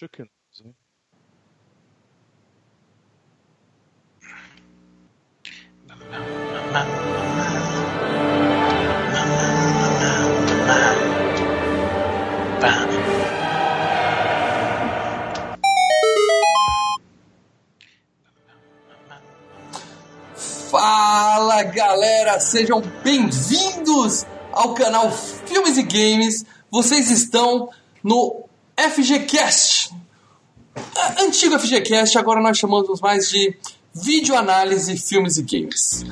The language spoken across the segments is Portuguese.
Não. sim. Fala galera, sejam bem-vindos ao canal Filmes e Games. Vocês estão no FGCast. Antigo FGCast, agora nós chamamos mais de Videoanálise Filmes e Games.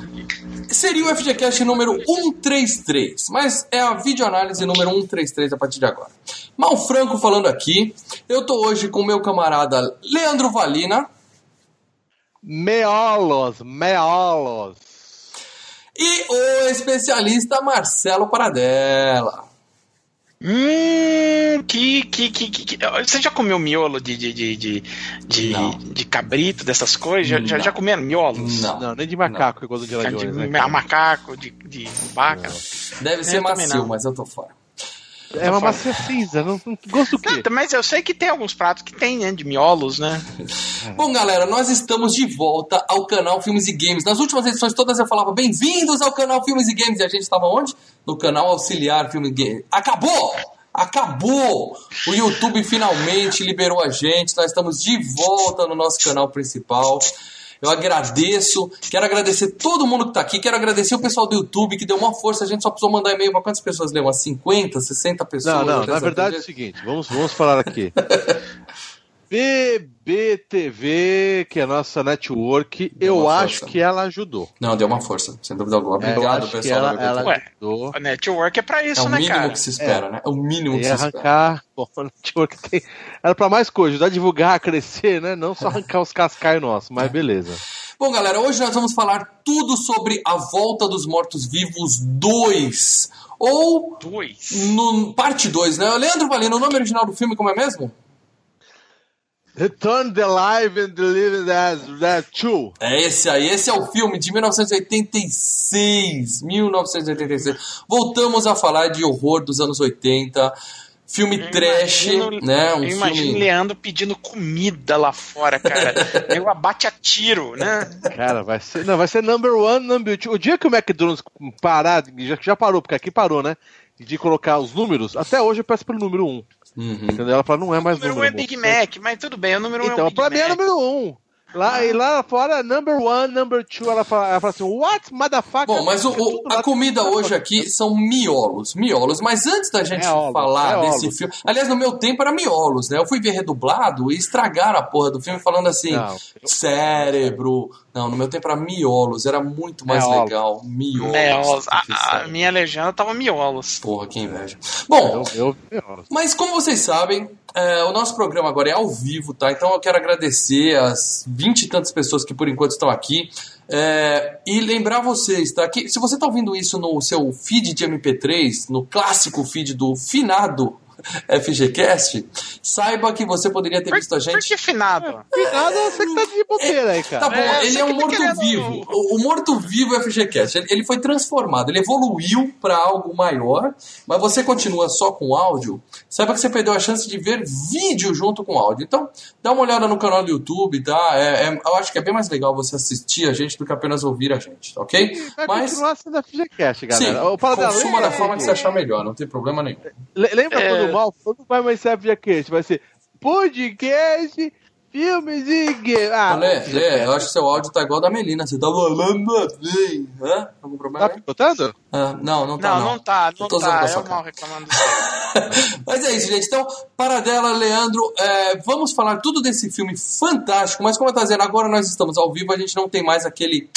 Seria o FGCast número 133, mas é a videoanálise número 133 a partir de agora. Mal Franco falando aqui. Eu tô hoje com meu camarada Leandro Valina. Meolos, meolos. E o especialista Marcelo Paradela. Hum, que, que, que, que, que- Você já comeu miolo de, de, de, de, de, de cabrito, dessas coisas? Já, já, comeram miolos? Não. Não, nem de macaco, igual do Jones, de né? macaco, de, de vaca. Deve ser macio, mas eu tô fora. É uma massa cinza, não, não gosto do quê? Não, mas eu sei que tem alguns pratos que tem, né? De miolos, né? Bom, galera, nós estamos de volta ao canal Filmes e Games. Nas últimas edições todas eu falava bem-vindos ao canal Filmes e Games. E a gente estava onde? No canal Auxiliar Filmes e Games. Acabou! Acabou! O YouTube finalmente liberou a gente. Nós estamos de volta no nosso canal principal. Eu agradeço, quero agradecer todo mundo que tá aqui, quero agradecer o pessoal do YouTube que deu uma força, a gente só precisou mandar e-mail para quantas pessoas leu? Umas 50, 60 pessoas? Não, não, na verdade é o seguinte, vamos, vamos falar aqui. BBTV, que é a nossa network, Deu eu acho força. que ela ajudou. Não, deu uma força, sem dúvida alguma. É, eu Obrigado, acho que pessoal. ela, ela. Ué, ajudou. A network é pra isso, É o né, mínimo cara? que se espera, né? É o mínimo que se espera. arrancar. Bom, a network tem. Era pra mais coisa, ajudar a divulgar, a crescer, né? Não só arrancar os cascaios nossos, mas beleza. Bom, galera, hoje nós vamos falar tudo sobre A Volta dos Mortos-Vivos 2. Ou Dois. no parte 2, né? Leandro Valino, o nome original do filme como é mesmo? Return the Live and the Living as That Two. É esse aí, esse é o filme de 1986. 1986. Voltamos a falar de horror dos anos 80. Filme trash, Imagino- né? Um eu imagino filme. Leandro pedindo comida lá fora, cara. Eu abate a tiro, né? Cara, vai ser. Não, vai ser number one, number two. O dia que o McDonald's parar, já, já parou, porque aqui parou, né? De colocar os números, até hoje eu peço pelo número um. Uhum. Entendeu? Ela fala, não é O mais número um número. é Big Mac, mas tudo bem, o número um é Então, um Big pra mim é número um. Lá, e lá fora, number one, number two, ela fala, ela fala assim, what, motherfucker? Bom, mas o- o- a comida hoje aqui são miolos, miolos. Mas antes da gente Miolos, falar miolos. desse filme, aliás, no meu tempo era miolos, né? Eu fui ver redublado e estragaram a porra do filme falando assim, Não. cérebro. Não, no meu tempo era miolos, era muito mais Miolos. legal. Miolos. A, a minha legenda tava miolos. Porra, que inveja. Bom, Eu, eu, eu, mas como vocês sabem, é, o nosso programa agora é ao vivo, tá? Então eu quero agradecer as vinte e tantas pessoas que por enquanto estão aqui. é, e lembrar vocês, tá? Que se você tá ouvindo isso no seu feed de MP3, no clássico feed do finado FGCast, saiba que você poderia ter Por, visto a por gente. que finado? Cuidado, você que tá de bobeira aí, cara. Tá bom, É, ele é um tá morto-vivo. O, o morto-vivo FGCast. Ele, ele foi transformado, ele evoluiu para algo maior, mas você continua só com áudio. Saiba que você perdeu a chance de ver vídeo junto com áudio. Então, dá uma olhada no canal do YouTube, tá? É, é- eu acho que é bem mais legal você assistir a gente do que apenas ouvir a gente, tá ok? Vai Mas, continuar sendo a FGCast, sim, galera. Paradela, consuma lembra da forma que você achar melhor, não tem problema nenhum. Le- Lembra É. quando o mal não vai mais ser FGCast, vai ser podcast, filmes e games. Ah, Lê, FGCast. Lê, eu acho que seu áudio tá igual da Melina. Você tá falando assim. Hã? Algum problema Tá picotando? Ah, não, não tá. Não, não, tá, Eu não tá. com a É sua o cara. mal reclamando. Mas é isso, gente. Então, Paradela, Leandro, é, vamos falar tudo desse filme fantástico. Mas como eu tô dizendo, agora nós estamos ao vivo, a gente não tem mais aquele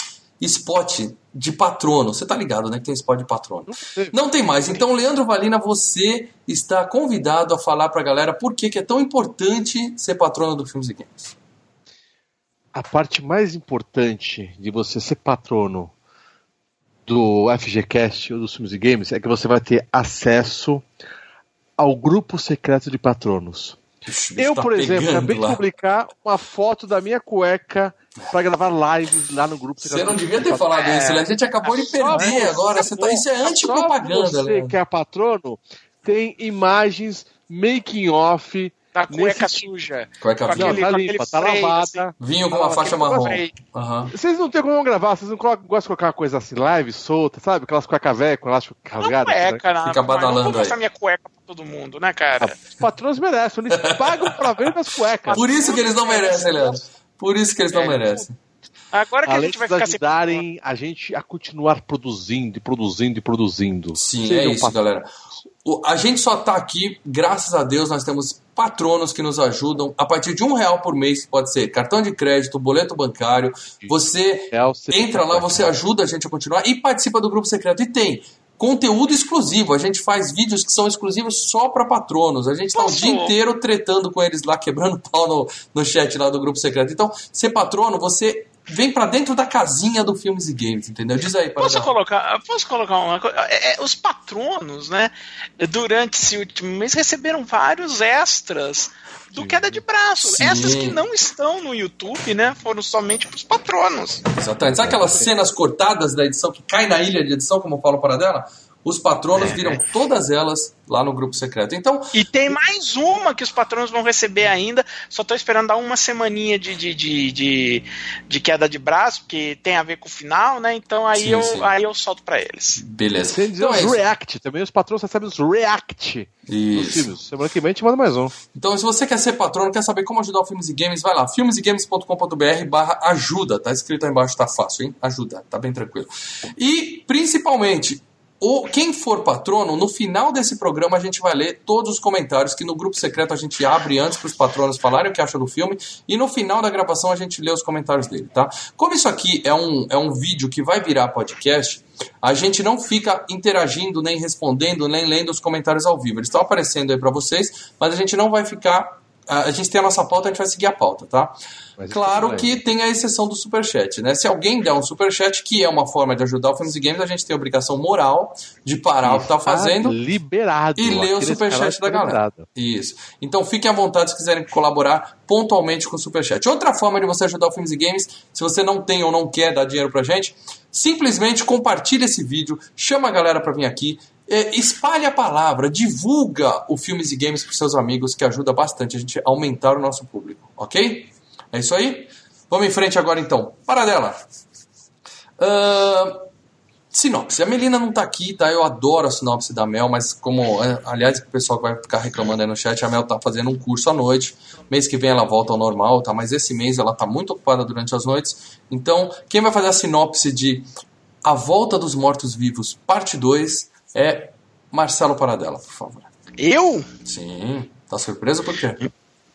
spot de patrono. Você tá ligado, né? Que tem spot de patrono. Não tem mais. Então, Leandro Valina, você está convidado a falar pra galera por que, que é tão importante ser patrono do Filmes e Games. A parte mais importante de você ser patrono do FGCast ou dos filmes e games é que você vai ter acesso ao grupo secreto de patronos. Eu, tá por exemplo, acabei de lá. publicar uma foto da minha cueca pra gravar lives lá no grupo Você não devia ter falado É. isso, né? A gente acabou de você, perder agora. Você tá, isso é antipropaganda, você Leandro. que é patrono tem imagens making off Da cueca Nesse- suja. Cueca Com. Não, aquele- tá limpa, tá lavada. Vinho com uma Ah, faixa marrom. Aham. Vocês não tem como gravar, vocês não colocam- gostam de colocar uma coisa assim, live, solta, sabe? Aquelas cueca velha com elástico Não rasgado. cueca, na, Fica Não badalando vou mostrar aí. minha cueca pra todo mundo, né, cara? Os patrões merecem, eles pagam pra ver minhas cuecas. Por isso que eles não merecem, Leandro. Por isso que eles não É. merecem. Agora que a Além gente de vai ficar sem ajudarem a gente a continuar produzindo, e produzindo e produzindo. Sim, Sejam é isso, galera. O- a gente só tá aqui, graças a Deus, nós temos patronos que nos ajudam. A partir de um real por mês, pode ser cartão de crédito, boleto bancário. Você entra lá, você ajuda a gente a continuar e participa do grupo secreto. E tem conteúdo exclusivo. A gente faz vídeos que são exclusivos só para patronos. A gente tá o dia inteiro tretando com eles lá, quebrando pau no, no chat lá do grupo secreto. Então, ser patrono, você vem para dentro da casinha do Filmes e Games, entendeu? Diz aí, para Posso colocar, posso colocar uma coisa? É, é, os patronos, né, durante esse último mês receberam vários extras do queda de braço. Sim. Extras que não estão no YouTube, né? Foram somente pros patronos. Exatamente. Sabe aquelas cenas cortadas da edição que cai na ilha de edição, como fala para dela? Os patronos É. viram todas elas lá no grupo secreto. Então, E tem mais uma que os patronos vão receber ainda. Só tô esperando dar uma semaninha de, de, de, de, de queda de braço, porque tem a ver com o final, né? Então aí, Sim, eu, sim. aí eu solto pra eles. beleza. Sem dizer Então é os isso. react. Também os patrões recebem os react dos Isso. filmes. Semana que vem a gente manda mais um. Então, se você quer ser patrono, quer saber como ajudar o Filmes e Games, vai lá, filmesegames.com.br barra ajuda, tá escrito aí embaixo, tá fácil, hein? Ajuda, tá bem tranquilo. E, principalmente, o, quem for patrono, no final desse programa a gente vai ler todos os comentários que no grupo secreto a gente abre antes para os patronos falarem o que acham do filme e no final da gravação a gente lê os comentários dele, tá? Como isso aqui é um, é um vídeo que vai virar podcast, a gente não fica interagindo, nem respondendo, nem lendo os comentários ao vivo. Eles estão aparecendo aí para vocês, mas a gente não vai ficar. A gente tem a nossa pauta, a gente vai seguir a pauta, tá? Mas claro que tem a exceção do superchat, né? Se alguém der um superchat, que é uma forma de ajudar o Filmes e Games, a gente tem a obrigação moral de parar o que tá fazendo liberado. e ler o superchat da galera. liberado. Isso. Então fiquem à vontade se quiserem colaborar pontualmente com o Superchat. Outra forma de você ajudar o Filmes e Games, se você não tem ou não quer dar dinheiro pra gente, simplesmente compartilha esse vídeo, chama a galera pra vir aqui, é, espalhe a palavra, divulga o Filmes e Games pros seus amigos, que ajuda bastante a gente a aumentar o nosso público, ok? É isso aí? Vamos em frente agora então. Para dela. Ahn, Sinopse. A Melina não tá aqui, tá? Eu adoro a sinopse da Mel, mas como. é, Aliás, o pessoal que vai ficar reclamando aí no chat, a Mel tá fazendo um curso à noite. Mês que vem ela volta ao normal, tá? Mas esse mês ela tá muito ocupada durante as noites. Então, quem vai fazer a sinopse de A Volta dos Mortos-Vivos, parte 2, é Marcelo Paradela, por favor. Eu? Sim. Tá surpreso por quê?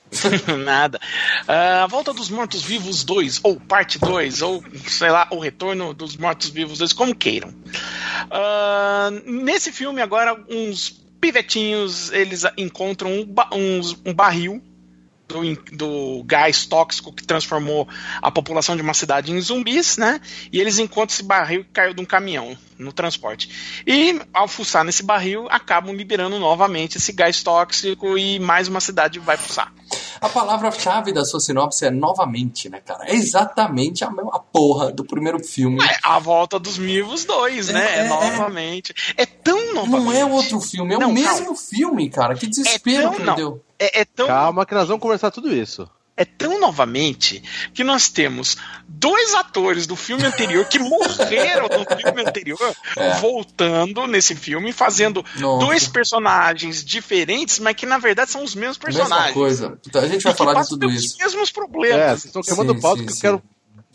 Nada. Ah, a Volta dos Mortos Vivos 2, ou Parte 2, ou sei lá, o Retorno dos Mortos Vivos 2, como queiram. Ah, nesse filme, agora, uns pivetinhos eles encontram um, ba- um barril do, do gás tóxico que transformou a população de uma cidade em zumbis, né? E eles encontram esse barril que caiu de um caminhão no transporte. E ao fuçar nesse barril, acabam liberando novamente esse gás tóxico e mais uma cidade vai fuçar. A palavra-chave da sua sinopse é novamente, né, cara? É exatamente a mesma porra do primeiro filme. É a volta dos vivos 2, né? É, É, é, novamente. É tão novamente. Não é outro filme, é Não, o mesmo calma. filme, cara. Que desespero tão- que me deu. É, é tão, Calma que nós vamos conversar tudo isso. é tão novamente que nós temos dois atores do filme anterior que morreram no filme anterior É. voltando nesse filme fazendo Nossa. dois personagens diferentes, mas que na verdade são os mesmos personagens. Mesma coisa. Então, a gente vai E que falar de tudo isso. mesmos É, problemas. vocês estão queimando o pauta sim, que eu sim. quero.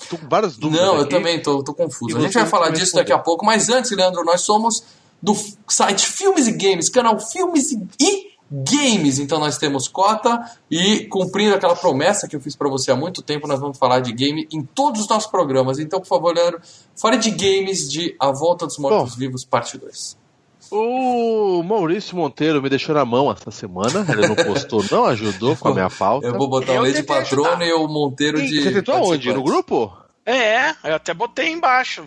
Tô com várias dúvidas. Não, eu aqui. também tô, tô confuso. E A gente vai falar disso daqui a pouco, mas antes, Leandro, nós somos do site Filmes e Games, canal Filmes e Games. Então nós temos cota e cumprindo aquela promessa que eu fiz pra você há muito tempo, nós vamos falar de game em todos os nossos programas. Então, por favor, Leandro, fale de games de A Volta dos Mortos-Vivos, parte 2. O Maurício Monteiro me deixou na mão essa semana. Ele não postou, não ajudou com a minha pauta. Eu vou botar o patrono ajudar. e o Monteiro de. Você tentou aonde? No grupo? É, eu até botei embaixo.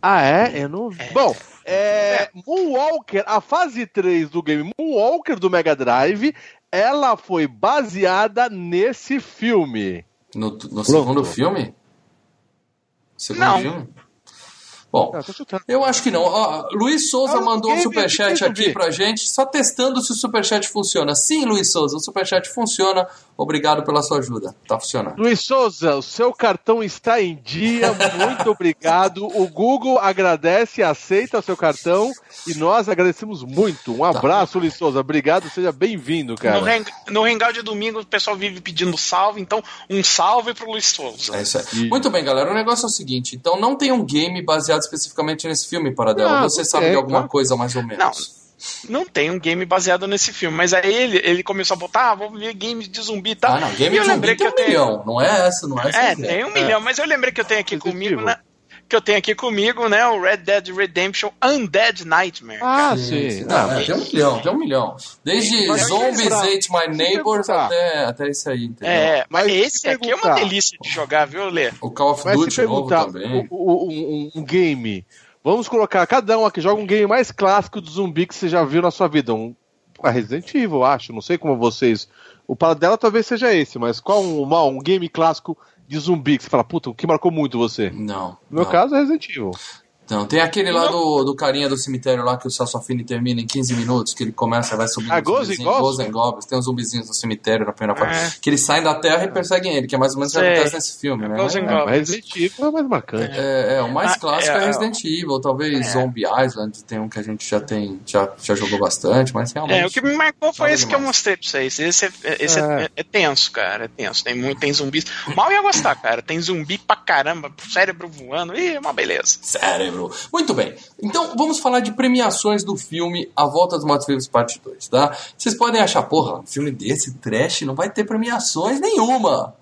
Ah, é? Eu não vi. Bom, é, Moonwalker, a fase 3 do game Moonwalker do Mega Drive, ela foi baseada nesse filme. No, no segundo filme? Segundo Não. filme? Bom, eu acho que não. Ó, Luiz Souza Ah, mandou um superchat aqui pra gente, só testando se o superchat funciona. Sim, Luiz Souza, o superchat funciona. Obrigado pela sua ajuda. Tá funcionando. Luiz Souza, o seu cartão está em dia, muito obrigado. O Google agradece e aceita o seu cartão e nós agradecemos muito. Um abraço, Luiz Souza, obrigado, seja bem-vindo, No, cara. hang, no Hangout de domingo o pessoal vive pedindo salve, então um salve pro Luiz Souza. É isso aí. E- Muito bem, galera. O negócio é o seguinte: então não tem um game baseado especificamente nesse filme, Paradela. Não, Você sabe tem, de alguma claro. coisa mais ou menos? Não tem um game baseado nesse filme, mas aí ele, ele começou a botar, ah, vou ver games de zumbi e tal. Ah, não. Game e eu de zumbi lembrei tem que um eu tenho. milhão. Não é essa, não é essa. É, ideia. tem um milhão, mas eu lembrei que eu tenho aqui Resident comigo, né? Que eu tenho aqui comigo, né? O Red Dead Redemption Undead Nightmare. Ah, Sim, sim. Não, Ah, é, tem um milhão, tem um milhão. Desde Mas Zombies Ate My Neighbors até, até esse aí, entendeu? É, mas, Mas se esse aqui é uma delícia de jogar, viu, Lê? O Call of Duty novo também. o- o- um, um game, vamos colocar, cada um aqui joga um game mais clássico do zumbi que você já viu na sua vida. Um, a Resident Evil, eu acho. Não sei como vocês. O paradela talvez seja esse, mas qual um, mal, um game clássico de zumbi que você fala, puta, o que marcou muito você? Não. No meu não. caso é Resident Evil. Não, tem aquele lá do, do carinha do cemitério lá que o Celso Affini termina em 15 minutos, que ele começa, vai subindo Ah, zumbizinhos, Goblins? Tem uns zumbizinhos no cemitério na primeira parte, É. que eles saem da terra e perseguem ele, que é mais ou menos o que acontece nesse filme, né? And É, Resident Evil é mais marcante. é, é, o mais Ah, clássico é, é, Resident Evil, talvez é. Zombie Island, tem um que a gente já tem, já, já jogou bastante, mas realmente... É, o que me marcou foi esse que eu demais. mostrei pra vocês. Esse, é, esse é. É. é tenso, cara. É tenso. Tem muito, tem zumbis. Mal ia gostar, cara. Tem zumbi pra caramba, cérebro voando. Ih, é uma beleza. Cérebro. Muito bem. Então, vamos falar de premiações do filme A Volta dos Mortos Vivos Parte 2, tá? Vocês podem achar, porra, um filme desse, trash, não vai ter premiações nenhuma.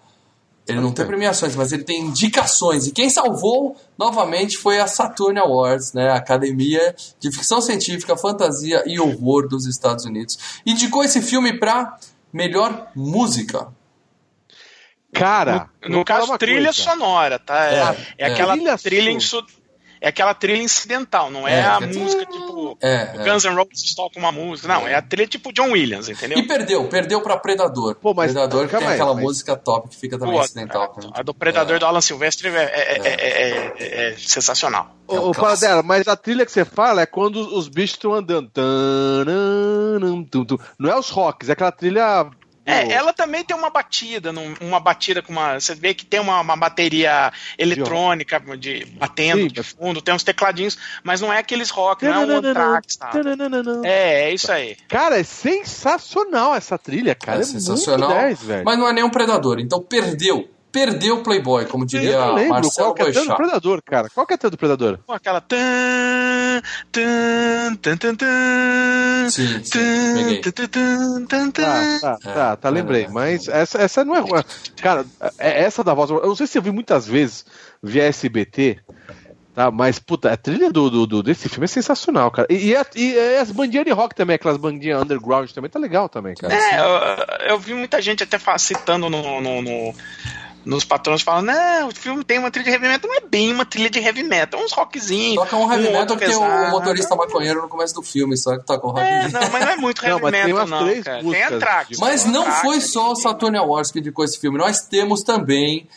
Ele não tem premiações, mas ele tem indicações. E quem salvou, novamente, foi a Saturn Awards, né? A Academia de Ficção Científica, Fantasia e Horror dos Estados Unidos. Indicou esse filme pra melhor música. Cara, No, no caso, uma trilha coisa. sonora, tá? É, É, é é. aquela Trilha trilha, insu- é aquela trilha incidental, não é, É, a que é- música tipo. É, o é. Guns N' Roses toca uma música. Não, é a trilha tipo John Williams, entendeu? E perdeu, perdeu pra Predador. Pô, mas- Predador que tem aí, aquela mas- música top que fica também Pô, acidental. a, a do Predador do Alan Silvestre é, é- é- é- é- é sensacional. É um Ô, clássico. Paradela, mas a trilha que você fala é quando os bichos estão andando. Não é os rocks, é aquela trilha. É, ela também tem uma batida, uma batida com uma. Você vê que tem uma, uma bateria eletrônica de, batendo Sim, de fundo, tem uns tecladinhos, mas não é aqueles rock, não é um Anthrax, tá? É, é isso aí. Cara, é sensacional essa trilha, cara. é É, sensacional. muito 10, velho. mas não é nenhum predador. Então perdeu. Perdeu o Playboy, como eu diria lembro Marcelo qual que é do. Predador, cara. Qual que é a do Predador? Com aquela. tan, tan, tan, tan, tan, Sim, sim, tan, peguei. tan, tan, tan, Tá, tan. tá, É, tá, tá, lembrei. é, é. Mas essa, essa não é ruim. Cara, é essa da voz. Eu não sei se eu vi muitas vezes via SBT, tá? Mas, puta, a trilha do, do, do- desse filme é sensacional, cara. E, e, a- e as bandinhas de rock também, aquelas bandinhas underground também, tá legal também, cara. É, eu, eu vi muita gente até citando no, no- no- nos patrões falando, não, o filme tem uma trilha de heavy metal, não é bem uma trilha de heavy metal, é uns rockzinhos. Toca um heavy um metal que tem o motorista maconheiro no começo do filme, só que toca um rock. É, não, mas não é muito Não, heavy tem metal, umas não, três cara. Tem Anthrax. de- Mas não foi só o Saturn Awards que indicou esse filme. Nós temos também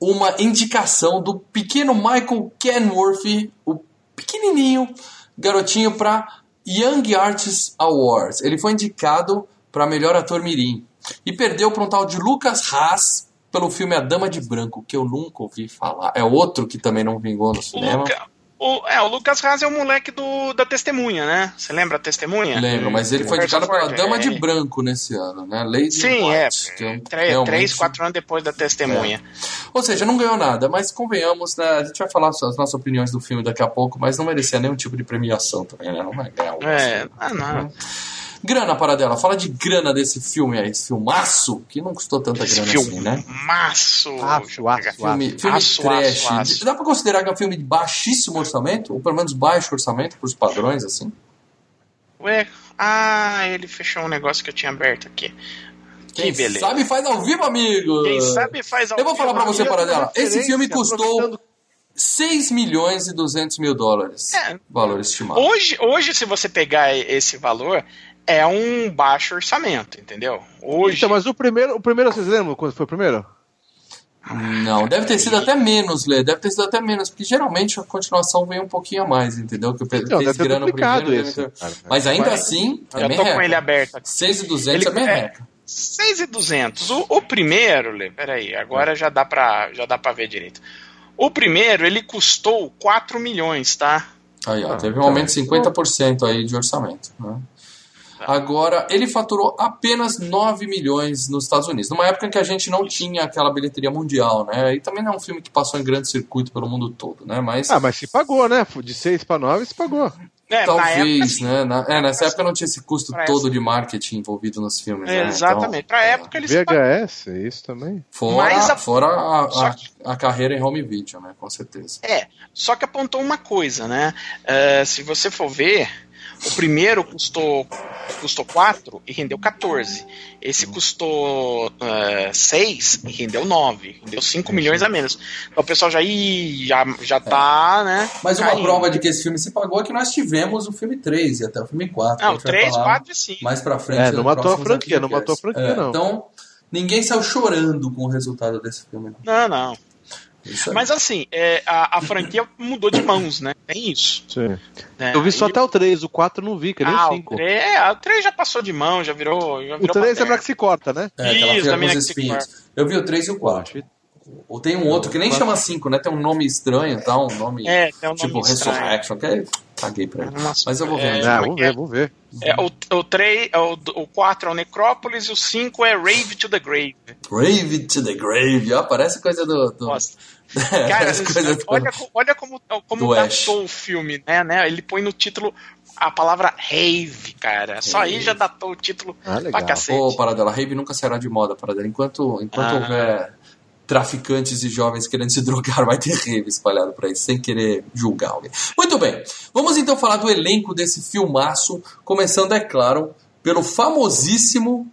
uma indicação do pequeno Michael Kenworth, o pequenininho garotinho para Young Artist Awards. Ele foi indicado para melhor ator mirim e perdeu para um tal de Lucas Haas pelo filme A Dama de Branco, que eu nunca ouvi falar. É outro que também não vingou no O, cinema. Luca- o- é, o Lucas Haas é o moleque do, da Testemunha, né? Você lembra a Testemunha? Lembro, mas ele foi indicado pela Dama é. de Branco nesse ano, né? Lady Sim, é. White, que é um- Três, realmente- três, quatro anos depois da Testemunha. Ou seja, não ganhou nada, mas convenhamos, né? A gente vai falar as nossas opiniões do filme daqui a pouco, mas não merecia nenhum tipo de premiação também, né? Não vai ganhar o É, ah, não. Grana, Paradela, fala de grana desse filme aí, esse filmaço, que não custou tanta Esse grana assim, né? filmaço. Aço, aço. Filme, filme Aço, trash. aço, aço. Dá pra considerar que é um filme de baixíssimo orçamento? Ou pelo menos baixo orçamento pros padrões, assim? Ué, ah, ele fechou um negócio que eu tinha aberto aqui. Que Quem beleza. sabe faz ao vivo, amigo! Quem sabe faz ao Eu vou falar pra vivo. você, Paradela. Esse filme custou aproveitando- 6 milhões e 200 mil dólares. É. Valor estimado. Hoje, hoje, se você pegar esse valor, é um baixo orçamento, entendeu? Hoje. Então, mas o primeiro, o primeiro, vocês lembram quando foi o primeiro? Não, deve ter sido até menos, Lê. Deve ter sido até menos, porque geralmente a continuação vem um pouquinho a mais, entendeu? Que o deve ter duplicado primeiro, esse, ter-. Mas ainda Mas- assim, é Eu tô com reca. ele aberto aqui. 6,200 Ele- é bem é. reca. 6,200. O, o primeiro, Lê, peraí, agora já dá pra, já dá pra ver direito. O primeiro, ele custou 4 milhões, tá? Aí, ó, Ah, teve um então. aumento de 50% aí de orçamento. Né? Agora, ele faturou apenas 9 milhões nos Estados Unidos, numa época em que a gente não tinha aquela bilheteria mundial, né? E também não é um filme que passou em grande circuito pelo mundo todo, né? Mas Ah, mas se pagou, né? De 6 pra 9 se pagou. É, na talvez, época, assim, né? Na- é, nessa época não tinha esse custo todo de marketing envolvido nos filmes, né? Exatamente. Então, pra época eles. VHS, isso também. fora Mas a- fora a, a, a carreira em home video, né? Com certeza. É, só que apontou uma coisa, né? É, se você for ver, o primeiro custou custou 4 e rendeu 14. Esse custou 6 e rendeu 9. Rendeu 5 milhões a menos. Então o pessoal já, ih, já, já tá, né? Mas uma caindo. prova de que esse filme se pagou é que nós tivemos o filme 3 e até o filme 4. que a Não, gente vai 3, falar 4 e 5. mais pra frente. É, não matou a franquia, não matou a franquia, É, não. Então, ninguém saiu chorando com o resultado desse filme. não. Não, não. Aí. Mas assim, é, a, a franquia mudou de mãos, né? Tem isso. Sim. né? Eu vi só E- até o 3, o 4 não vi, que nem ah, o o 5. 3, é, o 3 já passou de mão, já virou. Já O virou 3 é pra que se corta, né? É, Isso, da mina os que se espinhos. Eu vi o 3 e o 4. Ou tem um outro que nem chama 5, né? Tem um nome estranho, tá? Um nome É, tem um nome tipo estranho. Resurrection, que é... caguei pra ele. Nossa, Mas eu vou ver. é, Ah, é. vamos ver, vamos ver. É, o, o, 3, é, o, o 4 é o Necrópolis e o 5 é Rave to the Grave. Brave to the Grave, ó, parece coisa do... do... Nossa. Cara, parece coisa do- olha, co- olha como, como datou o filme, né, né? Ele põe no título a palavra rave, cara. Só aí Rave. já datou o título Ah, legal. pra cacete. Ô, Paradela, rave nunca será de moda, Paradela. Enquanto, enquanto Ah. houver traficantes e jovens querendo se drogar, vai ter rave espalhado por aí, sem querer julgar alguém. Muito bem, vamos então falar do elenco desse filmaço, começando, é claro, pelo famosíssimo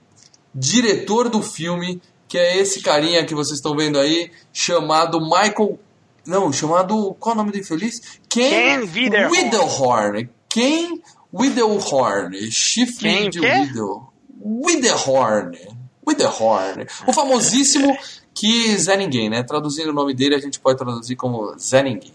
diretor do filme, que é esse carinha que vocês estão vendo aí, chamado Michael... Não, chamado... Qual é o nome do infeliz? Ken Widerhorn. Widerhorn. Ken Widerhorn. Chifre de? Widow. Widerhorn. Widerhorn. O famosíssimo que Zé Ninguém, né? Traduzindo o nome dele, a gente pode traduzir como Zé Ninguém.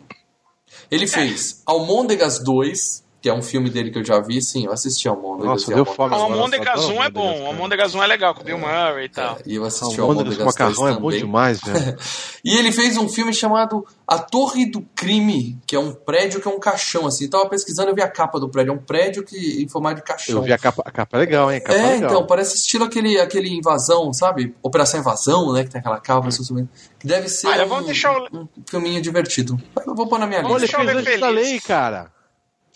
Ele fez Almôndegas 2, que é um filme dele que eu já vi. Sim, eu assisti Almôndegas. Nossa, e deu fome O agora. Almôndegas eu 1 é bom. Almôndegas, O cara. Almôndegas 1 é legal, com o Bill Murray e tal. É, e eu assisti Almôndegas com 2 macarrão é bom também. demais, velho. E ele fez um filme chamado A Torre do Crime, que é um prédio que é um caixão, assim. Eu tava pesquisando, eu vi a capa do prédio. É um prédio que, em formato de caixão. Eu vi a capa, a capa é legal, hein? A capa É, legal. então, parece estilo aquele, aquele invasão, sabe? Operação Invasão, né? Que tem aquela capa, hum. que deve ser Olha, um, vamos deixar o- um filminho divertido. Eu vou pôr na minha Vamos lista. deixar eu fez ver antes da lei, cara.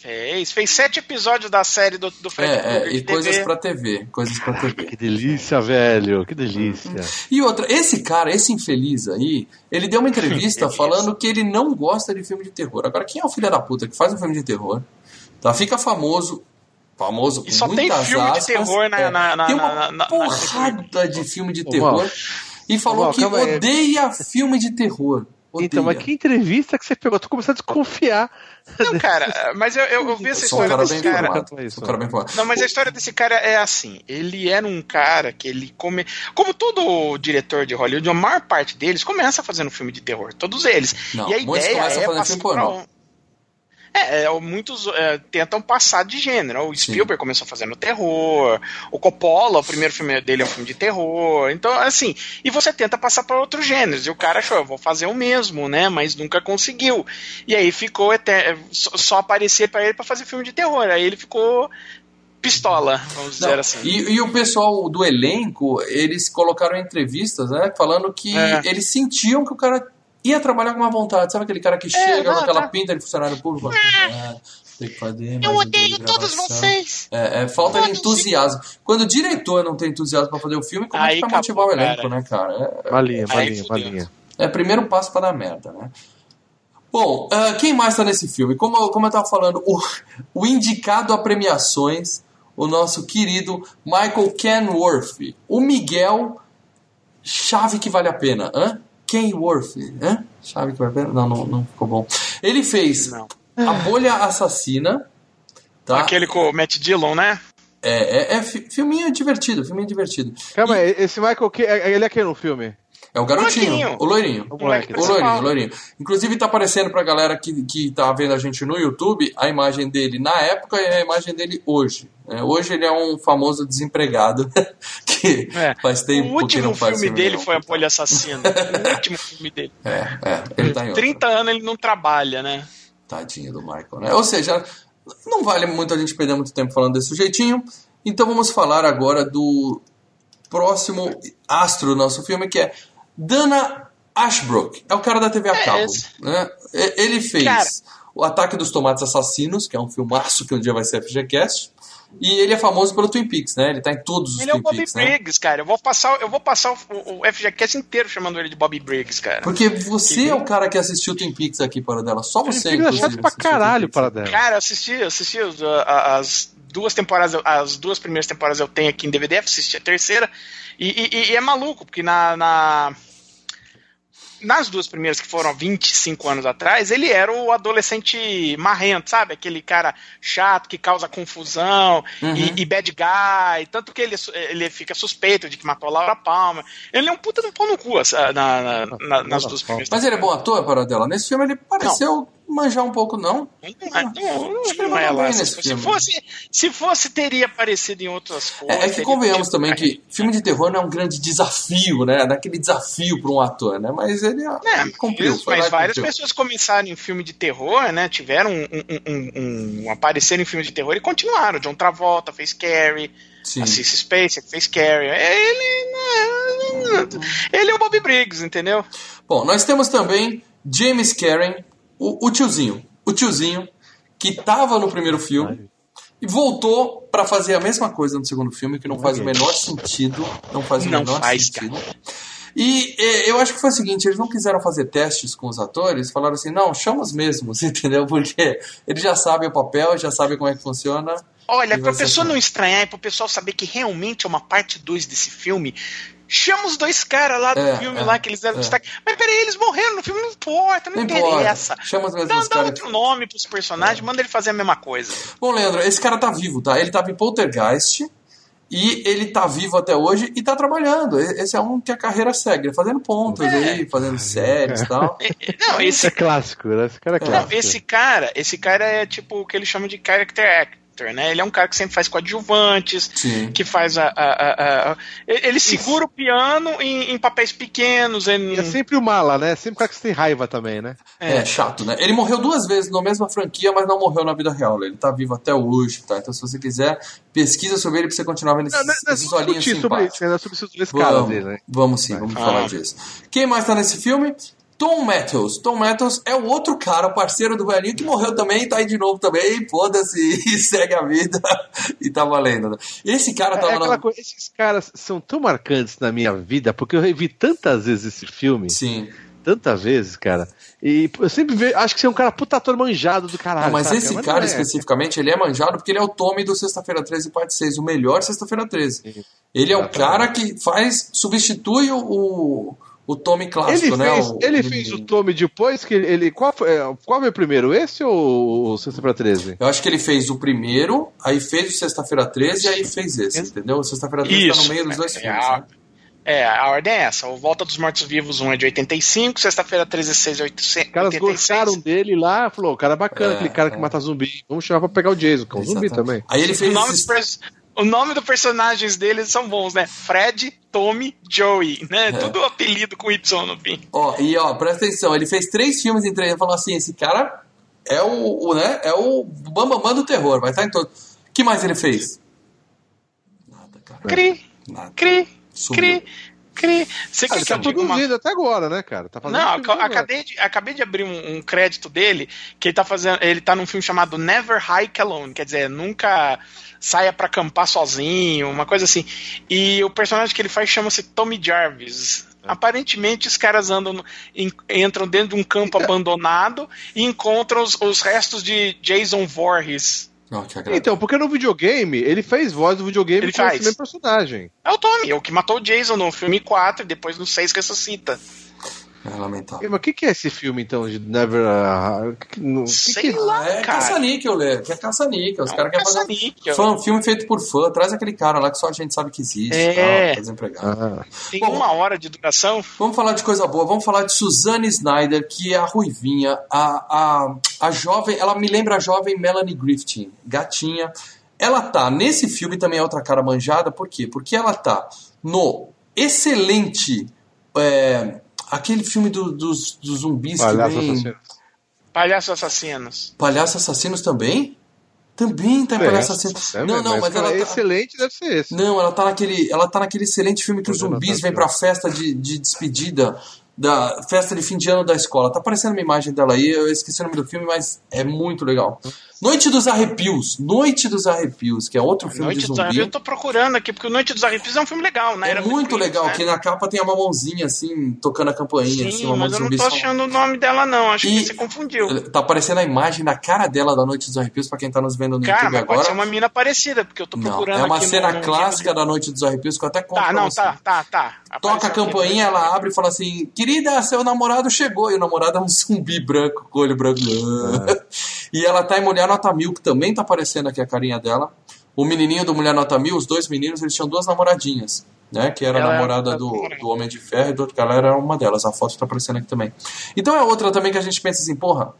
Fez. Fez sete episódios da série do, do Fred É, Krueger é, de e coisas TV. pra TV, coisas pra TV. Que delícia, velho. Que delícia. E outra, esse cara, esse infeliz aí, ele deu uma entrevista falando que ele não gosta de filme de terror. Agora, quem é o filho da puta que faz um filme de terror? Tá, fica famoso, famoso E só tem filme de aspas, terror na- é, na- na- Tem uma na- na- na- porrada de filme de terror. Mal. E falou Mal, que calma aí. odeia filme de terror. Odeia. Então, mas que entrevista que você pegou? Eu tô começando a desconfiar. Não, cara, mas eu, eu, eu vi essa Eu sou um história cara desse bem cara. informado. Isso. Sou um cara bem. Não, mas a história desse cara é assim. Ele era um cara que ele come. Como todo diretor de Hollywood, a maior parte deles começa fazendo filme de terror. Todos eles. Não, e a ideia é fazendo passar filme pornô. pra um- É, é, muitos é, tentam passar de gênero. O Sim. Spielberg começou fazendo terror. O Coppola, o primeiro filme dele é um filme de terror. Então, assim, e você tenta passar para outros gêneros. E o cara achou, eu vou fazer o mesmo, né? Mas nunca conseguiu. E aí ficou eter- só, aparecer para ele para fazer filme de terror. Aí ele ficou pistola, vamos dizer Não, assim. e, e o pessoal do elenco, eles colocaram entrevistas, né? Falando que É. eles sentiam que o cara ia trabalhar com uma vontade. Sabe aquele cara que chega não, com aquela pinta de funcionário público? Ah, tem que fazer mais Eu odeio de todos vocês. É, é, falta de entusiasmo. Quando o diretor não tem entusiasmo pra fazer o filme, como é que vai motivar o elenco, cara. né, cara? É, Malinha, Aí malinha, é primeiro passo pra dar merda, né? Bom, ah, quem mais tá nesse filme? Como, como eu tava falando, o, o indicado a premiações, o nosso querido Michael Kenworth. O Miguel, chave que vale a pena. Hã? Kenworth, hã? Chave que a pena? Não, não, não ficou bom. Ele fez Não. A Bolha Assassina. Tá? Aquele com o Matt Dillon, né? É, é, é fi- filminho divertido, filminho divertido. Calma aí, esse Michael, que, ele é quem no filme? É o garotinho, o loirinho. O O loirinho, o loirinho. Inclusive tá aparecendo pra galera que, que tá vendo a gente no YouTube a imagem dele na época e a imagem dele hoje. É, hoje ele é um famoso desempregado que É. faz tempo o que último não faz filme dele não. foi A Polha Assassina. o último filme dele. É, é, ele tá em outra. 30 anos ele não trabalha, né? Tadinho do Michael, né? Ou seja, não vale muito a gente perder muito tempo falando desse jeitinho. Então vamos falar agora do próximo astro do nosso filme, que é Dana Ashbrook. É o cara da TV a É cabo. esse. Né? Ele fez Cara. O Ataque dos Tomates Assassinos, que é um filmaço que um dia vai ser FGCast. E ele é famoso pelo Twin Peaks, né? Ele tá em todos os Ele é o Twin Bobby Peaks, né? Briggs, cara. Eu vou passar, eu vou passar o, o FGCast inteiro chamando ele de Bobby Briggs, cara. Porque você é o cara que assistiu Twin Peaks aqui, para dela. Só você, inclusive, chato pra caralho Twin para dela. Cara, eu assisti, eu assisti as, as duas temporadas, as duas primeiras temporadas eu tenho aqui em DVD, assisti a terceira, e, e- e é maluco, porque na, na- nas duas primeiras que foram há 25 anos atrás, ele era o adolescente marrento, sabe? Aquele cara chato que causa confusão Uhum. e, e bad guy, tanto que ele, ele fica suspeito de que matou a Laura Palmer. Ele é um puta do pau no cu na- na- na- nas duas primeiras Mas ele é bom ator, para dela. Nesse filme ele pareceu manjar um pouco, não? Não, é- não, não, não é mandou lá. Se, filme. fosse, se fosse, teria aparecido em outras coisas. É, é que convenhamos tido- também que filme de terror não é um grande desafio, né? Daquele desafio para um ator, né? Mas ele É, cumpriu. isso, mas várias cumpriu. pessoas começaram em filme de terror, né? Tiveram um, um, um, um aparecer em filme de terror e continuaram. John Travolta fez Carrie, Sim. a Cissy Spacek fez Carrie. Ele, né, ele é o Bobby Briggs, entendeu? Bom, nós temos também James Karen, o, o tiozinho. O tiozinho que tava no primeiro filme e voltou para fazer a mesma coisa no segundo filme, que não faz o menor sentido. Não faz o Não menor faz, sentido. E eh, eu acho que foi o seguinte, eles não quiseram fazer testes com os atores, falaram assim, não, chama os mesmos, entendeu? Porque eles já sabem o papel, já sabem como é que funciona. Olha, E pra vai ser pessoa assim. não estranhar e pro pessoal saber que realmente é uma parte 2 desse filme, chama os dois caras lá do É, filme é, lá que eles deram é. destaque. Mas peraí, eles morreram no filme, não importa, não, Não importa. interessa. Chama os Dá, mesmos dá caras. outro nome pros personagens, manda ele fazer a mesma coisa. Bom, Leandro, esse cara tá vivo, tá? Ele tava em Poltergeist e ele tá vivo até hoje e tá trabalhando. Esse é um que a carreira segue, fazendo pontos É. aí, fazendo séries e tal. Não, Esse esse, é clássico, né? Esse cara é não, clássico. esse cara, esse cara é tipo o que eles chamam de character actor, né? Ele é um cara que sempre faz coadjuvantes, Sim. que faz a. a- a- a- ele segura o piano em, em papéis pequenos. Ele, E é sempre o mala, né? Sempre o cara que você tem raiva também, né? É. chato, né? Ele morreu duas vezes na mesma franquia, mas não morreu na vida real. Ele tá vivo até hoje, tá? Então, se você quiser, pesquisa sobre ele pra você continuar vendo esses, Não, nós esses vamos olhinhos sobre isso, né? Sobre caras Vamos, aí, né? vamos sim, vamos Ah. falar disso. Quem mais tá nesse filme? Tom Matthews. Tom Matthews é o outro cara, parceiro do velhinho, que morreu também, tá aí de novo também, foda-se, e segue a vida, e tá valendo. né? Esse cara É, tava aquela na... coisa, esses caras são tão marcantes na minha vida, porque eu revi tantas vezes esse filme, Sim. tantas vezes, cara. E eu sempre vejo, acho que você é um cara puta ator manjado do caralho. Não, mas saca? esse não cara é. especificamente, ele é manjado porque ele é o Tommy do Sexta-feira 13, parte 6, o melhor Sexta-feira 13. Ele é o cara que faz, substitui o, o, o Tommy clássico, Ele, né? fez, o, ele fez o Tommy depois que ele. ele- qual, foi, é, qual foi o primeiro? Esse ou o Sexta pra 13? Eu acho que ele fez o primeiro, aí fez o Sexta-feira 13 e aí fez esse, entendeu? O Sexta-feira 13 tá no Isso. meio dos dois É, filmes, a- né? É, a ordem é essa. O Volta dos Mortos Vivos 1 é de 85, Sexta-feira 13 6 é 86. Os caras gostaram dele lá, falou, cara bacana, É, aquele cara é. que mata zumbi. Vamos chamar pra pegar o Jason, que é um zumbi também. Aí ele O fez nome, dos esses- pers- o nome dos personagens deles são bons, né? Fred, Tommy, Joey, né? É. Tudo apelido com Y no fim. Ó, e ó, presta atenção, ele fez três filmes em três, ele falou assim, esse cara é o, o, né, é o bambambam do terror, vai estar em todo. O que mais ele fez? Nada, cara. Cri, Nada. cri, Sumiu. cri, cri. Você Ah, quer ele que eu tá diga uma produzindo até agora, né, cara? Tá fazendo Não, agora. acabei de, acabei de abrir um, um crédito dele que ele tá fazendo. Ele tá num filme chamado Never Hike Alone, quer dizer, nunca saia pra acampar sozinho, uma coisa assim. E o personagem que ele faz chama-se Tommy Jarvis. É. Aparentemente, os caras andam entram dentro de um campo abandonado e encontram os, os restos de Jason Voorhees. Não, que agradável. Então, porque no videogame, ele fez voz do videogame Ele com esse faz. mesmo personagem. É o Tommy, é o que matou o Jason no filme 4 e depois no 6 ressuscita. É lamentável. Mas o que, que é esse filme, então, de Never... Uh, que, que, Sei que, lá, é cara. caça-níquel, Lê. Que é caça-níquel. Os É um caras querem fazer caça-níquel. fã, filme feito por fã. Traz aquele cara lá que só a gente sabe que existe. É. Tá, tá desempregado. Ah, Tem Bom. uma hora de duração. Vamos falar de coisa boa. Vamos falar de Suzanne Snyder, que é a ruivinha, a, a, a jovem. Ela me lembra a jovem Melanie Griffith, gatinha. Ela tá nesse filme também é outra cara manjada, por quê? Porque ela tá no excelente. é, aquele filme do- dos, dos zumbis palhaço que vem. assassino. Palhaços assassinos. Palhaço Assassinos também? Também tá em Palhaço Assassino. É, não, não, mas, cara, ela é tá. excelente, deve ser esse. Não, ela tá naquele, ela tá naquele excelente filme que os zumbis vêm pra festa de, de despedida da festa de fim de ano da escola. Tá aparecendo uma imagem dela aí, eu esqueci o nome do filme, mas é muito legal. Noite dos Arrepios, Noite dos Arrepios, que é outro filme Noite de dos zumbi. Arrepios, eu tô procurando aqui, porque o Noite dos Arrepios é um filme legal, né? É Era muito legal, né? que na capa tem uma mãozinha assim, tocando a campainha, assim, Sim, uma mão mas eu não tô só- achando o nome dela, não. Acho E- que você confundiu. Tá aparecendo a imagem na cara dela da Noite dos Arrepios, pra quem tá nos vendo no Cara, YouTube mas pode agora. ser uma mina parecida, porque eu tô Não, procurando é uma cena no clássica da Noite dos Arrepios que eu até conto Tá, não, você. tá, tá, tá. Toca a aqui. campainha, ela abre e fala assim: Querida, seu namorado chegou. E o namorado é um zumbi branco, com olho branco. E ela tá em Mulher Nota Mil, que também tá aparecendo aqui a carinha dela. O menininho do Mulher Nota Mil, os dois meninos, eles tinham duas namoradinhas. Né, que era a Ela é namorada uma do, do Homem de Ferro e do outro cara era uma delas. A foto tá aparecendo aqui também. Então é outra também que a gente pensa assim: porra,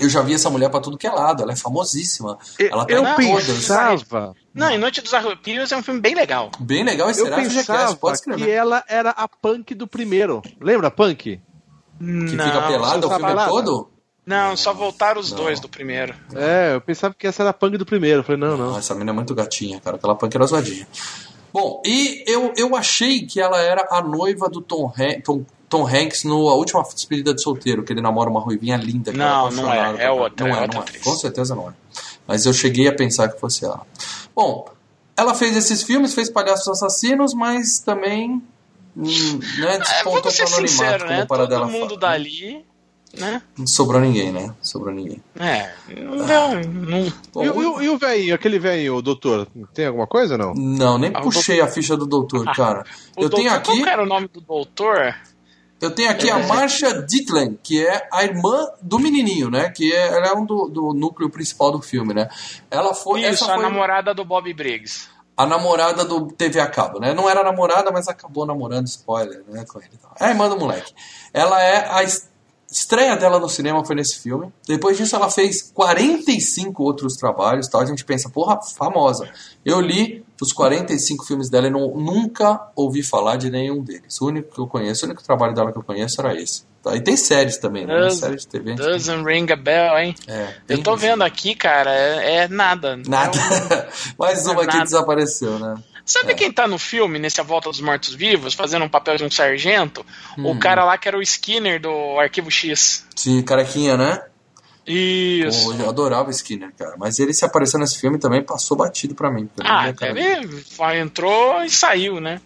eu já vi essa mulher pra tudo que é lado. Ela é famosíssima. Ela tá eu em todas. pensava, Não, e Noite dos Arrepios é um filme bem legal. Bem legal esse eu será pensava pode que ela era a punk do primeiro. Lembra a punk? Que não, fica pelada o filme pelada. todo? Não, só voltaram os Não. dois do primeiro. É, eu pensava que essa era a punk do primeiro. Eu falei, não, não. Não, essa menina é muito gatinha, cara. Aquela punk era zoadinha. Bom, e eu, eu achei que ela era a noiva do Tom, Han- Tom, Tom Hanks no A Última Despedida de Solteiro, que ele namora uma ruivinha linda. que Não, ela não é. apaixonada É por- outra, Não é é, outra não é. atriz. Com certeza não é. Mas eu cheguei a pensar que fosse ela. Bom, ela fez esses filmes, fez Palhaços Assassinos, mas também hum, né, É, despontou vamos ser sincero, né? Todo mundo fala. dali, né? Não sobrou ninguém, né? Sobrou ninguém. É, não deu. Não... Bom, E, o- e o- e o velhinho, aquele velhinho, o doutor, tem alguma coisa não? Não, nem Ah, puxei a ficha do doutor, cara. O eu doutor, tenho aqui. Qual era o nome do doutor? Eu tenho aqui a Marcia Dietland, que é a irmã do menininho, né? Que é, ela é um do, do núcleo principal do filme, né? Ela foi, Isso, essa a foi namorada do Bob Briggs. a namorada do TV a cabo, né? Não era namorada, mas acabou namorando, spoiler, né? Com ele. É a irmã do moleque. Ela é a estreia dela no cinema foi nesse filme. Depois disso, ela fez 45 outros trabalhos, tal. A gente pensa, porra, famosa. Eu li os 45 filmes dela e não, nunca ouvi falar de nenhum deles. O único que eu conheço, o único trabalho dela que eu conheço era esse. Tá? E tem séries também, né? Does- Série de TV. Doesn't ring a bell, hein? tem- é, Eu tem- tô vendo aqui, cara, é, é nada. Nada. É Mais uma que Nada. desapareceu, né? Sabe quem tá no filme, nesse A Volta dos Mortos Vivos, fazendo um papel de um sargento? Hum. O cara lá que era o Skinner do Arquivo X. Sim, carequinha, né? Isso. Pô, eu adorava o Skinner, cara. Mas ele se apareceu nesse filme também passou batido pra mim. Ah, ele entrou e saiu, né?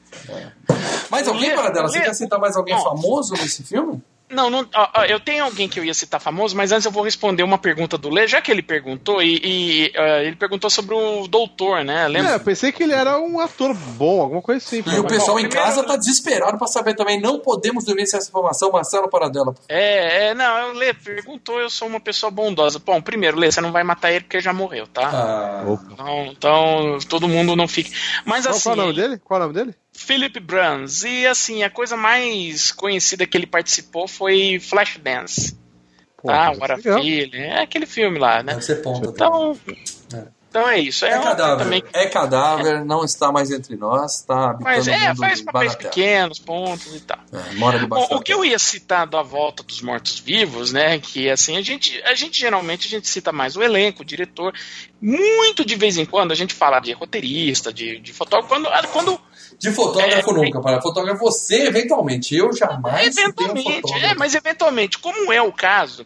Mas alguém, Lê- para dela, você quer citar mais alguém Não. famoso nesse filme? Não, não ó, ó, eu tenho alguém que eu ia citar famoso, mas antes eu vou responder uma pergunta do Lê, já que ele perguntou, e, e, ah, ele perguntou sobre o doutor, né? É, Lembra? eu pensei que ele era um ator bom, alguma coisa assim. E o bom, pessoal em primeiro- casa tá desesperado pra saber também. Não podemos dormir sem essa informação. Marcelo Paradela. É, é, não, o Lê perguntou, eu sou uma pessoa bondosa. Bom, primeiro, Lê, você não vai matar ele porque já morreu, tá? Ah, Opa. Então, então, todo mundo não fique. Mas Qual, assim, qual é o nome dele? Qual é o nome dele? Philip Bruns. E assim, a coisa mais conhecida que ele participou foi Flashdance. Pô, tá? mas O. Filho. É aquele filme lá, né? deve ser ponta. Então, então é isso. É, É cadáver. também. É cadáver, não está mais entre nós, está habitando Mas é, faz papéis pequenos, pontos e tal. É, mora debaixo Bom, o que eu ia citar da volta dos mortos-vivos, né? Que assim, a gente, a gente geralmente a gente cita mais o elenco, o diretor. Muito de vez em quando a gente fala de roteirista, de, de fotógrafo. Quando, ah, quando De fotógrafo É, nunca, para fotógrafo você, eventualmente. Eu jamais um eventualmente, fotógrafo. é, mas eventualmente, como é o caso,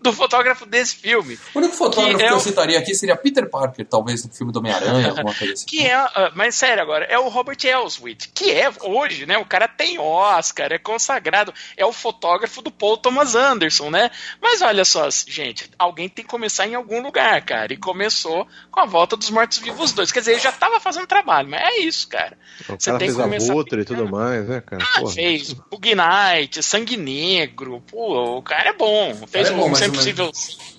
do fotógrafo desse filme. O único fotógrafo que, é que eu citaria aqui seria Peter Parker, talvez no filme do Homem-Aranha, alguma coisa assim. Que é, uh, mas sério agora, é o Robert Elswit, que é hoje, né? O cara tem Oscar, é consagrado, é o fotógrafo do Paul Thomas Anderson, né? Mas olha só, gente, alguém tem que começar em algum lugar, cara. E começou com a volta dos Mortos-Vivos 2. Quer dizer, ele já tava fazendo trabalho, mas é isso, cara. O Você cara tem fez que começar a outra e tudo mais, né, cara? Ah, Porra. fez Bug Night, Sangue Negro, pô, o cara é bom. Fez é bom, o Sempre Possível.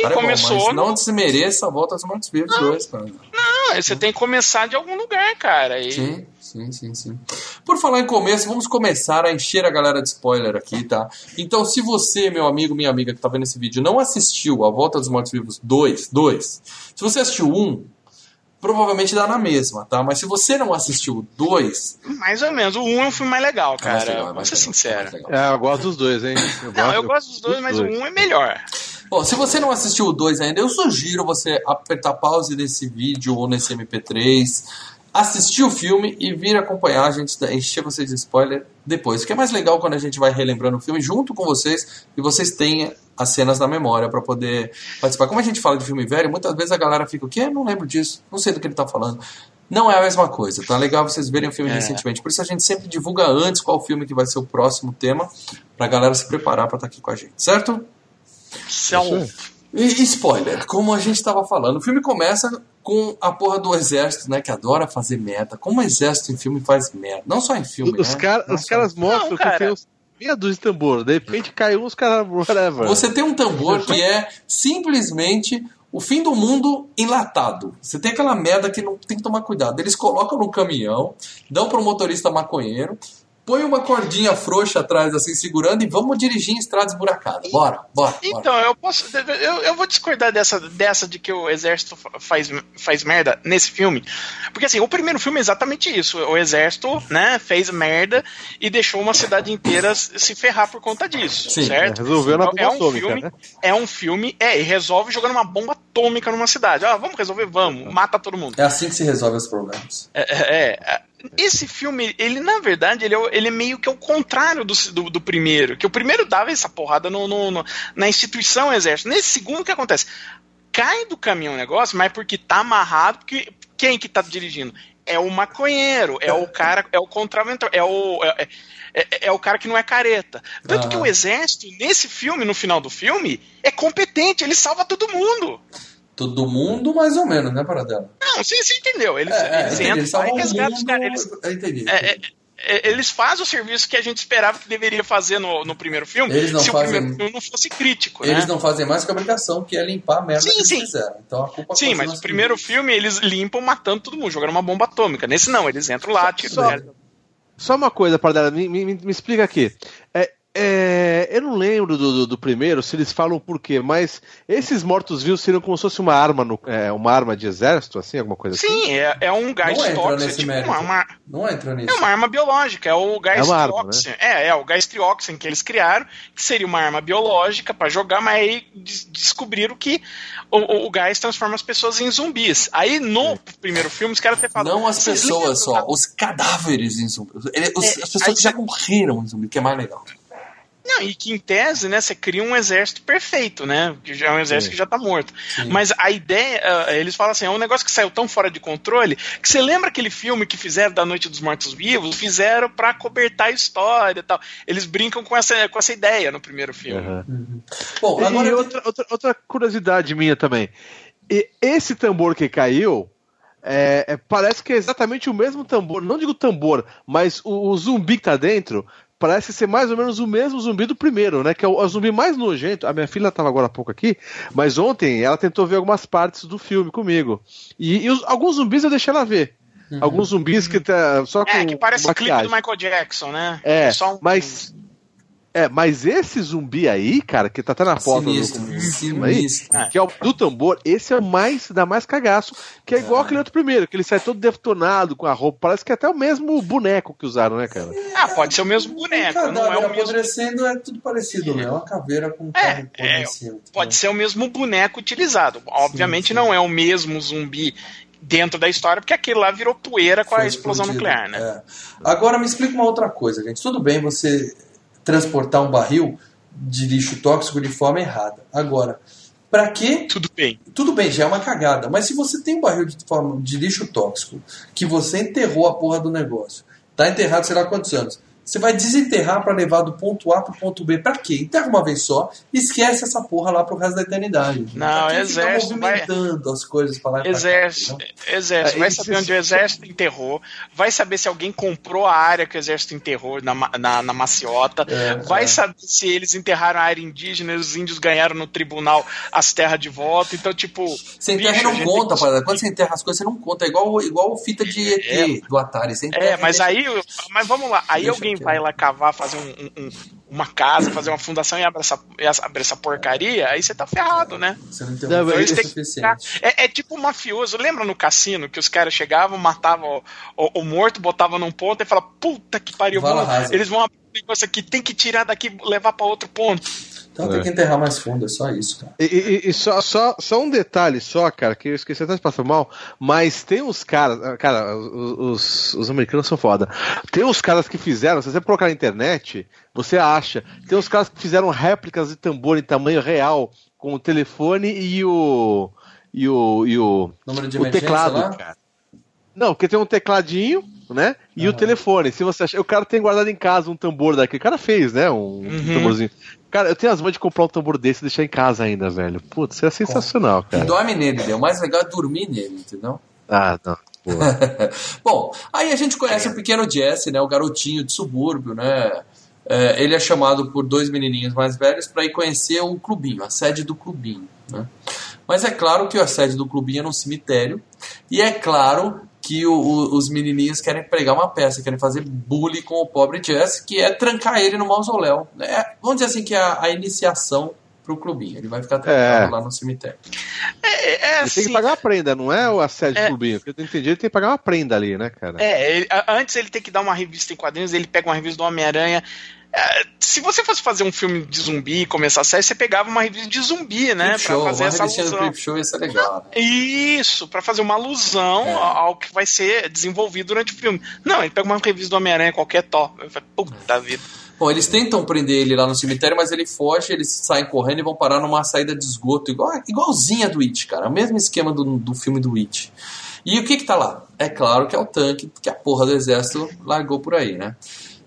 E cara começou. É bom, não desmereça a volta dos Mortos Vivos 2, cara. Não, você tem que começar de algum lugar, cara. E... Sim, sim, sim, sim. Por falar em começo, vamos começar a encher a galera de spoiler aqui, tá? Então, se você, meu amigo, minha amiga que tá vendo esse vídeo, não assistiu a Volta dos Mortos Vivos 2, 2, se você assistiu um, provavelmente dá na mesma, tá? Mas se você não assistiu o 2. Mais ou menos. O 1 um é um filme mais legal, cara. Mais legal, Vou ser legal, sincero. É, eu gosto dos dois, hein? Eu não, eu gosto dos dois, mas dois. o 1 um é melhor. Bom, se você não assistiu o 2 ainda, eu sugiro você apertar pause nesse vídeo ou nesse MP3 assistir o filme e vir acompanhar a gente, encher vocês de spoiler depois. O que é mais legal quando a gente vai relembrando o filme junto com vocês e vocês têm as cenas na memória para poder participar. Como a gente fala de filme velho, muitas vezes a galera fica, o quê? Não lembro disso, não sei do que ele tá falando. Não é a mesma coisa, tá legal vocês verem o filme é. recentemente. Por isso a gente sempre divulga antes qual filme que vai ser o próximo tema, pra galera se preparar para estar tá aqui com a gente, certo? Certo. E spoiler, como a gente estava falando, o filme começa com a porra do exército, né? Que adora fazer merda. Como o exército em filme faz merda. Não só em filme, os né? Cara, os caras mostram não, cara. que tem uns meia dúzia de tambor. De repente cai uns caras. Whatever. Você tem um tambor que é simplesmente o fim do mundo enlatado. Você tem aquela merda que não tem que tomar cuidado. Eles colocam no caminhão, dão para o motorista maconheiro, põe uma cordinha frouxa atrás, assim, segurando, e vamos dirigir em estrada esburacada. Bora, bora. Então, bora. eu posso. Eu, eu vou discordar dessa, dessa de que o exército faz, faz merda nesse filme. Porque assim, o primeiro filme é exatamente isso. O exército, né, fez merda e deixou uma cidade inteira se ferrar por conta disso. Sim, certo? É, resolveu na bomba é um atômica, filme, né? É um filme, é, e resolve jogando uma bomba atômica numa cidade. Ah, vamos resolver? Vamos, mata todo mundo. É assim que se resolve os problemas. É, é, é esse filme, ele na verdade, ele é, ele é meio que o contrário do, do, do, primeiro. Que o primeiro dava essa porrada no, no, no, na instituição exército. Nesse segundo, o que acontece? Cai do caminhão o negócio, mas porque tá amarrado, porque quem que tá dirigindo? É o maconheiro, é o cara, é o contraventor, é o. É, é, é, o cara que não é careta. Tanto que o exército, nesse filme, no final do filme, é competente, ele salva todo mundo. Todo mundo, mais ou menos, né, Paradela? Não, você, você entendeu. Eles, é, eles entram, eles resgatam os caras. Eles, eu entendi. É, é, é, eles fazem o serviço que a gente esperava que deveria fazer no, no primeiro filme eles não se fazem, o primeiro filme não fosse crítico. Eles né? não fazem mais que a obrigação, que é limpar a merda sim, que eles sim. fizeram. Então a culpa Sim, mas no primeiro filme eles limpam matando todo mundo, jogando uma bomba atômica. Nesse não, eles entram lá, tipo. Só, só uma coisa, Pardela, me, me, me explica aqui. É, é, eu não lembro do, do, do, primeiro, se eles falam por quê, mas esses mortos-vivos seriam como se fosse uma arma, no, é, uma arma de exército, assim, alguma coisa Sim, assim? Sim, é, é, um gás tóxico, tipo uma, uma, Não entra nisso. É uma arma biológica, é o gás é trioxin. Né? É, é o gás trioxin que eles criaram, que seria uma arma biológica para jogar, mas aí descobriram que o, o, o, gás transforma as pessoas em zumbis. Aí no primeiro filme os caras até falam. Não as pessoas só, os cadáveres em zumbis. Os, as pessoas que já morreram em zumbi, que é mais legal. Não, e que em tese, né, você cria um exército perfeito, né? Que já é um exército Sim. que já tá morto. Sim. Mas a ideia, uh, eles falam assim, é um negócio que saiu tão fora de controle que você lembra aquele filme que fizeram da Noite dos Mortos Vivos? Fizeram para cobertar a história e tal. Eles brincam com essa, com essa ideia no primeiro filme. Uhum. Uhum. Bom, agora e outra, outra, outra curiosidade minha também. E esse tambor que caiu, é, é, parece que é exatamente o mesmo tambor, não digo tambor, mas o, o, zumbi que tá dentro parece ser mais ou menos o mesmo zumbi do primeiro, né? Que é o, o zumbi mais nojento. A minha filha estava agora há pouco aqui, mas ontem ela tentou ver algumas partes do filme comigo. E, e os, alguns zumbis eu deixei ela ver. Uhum. Alguns zumbis que tá só com. É, que parece o clipe do Michael Jackson, né? É, é um... mas é, mas esse zumbi aí, cara, que tá até na foto sinistro, do, sinistro. Aí, que é o do tambor, esse é o mais, dá mais cagaço, que é igual é. aquele outro primeiro, que ele sai todo detonado com a roupa, parece que é até o mesmo boneco que usaram, né, cara? Ah, pode ser o mesmo boneco, não é o mesmo... apodrecendo é tudo parecido, né? É uma caveira com é, é, Pode ser o mesmo boneco utilizado. Obviamente sim, sim. não é o mesmo zumbi dentro da história, porque aquele lá virou poeira com Foi a explosão explodido. nuclear, né? É. Agora me explica uma outra coisa, gente. Tudo bem você transportar um barril de lixo tóxico de forma errada. Agora, para que Tudo bem. tudo bem, já é uma cagada. Mas se você tem um barril de, forma, de lixo tóxico, que você enterrou a porra do negócio, tá enterrado sei lá quantos anos, você vai desenterrar para levar do ponto A pro ponto B. Pra quê? Enterra uma vez só e esquece essa porra lá pro resto da eternidade. Não, Pra que exército Ficar vai- movimentando as coisas pra lá e pra cá, Exército, exército. É, Vai saber onde o exército enterrou, vai saber se alguém comprou a área que o exército enterrou na, na, na maciota, É, vai é. saber se eles enterraram a área indígena e os índios ganharam no tribunal as terras de volta. Então, tipo. Você enterra bicho, e não conta, que- parada. Quando você enterra as coisas, você não conta. É igual, igual fita de ET do Atari. Você enterra É, mas aí, mas vamos lá, aí alguém quieto. vai lá cavar, fazer um- um- um- uma casa, fazer uma fundação e abre essa, abre essa porcaria, aí você tá ferrado, né? Você não Não, interrompe mas o eles têm que suficiente. É, é tipo um mafioso, lembra no cassino que os caras chegavam, matavam o, o- o morto, botavam num ponto e falavam, puta que pariu, eles vão abrir um negócio aqui, tem que tirar daqui levar pra outro ponto. Então tem que enterrar mais fundo, é só isso, cara. E, e- e só, só, só um detalhe só, cara, que eu esqueci até de passar mal, mas tem uns caras, ah, cara, os, os, os americanos são foda. Tem uns caras que fizeram, se você colocar na internet, você acha. Tem uns caras que fizeram réplicas de tambor em tamanho real, com o telefone e o. e o. e o, Número de o teclado, lá? cara. Não, porque tem um tecladinho, né? E o Aham. telefone. Se você achar, o cara tem guardado em casa um tambor daquele. O cara fez, né? Um Uhum. tamborzinho. Cara, eu tenho as mãos de comprar um tambor desse e deixar em casa ainda, velho. Putz, isso é sensacional, E cara. dorme nele, né? O mais legal é dormir nele, entendeu? Ah, não. Bom, aí a gente conhece o pequeno Jesse, né? O garotinho de subúrbio, né? É, ele é chamado por dois menininhos mais velhos para ir conhecer o clubinho, a sede do clubinho, né? Mas é claro que a sede do clubinho é num cemitério e é claro que o- o- os menininhos querem pregar uma peça, querem fazer bullying com o pobre Jesse, que é trancar ele no mausoléu. É, vamos dizer assim que é a, a iniciação pro clubinho. Ele vai ficar trancado É. lá no cemitério. É, é Ele tem assim. que pagar uma prenda, não é o assédio É. do clubinho. Porque eu entendi, ele tem que pagar uma prenda ali, né, cara? É, ele- a- antes ele tem que dar uma revista em quadrinhos, ele pega uma revista do Homem-Aranha. É, se você fosse fazer um filme de zumbi e começar a série, você pegava uma revista de zumbi, né? Creep Pra show, fazer uma essa alusão. Show ia ser legal, né? Isso, pra fazer uma alusão É. ao que vai ser desenvolvido durante o filme. Não, ele pega uma revista do Homem-Aranha, qualquer top. Puta vida. Bom, eles tentam prender ele lá no cemitério, mas ele foge, eles saem correndo e vão parar numa saída de esgoto, igual, igualzinha do It, cara. O mesmo esquema do, do filme do It. E o que que tá lá? É claro que é o tanque que a porra do exército largou por aí, né?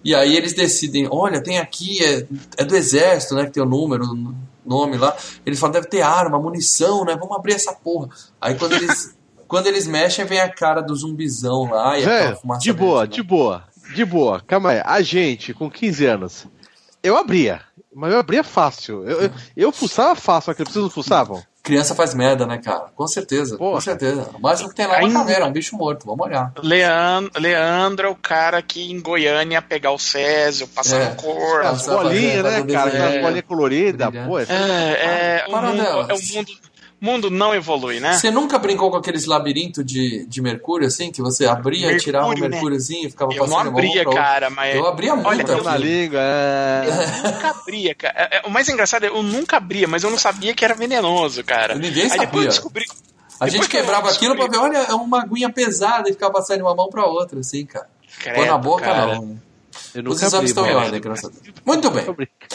E aí eles decidem, olha, tem aqui, é, é do exército, né, que tem o número, o nome lá. Eles falam, deve ter arma, munição, né, vamos abrir essa porra. Aí quando eles, quando eles mexem, vem a cara do zumbizão lá e fumaça de boa, verde, né? de boa, de boa. Calma aí. A gente, com 15 anos, eu abria. Mas eu abria fácil. Eu, eu, eu fuçava fácil, só que vocês não fuçavam? Criança faz merda, né, cara? Com certeza, com Porra. certeza. Mas o que tem lá é uma caveira, é um bicho morto, vamos olhar. Leandro, Leandro é o cara que em Goiânia ia pegar o Césio, passar É. no corpo. As bolinhas, né, cara? desenho. Aquelas bolinhas coloridas, Brilhante. pô. É, é, mundo, delas. é o mundo, mundo não evolui, né? Você nunca brincou com aqueles labirintos de, de mercúrio, assim, que você abria, Mercúrio, tirava o né? mercúriozinho e ficava Eu não passando de uma mão abria, cara, mas. Eu abria muito Olha, eu, na língua, é... eu nunca abria, cara. É, é, O mais engraçado é eu nunca abria, mas eu não sabia que era venenoso, cara. Ninguém Aí depois sabia. eu descobri. A depois gente que eu quebrava aquilo pra ver, olha, é uma aguinha pesada e ficava passando de uma mão pra outra, assim, cara. Põe na Credo, boca, cara. não. Eu Os nunca exames abri, estão em ordem, graças a Deus. Muito bem.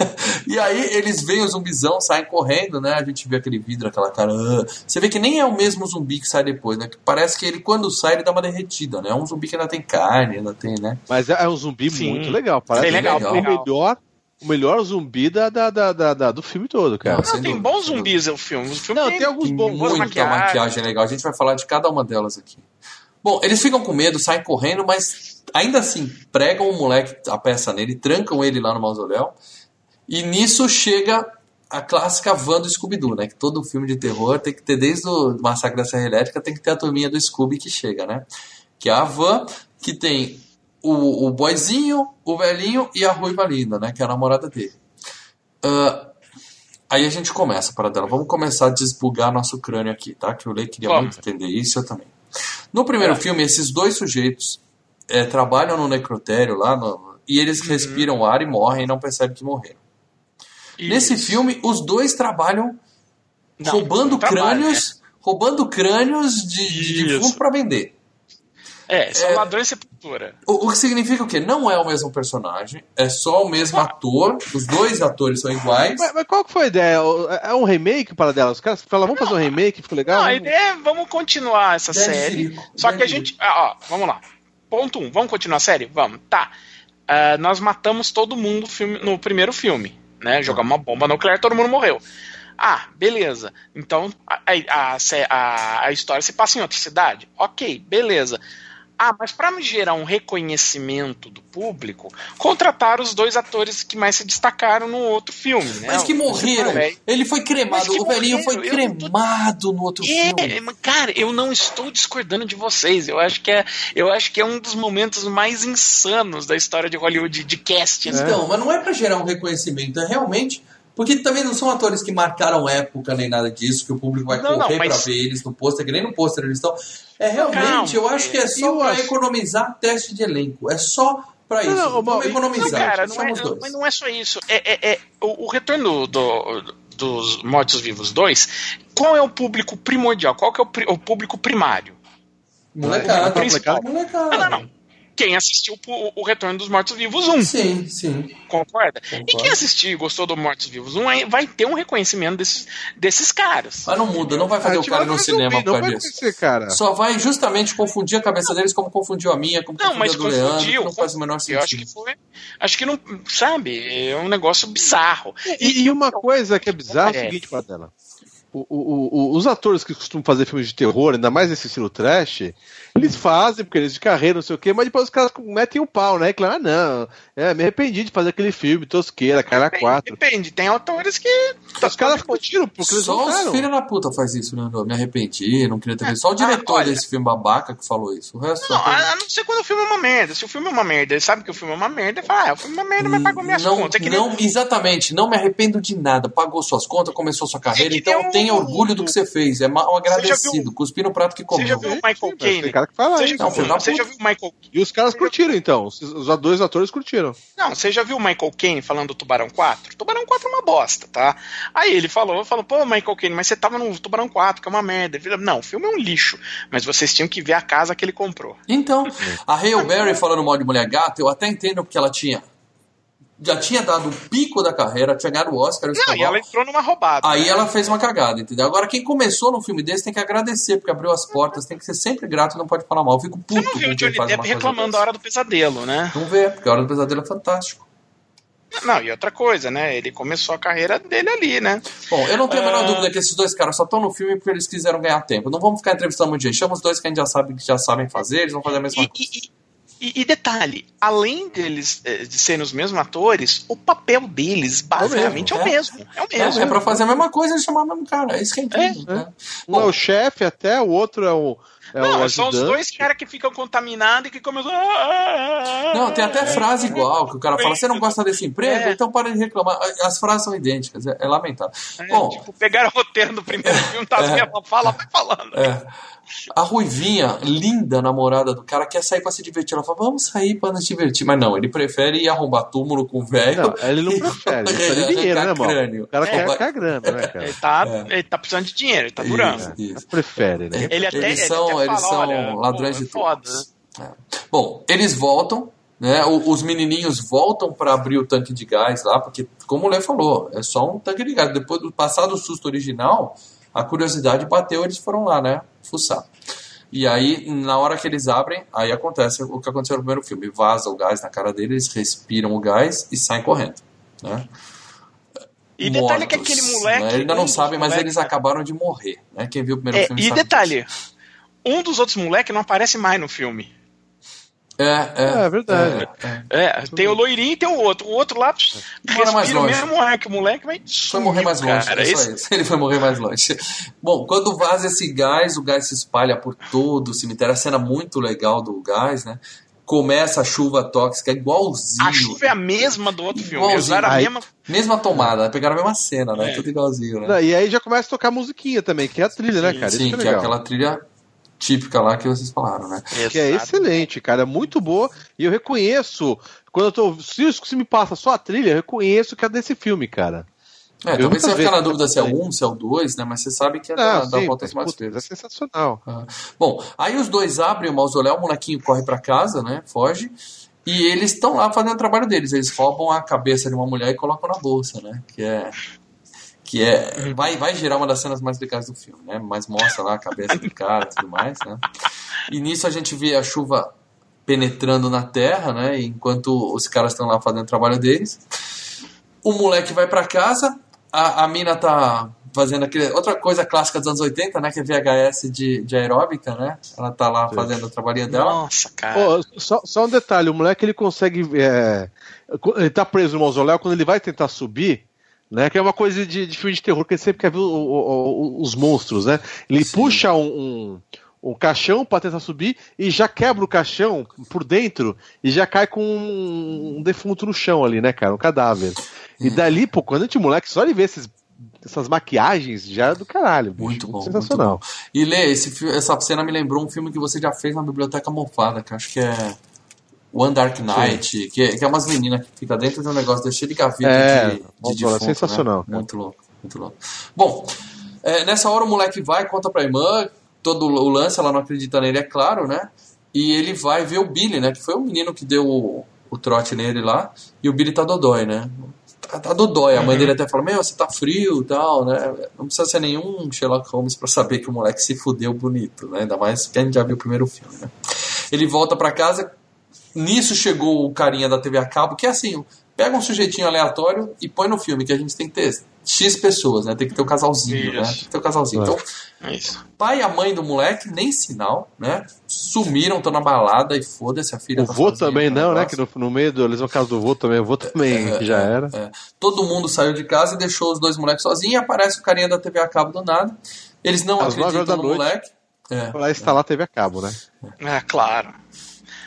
E aí eles veem o zumbizão, saem correndo, né? A gente vê aquele vidro, aquela cara. ah. Você vê que nem é o mesmo zumbi que sai depois, né? Que parece que ele, quando sai, ele dá uma derretida, né? É um zumbi que ainda tem carne, ainda tem, né? Mas é é um zumbi Sim. muito legal. Parece Bem legal, legal. o legal. melhor, o melhor zumbi da, da, da, da- da- do filme todo, cara. Não, sem tem dúvida, bons zumbis o filme. O filme Não, tem alguns Tem bons. boas muita maquiagens. maquiagem legal. A gente vai falar de cada uma delas aqui. Bom, eles ficam com medo, saem correndo, mas ainda assim pregam o moleque, a peça nele, trancam ele lá no mausoléu. E nisso chega a clássica van do Scooby-Doo, né? Que todo filme de terror tem que ter, desde o Massacre da Serra Elétrica, tem que ter a turminha do Scooby que chega, né? Que é a van que tem o, o boyzinho, o velhinho e a ruiva linda, né? Que é a namorada dele. Ah, aí a gente começa para dela. Vamos começar a desbugar nosso crânio aqui, tá? Que o Lei queria muito entender isso, eu também. No primeiro É. filme, esses dois sujeitos é, trabalham no necrotério lá no- e eles respiram o ar e morrem e não percebem que morreram. Nesse Isso. filme, os dois trabalham Não, roubando não trabalha, crânios, roubando crânios de, de defunto para vender. É, são É. ladrões sepultura. O, o que significa o quê? Não é o mesmo personagem, é só o mesmo ator, os dois atores são iguais. Mas, mas qual que foi a ideia? É um remake para dela? Os caras falam, vamos fazer um remake, ficou legal? Não, a ideia é vamos continuar essa Ideia de série. Sirico, Só que a gente. ah, ó, vamos lá. Ponto 1. Um, vamos continuar a série? Vamos. Tá. Ah, nós matamos todo mundo no filme- no primeiro filme. Né? Jogamos uma bomba nuclear, todo mundo morreu. Ah, beleza. Então a, a, a- a história se passa em outra cidade. Ok, beleza. Ah, mas para me gerar um reconhecimento do público, contrataram os dois atores que mais se destacaram no outro filme, né? Mas que morreram. Ele foi cremado, o velhinho foi não tô- cremado no outro filme. É, cara, eu não estou discordando de vocês. Eu acho que é, eu acho que é um dos momentos mais insanos da história de Hollywood de casting. Então, mas não é pra gerar um reconhecimento, é realmente. Porque também não são atores que marcaram época nem nada disso, que o público vai Não, não, correr mas- pra ver eles no pôster, que nem no pôster eles estão. É realmente, Não, eu acho que é só pra acho- economizar teste de elenco. É só pra isso. Não, Vamos Mauro, Não, economizar. cara, não é, mas não é só isso. É, é- é- o, o retorno do- dos Mortos-Vivos 2, qual é o público primordial? Qual que é o, o público primário? Molecada, Molecada. molecada. Não, não, não. Quem assistiu o, o Retorno dos Mortos-Vivos 1, Sim, sim. concorda? E Concordo. quem assistiu e gostou do Mortos-Vivos 1 aí vai ter um reconhecimento desses, desses caras. Mas não muda, não vai fazer Ah, o cara no cinema por causa vai disso. conhecer, cara. Só vai justamente confundir a cabeça deles como confundiu a minha, como Não, mas confundiu a do Leandro, não faz o menor sentido. Eu acho que foi. Acho que não. Sabe? É um negócio bizarro. E, e uma coisa que é bizarra é o É. seguinte, Padela. O, o- o- os atores que costumam fazer filmes de terror, ainda mais nesse estilo trash, eles fazem porque eles de carreira, não sei o quê, mas depois os caras metem o pau, né? E claro, ah, não, é, me arrependi de fazer aquele filme, tosqueira, cara quatro. Depende, tem autores que. Os caras curtiram, porque eles Só os filhos da puta faz isso, Leandro. Me arrependi, não queria ter feito. Só o diretor olha- desse filme babaca que falou isso. O resto Não, a a não ser quando o filme é uma merda. Se o filme é uma merda, ele sabe que o filme é uma merda, ele fala, ah, o filme é uma merda, mas pagou minhas não, contas. É que nem- não, exatamente, não me arrependo de nada. Pagou suas contas, começou sua carreira, É então nem tenha orgulho do que você fez. É mal agradecido. viu- Cuspir no prato que Você já comeu. viu o Michael Caine? cara que fala Você já, Não, da você já viu o Michael E os caras curtiram, então. Os, os dois atores curtiram. Não, você já viu o Michael Caine falando do Tubarão 4? Tubarão 4 é uma bosta, tá? Aí ele falou, falou, pô, Michael Caine, mas você tava no Tubarão 4, que é uma merda. Ele falou, não, o filme é um lixo, mas vocês tinham que ver a casa que ele comprou. Então, a Hale Berry falando mal de mulher gata, eu até entendo porque ela tinha. Já tinha dado o pico da carreira, tinha ganhado o Oscar. Não, e ela entrou numa roubada. Aí né? ela fez uma cagada, entendeu? Agora, quem começou num filme desse tem que agradecer, porque abriu as portas, tem que ser sempre grato e não pode falar mal. Eu fico puto Você não viu o Johnny Depp reclamando da hora do pesadelo, né? Não vê, porque a Hora do Pesadelo é fantástico. Não, e outra coisa, né? Ele começou a carreira dele ali, né? Bom, eu não tenho a menor Ah. dúvida que esses dois caras só estão no filme porque eles quiseram ganhar tempo. Não vamos ficar entrevistando muito gente. Chama os dois que a gente já sabe que já sabem fazer, eles vão fazer a mesma E, coisa. e- e- e detalhe, além deles eh, de serem os mesmos atores, o papel deles basicamente é o é. mesmo. É o É, mesmo. é pra fazer a mesma coisa e chamar o mesmo cara. É isso que é incrível. É, né? Um é o chefe até, o outro é o, é Não, o são os dois caras que ficam contaminados e que começam. "Ah, ah, ah, Não, tem até ah". frase igual, que o cara fala, você não gosta desse emprego? É. Então para de reclamar. As frases são idênticas, é, é lamentável. É, Bom, tipo, pegaram o roteiro do primeiro filme, tá É. fala, vai falando. É. A Ruivinha, linda namorada do cara, quer sair pra se divertir. Ela fala, vamos sair pra nos divertir. Mas não, ele prefere ir arrombar túmulo com o velho. Não, ele não prefere, ele precisa de dinheiro, né, crânio. O cara quer, Roubar- quer grana, né, cara? Ele tá, É. ele tá precisando de dinheiro, ele tá durando. Isso, isso. Prefere, né? Ele até, Eles ele são, até eles fala, são olha, ladrões pô, de é foda. É. Bom, eles voltam, né? o- Os menininhos voltam pra abrir o tanque de gás lá, porque, como o Lê falou, é só um tanque de gás. Depois do passado susto original, a curiosidade bateu, eles foram lá, né? Fuçar. E aí, na hora que eles abrem, aí acontece o que aconteceu no primeiro filme. Vaza o gás na cara deles, eles respiram o gás e saem correndo. Né? E detalhe que Mortos, aquele moleque. né? Ainda não um dos sabem, mas moleques- eles acabaram de morrer. Né? Quem viu o primeiro É, filme e sabe detalhe, um dos outros moleques não aparece mais no filme. É, é, É, verdade. é, é. É, tem o loirinho e tem o outro. O outro lá Mora mais respira o longe. mesmo ar que o moleque, vai Foi morrer mais longe, cara. é Esse- isso. Ele foi morrer mais longe. Bom, quando vaza esse gás, o gás se espalha por todo o cemitério. A cena muito legal do gás, né? Começa a chuva tóxica, igualzinho. A chuva é a mesma do outro filme. Igualzinho. Usaram a mesma. Mesma tomada, pegaram a mesma cena, né? É. Tudo igualzinho, né? E aí já começa a tocar musiquinha também, que é a trilha, né, cara? Sim, Isso que que é é legal. aquela trilha típica lá que vocês falaram, né? Que é excelente, cara. É muito boa. E eu reconheço, quando eu tô. Se, se me passa só a trilha, eu reconheço que é desse filme, cara. É, Eu talvez você ficar na dúvida se é o 1, se é o 2, né? Mas você sabe que é da, da sim, volta mais puta, vezes. é sensacional. Ah. Bom, aí os dois abrem o mausoléu, o molequinho corre pra casa, né? Foge. E eles estão lá fazendo o trabalho deles. Eles roubam a cabeça de uma mulher e colocam na bolsa, né? Que é. Que é. Vai, vai gerar uma das cenas mais legais do filme, né? Mas mostra lá a cabeça do cara e tudo mais, né? E nisso a gente vê a chuva penetrando na terra, né? Enquanto os caras estão lá fazendo o trabalho deles. O moleque vai pra casa, a, a mina tá fazendo aquele. Outra coisa clássica dos anos 80, né? Que é VHS de, de aeróbica, né? Ela tá lá fazendo o trabalhinho dela. Nossa, cara. Pô, só, só um detalhe, o moleque ele consegue. é, ele tá preso no mausoléu, quando ele vai tentar subir, né? Que é uma coisa de, de filme de terror, que ele sempre quer ver o- o- o- os monstros, né? Ele Sim. puxa um, um, um caixão pra tentar subir e já quebra o caixão por dentro e já cai com um, um defunto no chão ali, né, cara? Um cadáver. E Hum. dali, pô, quando a gente é moleque, só ele vê esses, essas maquiagens já é do caralho. bicho. Muito bom. Sensacional. Muito bom. E Lê, esse, essa cena me lembrou um filme que você já fez na Biblioteca Mofada, que eu acho que é One Dark Knight, que é, que é umas meninas que fica dentro de um negócio cheio de gaveta É, de, de vamos defunto, falar, sensacional, né? Muito louco, muito louco. Bom, é, nessa hora o moleque vai, conta pra irmã, todo o lance, ela não acredita nele, é claro, né? E ele vai ver o Billy, né? Que foi o menino que deu o, o trote nele lá, e o Billy tá dodói, né? Tá, tá dodói. A mãe dele até fala, meu, você tá frio e tal, né? Não precisa ser nenhum Sherlock Holmes pra saber que o moleque se fudeu bonito, né? Ainda mais que a gente já viu o primeiro filme, né? Ele volta pra casa, nisso chegou o carinha da TV a cabo, que é assim, pega um sujeitinho aleatório e põe no filme, que a gente tem que ter X pessoas, né? Tem que ter o casalzinho, né? Isso. Tem que ter o casalzinho. É. Então, É isso. pai e a mãe do moleque, nem sinal, né? Sumiram, estão na balada e foda-se, a filha O tá vô sozinha também o não, né? Que no, no meio do. Eles vão caso do vô também, o vô também, que já era. É. Todo mundo saiu de casa e deixou os dois moleques sozinhos. E aparece o carinha da TV a cabo do nada. Eles não Às horas acreditam no noite. moleque. É. Lá instalar TV a cabo, né? É, claro.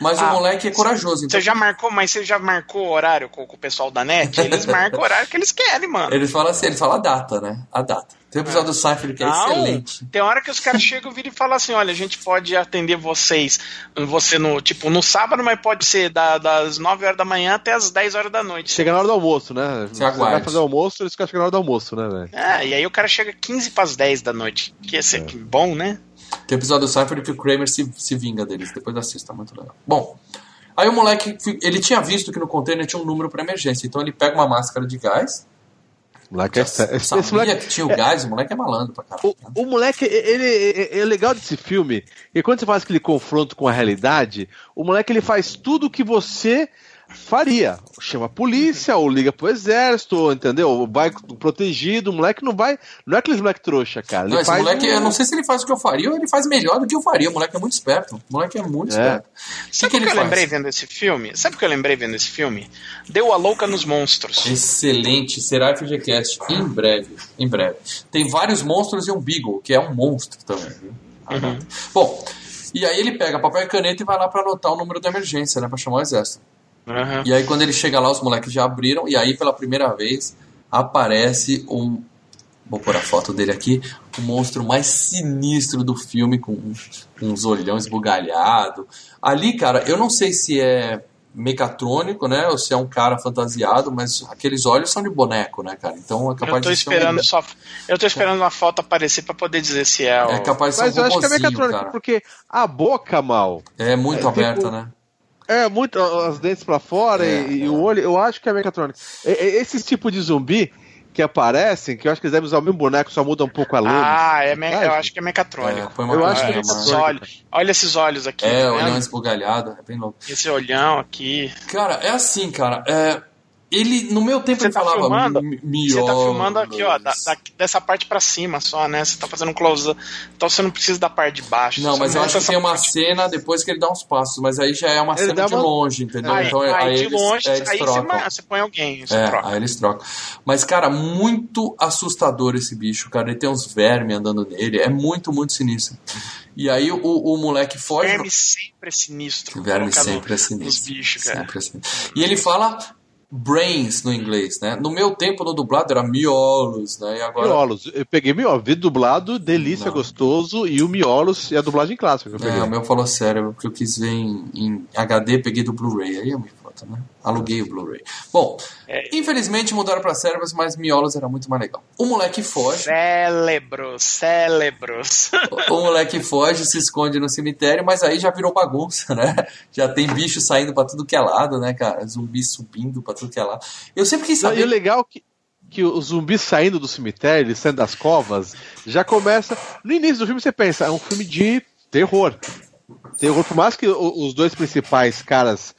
Mas Ah, o moleque é corajoso. Então Você já marcou, mas você já marcou o horário com, com o pessoal da net? Eles marcam o horário que eles querem, mano. eles falam assim, eles falam a data, né? A data. Tem um episódio do Seinfeld que é Não, excelente. Tem hora que os caras chegam e viram e falam assim: olha, a gente pode atender vocês, você no, tipo, no sábado, mas pode ser da- das 9 horas da manhã até as 10 horas da noite. Chega na hora do almoço, né? Você vai fazer almoço, eles ficam chegando na hora do almoço, né, velho? É, e aí o cara chega 15 para as 10 da noite. Que ia ser É. bom, né? Tem episódio do Seinfeld que o Kramer se, se vinga deles. Depois assista, muito legal. Bom, aí o moleque, ele tinha visto que no container tinha um número para emergência. Então ele pega uma máscara de gás. O moleque é, esse, Sabia esse moleque, que tinha o gás, o moleque é malandro pra caralho. o, o moleque, ele, ele- é legal desse filme, e quando você faz aquele confronto com a realidade, o moleque ele faz tudo o que você faria. Chama a polícia, ou liga pro exército, ou, entendeu? Vai protegido, o moleque não vai. Não é aqueles moleque trouxa, cara. Ele Não, esse faz moleque, um- eu não sei se ele faz o que eu faria ou ele faz melhor do que eu faria. O moleque é muito esperto. O moleque é muito É. esperto. Sabe o que, ele eu faz? lembrei vendo esse filme? Sabe o que eu lembrei vendo esse filme? Deu a louca nos monstros. Excelente, será FGCast em breve, em breve. Tem vários monstros e um Beagle, que é um monstro também. Viu? Uhum. Bom, e aí ele pega papel e caneta e vai lá pra anotar o número da emergência, né, Pra chamar o exército. Aham. E aí quando ele chega lá, os moleques já abriram e aí pela primeira vez aparece um Vou pôr a foto dele aqui. O monstro mais sinistro do filme, com uns, uns olhão esbugalhado. Ali, cara, eu não sei se é mecatrônico, né? Ou se é um cara fantasiado, mas aqueles olhos são de boneco, né, cara? Então é capaz Eu tô de ser um- esperando só. Eu tô esperando uma foto aparecer pra poder dizer se é o. É capaz de ser Mas um eu acho que é mecatrônico, cara. porque a boca, mal, É muito É, tipo, aberta, né? É, muito, as dentes pra fora É, e, e é. o olho, eu acho que é mecatrônico. E- e- Esses tipos de zumbi que aparecem, que eu acho que eles devem usar o mesmo boneco, só muda um pouco a luz. Ah, é me... eu acho que é mecatrônico. É, Eu acho que é esses olhos. Olha esses olhos aqui. É, tá olhão esbugalhado, é bem louco. Esse olhão aqui. Cara, é assim, cara. É, ele, no meu tempo, Você ele tá falava. filmando? "Mi- Você tá miolos". filmando aqui, ó, da- da- dessa parte pra cima só, né? Você tá fazendo um close Então você não precisa da parte de baixo. Não, Você mas eu acho que tem uma parte- cena depois que ele dá uns passos, mas aí já é uma Ele cena de uma- longe, entendeu? Aí, então aí, aí de eles, longe, é, eles aí você, trocam. ma- você põe alguém, você É, troca. aí eles trocam. Mas, cara, muito assustador esse bicho, cara. Ele tem uns vermes andando nele. É muito, muito sinistro. E aí o, o moleque foge. Verme sempre é sinistro. Verme sempre é sinistro. bichos, cara. Sempre é sinistro. E ele fala brains no inglês, né? No meu tempo, no dublado, era miolos, né? E agora. Miolos. Eu peguei miolos. Vi dublado, delícia, Não. gostoso, e o miolos e a dublagem clássica. É, o meu falou sério, porque eu quis ver em, em HD, peguei do Blu-ray. Aí eu me foto, né? Aluguei o Blu-ray. Bom, É. Infelizmente mudaram para cérebros, mas miolos era muito mais legal. O moleque foge. Cérebros, cérebros. O, o moleque foge, se esconde no cemitério, mas aí já virou bagunça, né? Já tem bicho saindo para tudo que é lado, né, cara? Zumbi subindo para tudo que é lado. Eu sempre quis saber. Não, e o legal é que que os zumbis saindo do cemitério, eles saindo das covas, já começa. No início do filme você pensa, é um filme de terror. Terror, por mais que os dois principais caras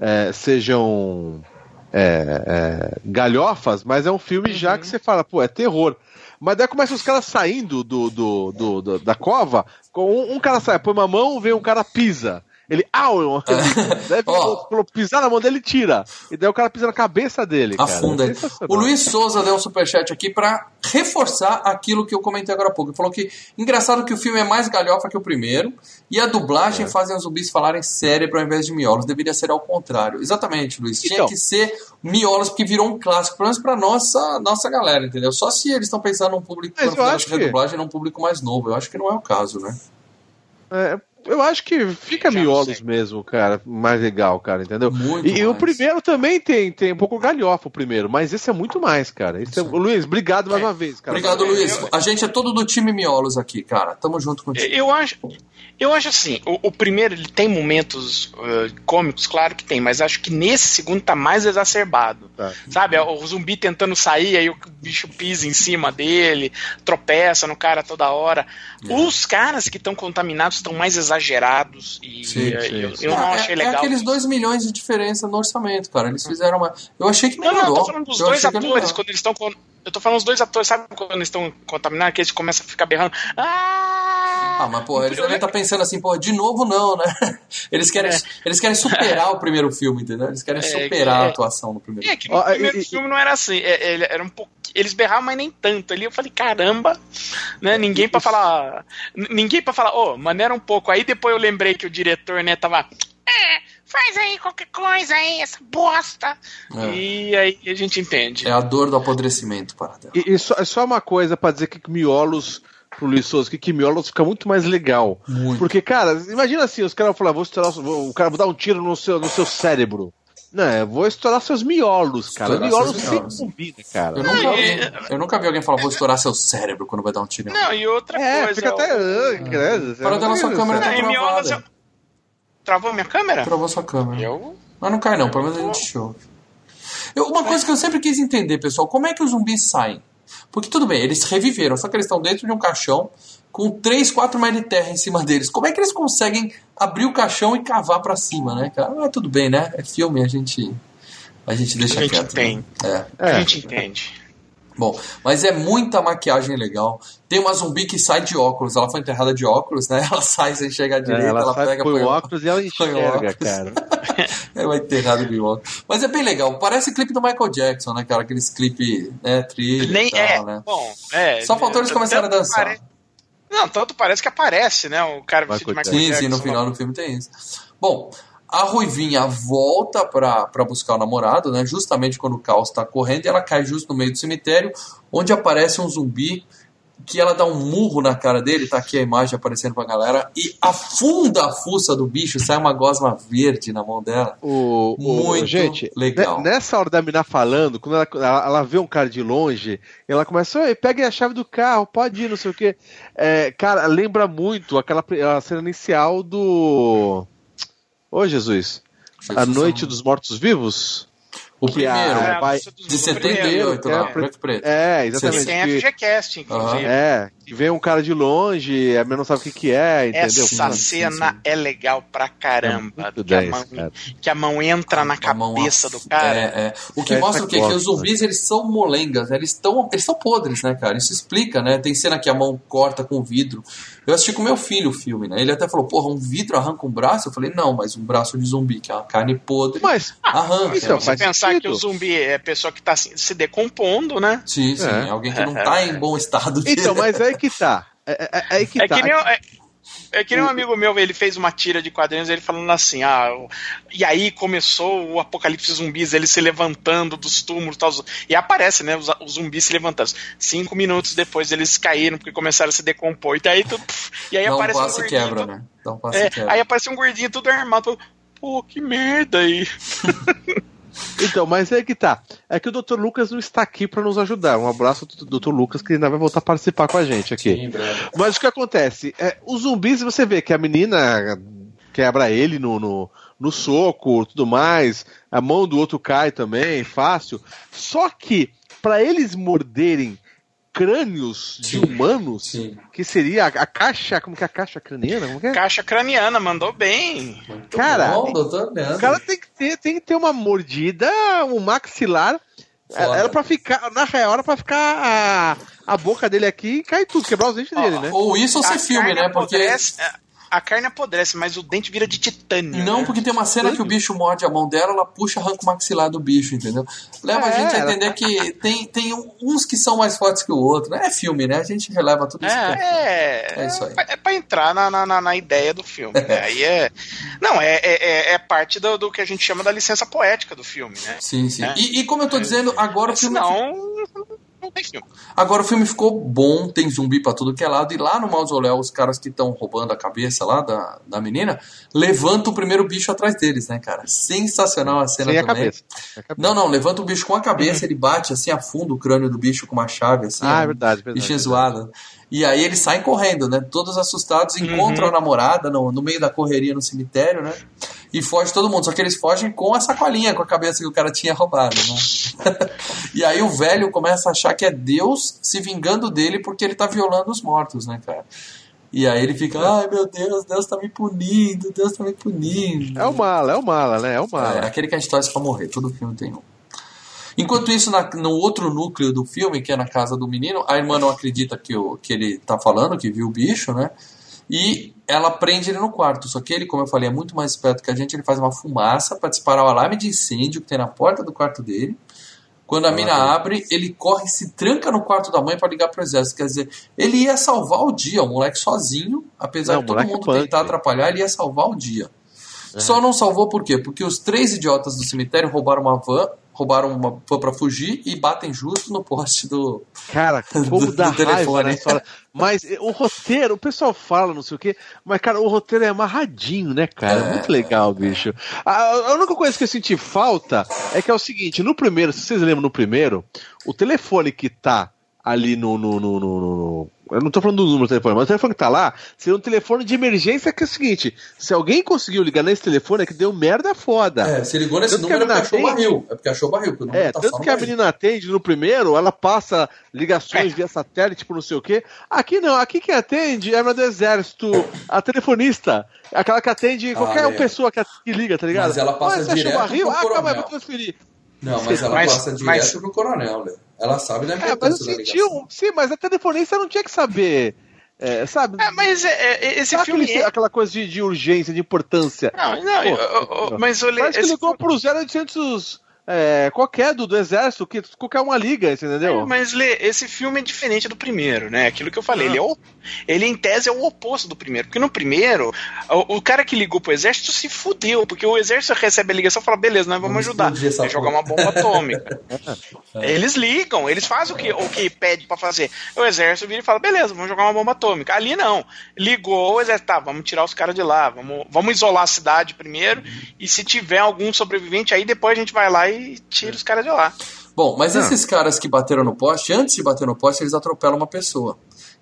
é, sejam é, é, galhofas, mas é um filme uhum. já que você fala, pô, é terror. Mas daí começa os caras saindo do, do, do, do da cova, com um, um, cara sai, põe uma mão, vem um cara pisa. Ele, au! Deve oh. pisar na mão dele tira. E daí o cara pisa na cabeça dele. Afunda ele. O Luiz Souza deu um superchat aqui para reforçar aquilo que eu comentei agora há pouco. Ele falou que engraçado que o filme é mais galhofa que o primeiro. E a dublagem é. fazem os zumbis falarem cérebro ao invés de miolos. Deveria ser ao contrário. Exatamente, Luiz. Tinha então, que ser miolos, porque virou um clássico, pelo menos pra nossa, nossa galera, entendeu? Só se eles estão pensando num público, quando fizeram a redublagem, num público mais novo. Eu acho que não é o caso, né? É, eu acho que fica miolos mesmo, cara, mais legal, cara, entendeu? Muito e, e, o primeiro também tem, tem um pouco galhofa, o primeiro, mas esse é muito mais, cara. É, Luiz, obrigado mais é. uma vez, cara. Obrigado, Luiz. A gente é todo do time miolos aqui, cara. Tamo junto contigo. Eu acho, eu acho assim, o, o primeiro ele tem momentos uh, cômicos, claro que tem, mas acho que nesse segundo tá mais exacerbado. Tá. Sabe, o zumbi tentando sair, aí o bicho pisa em cima dele, tropeça no cara toda hora. É. Os caras que estão contaminados estão mais exagerados e sim, sim, eu, sim. eu, não achei é, legal. É aqueles dois milhões de diferença no orçamento, cara. Eles fizeram uma. Eu achei que melhorou. Não, não, eu tô falando dos eu dois atores, quando eles estão. Eu tô falando os dois atores, sabe quando eles estão contaminados, que eles começam a ficar berrando. Ah! Ah, mas porra, eles devem estar tá pensando assim, porra, de novo não, né? Eles querem, é. eles querem superar o primeiro filme, entendeu? Eles querem é, superar é, a atuação no primeiro é, filme. É, que no primeiro e, filme não era assim. É, era um pouco, eles berravam, mas nem tanto. Ali eu falei, caramba, né? Ninguém para falar. Ninguém para falar, ô, oh, maneira um pouco. Aí depois eu lembrei que o diretor, né, tava. É, faz aí qualquer coisa aí, essa bosta. É. E aí a gente entende. É a dor do apodrecimento, parada. E, e só, é só uma coisa para dizer que miolos pro Luiz Souza que Quimiolos fica muito mais legal. Muito. Porque, cara, imagina assim, os caras vão falar, vou estourar, vou, o cara vou dar um tiro no seu, no seu cérebro. Não, vou estourar seus miolos, cara. Estourar miolos sempre combina, cara. Eu nunca, vi, eu nunca vi alguém falar, vou estourar seu cérebro quando vai dar um tiro. Não, e outra é, coisa. Fica até. Uh, Para da nossa câmera tá travada. Travou minha câmera? Travou sua câmera. Eu? Mas não cai não, pelo menos a gente show. Eu, uma coisa que eu sempre quis entender, pessoal, como é que os zumbis saem? Porque tudo bem, eles reviveram, só que eles estão dentro de um caixão com 3, 4 metros de terra em cima deles. Como é que eles conseguem abrir o caixão e cavar para cima, né, cara? Ah, tudo bem, né? É filme, a gente a gente deixa a gente quieto. Né? É. A gente entende. Bom, mas é muita maquiagem legal. Tem uma zumbi que sai de óculos. Ela foi enterrada de óculos, né? Ela sai sem chegar à direita, é, ela, ela sai, pega põe o óculos e ela enxerga, cara. ela é enterrada de óculos. Mas é bem legal. Parece clipe do Michael Jackson, né, cara? Aqueles clipe, né, trilha Nem, tal, é, né? Bom, é, Só faltou eles começarem a dançar. Pare... Não, tanto parece que aparece, né? O cara vestido de Michael sim, Jackson. Sim, sim, no final do filme tem isso. Bom, a Ruivinha volta para buscar o namorado, né? Justamente quando o caos está correndo, e ela cai justo no meio do cemitério, onde aparece um zumbi que ela dá um murro na cara dele, tá aqui a imagem aparecendo pra galera, e afunda a fuça do bicho, sai uma gosma verde na mão dela. O, Muito o, gente, legal. Nessa hora da mina falando, quando ela, ela, ela, vê um cara de longe, ela começa, oi, pegue a chave do carro, pode ir, não sei o que. É, cara, lembra muito aquela a cena inicial do. Ô, Jesus. Jesus a Noite dos Mortos Vivos? O primeiro, a, vai, de 78, lá, é, preto preto. É, exatamente. Tem FGCast, inclusive. É, que vem um cara de longe, a menina não sabe o que, que é, entendeu? Essa cena é legal pra caramba. É que, 10, a mão, que, a mão, entra na cabeça do cara. É, é. O que mostra o quê? Que os zumbis, eles são molengas, eles estão eles são podres, né, cara? Isso explica, né? Tem cena que a mão corta com vidro. Eu assisti com meu filho o filme, né? Ele até falou, porra, um vidro arranca um braço? Eu falei, não, mas um braço de zumbi, que é uma carne podre, mas, arranca. Isso, né? pensar sentido. que o zumbi é pessoa que tá se decompondo, né? Sim, sim. É. Alguém que não tá em bom estado de... Então, mas aí que tá. É, é, é, que, é tá. que nem, é, é que nem um amigo meu, ele fez uma tira de quadrinhos, ele falando assim, ah, e aí começou o apocalipse zumbis, ele se levantando dos túmulos tal, e aparece, né, os, os zumbis se levantando. Cinco minutos depois eles caíram porque começaram a se decompor, e aí tudo, e aí Dá aparece um um gordinho, quebra, né? Um passo é, quebra. Aí aparece um gordinho tudo armado, pô, que merda aí. Então, mas é que tá. É que o Dr. Lucas não está aqui para nos ajudar. Um abraço do Dr. Lucas, que ainda vai voltar a participar com a gente aqui. Sim, mas o que acontece? É, os zumbis, você vê que a menina quebra ele no, no, no soco, tudo mais. A mão do outro cai também, fácil. Só que, para eles morderem crânios de humanos, Sim. que seria a, a, caixa, como que é a caixa craniana? Como que é? Caixa craniana, mandou bem. Muito cara, bom, doutor o cara tem que ter, tem que ter uma mordida, um maxilar. Foda. Era pra ficar, na real, era pra ficar a, a boca dele aqui e cair tudo, quebrar os dentes dele, né? Ou isso ou ser filme, né? Porque. Apodrece, a carne apodrece, mas o dente vira de titânio. Não, né? porque tem uma cena que o bicho morde a mão dela, ela puxa, arranca o maxilar do bicho, entendeu? Leva é, a gente a entender ela... que tem, tem uns que são mais fortes que o outro. Né? É filme, né? A gente releva tudo isso. É, é, é, isso aí. É pra entrar na, na, na ideia do filme. Né? Aí é. Não, é, é, é, é parte do, do que a gente chama da licença poética do filme, né? Sim, sim. É. E, e, como eu tô dizendo, agora o filme. Não não tem filme. Agora o filme ficou bom, tem zumbi pra tudo que é lado, e lá no mausoléu, os caras que estão roubando a cabeça lá da, da menina, levantam o primeiro bicho atrás deles, né, cara? Sensacional a cena Sem também. A cabeça. a cabeça. Não, não, levanta o bicho com a cabeça, uhum. ele bate assim a fundo o crânio do bicho com uma chave, assim. Ah, é verdade, verdade. Bichinho zoado. E aí eles saem correndo, né? Todos assustados, encontram uhum. a namorada no, no meio da correria no cemitério, né? E foge todo mundo. Só que eles fogem com a sacolinha com a cabeça que o cara tinha roubado, né? e aí o velho começa a achar que é Deus se vingando dele porque ele tá violando os mortos, né, cara? E aí ele fica, ai meu Deus, Deus tá me punindo, Deus tá me punindo. É o mala, é o mala, né? É o mala. É, aquele que a gente torce pra morrer, todo filme tem um. Enquanto isso, na, no outro núcleo do filme, que é na casa do menino, a irmã não acredita que, o, que ele tá falando, que viu o bicho, né? E ela prende ele no quarto. Só que ele, como eu falei, é muito mais esperto que a gente. Ele faz uma fumaça para disparar o alarme de incêndio que tem na porta do quarto dele. Quando a mina abre, ele corre e se tranca no quarto da mãe para ligar pro exército. Quer dizer, ele ia salvar o dia, o moleque sozinho, apesar não, de todo mundo punk. tentar atrapalhar, ele ia salvar o dia. É. Só não salvou por quê? Porque os três idiotas do cemitério roubaram uma van roubaram uma van pra fugir e batem justo no poste do. Cara, como do, dá do telefone. Raiva, né? Mas o roteiro, o pessoal fala, não sei o quê, mas, cara, o roteiro é amarradinho, né, cara? É. Muito legal, bicho. A, a, única coisa que eu senti falta é que é o seguinte: no primeiro, se vocês lembram, no primeiro, o telefone que tá ali no, no, no, no eu não tô falando do número do telefone, mas o telefone que tá lá seria um telefone de emergência que é o seguinte: se alguém conseguiu ligar nesse telefone é que deu merda foda. É, se ligou nesse tanto número é porque achou barril. É porque achou barril. Porque é, tá tanto que a menina atende no primeiro, ela passa ligações é. via satélite, tipo não sei o quê. Aqui não, aqui quem atende é do exército, a telefonista. Aquela que atende qualquer ah, é. pessoa que, liga, tá ligado? Mas ela passa mas, direto barril? Ah, calma aí, vou transferir. Não, mas ela mas, passa direto mas... pro coronel, né? Ela sabe da importância é, mas eu senti Sim, mas a telefonista não tinha que saber. É, sabe? É, mas é, é esse sabe filme. Aquele, é... Aquela coisa de, de, urgência, de importância. Não, não, Pô, eu, eu, mas olha. Parece que ligou filme... pro 0800 é, qualquer do, do exército, que qualquer uma liga, entendeu? É, mas Lê, esse filme é diferente do primeiro, né? Aquilo que eu falei, ah. ele, é o, ele em tese é o oposto do primeiro. Porque no primeiro, o, o, cara que ligou pro exército se fudeu, porque o exército recebe a ligação e fala, beleza, nós vamos, vamos ajudar. Vai jogar uma bomba atômica. é. Eles ligam, eles fazem o que, o que pede para fazer. O exército vira e fala, beleza, vamos jogar uma bomba atômica. Ali não. Ligou, o exército, tá, vamos tirar os caras de lá, vamos, vamos isolar a cidade primeiro, uhum. e se tiver algum sobrevivente, aí depois a gente vai lá e tira os caras de lá. Bom, mas esses caras que bateram no poste, antes de bater no poste, eles atropelam uma pessoa.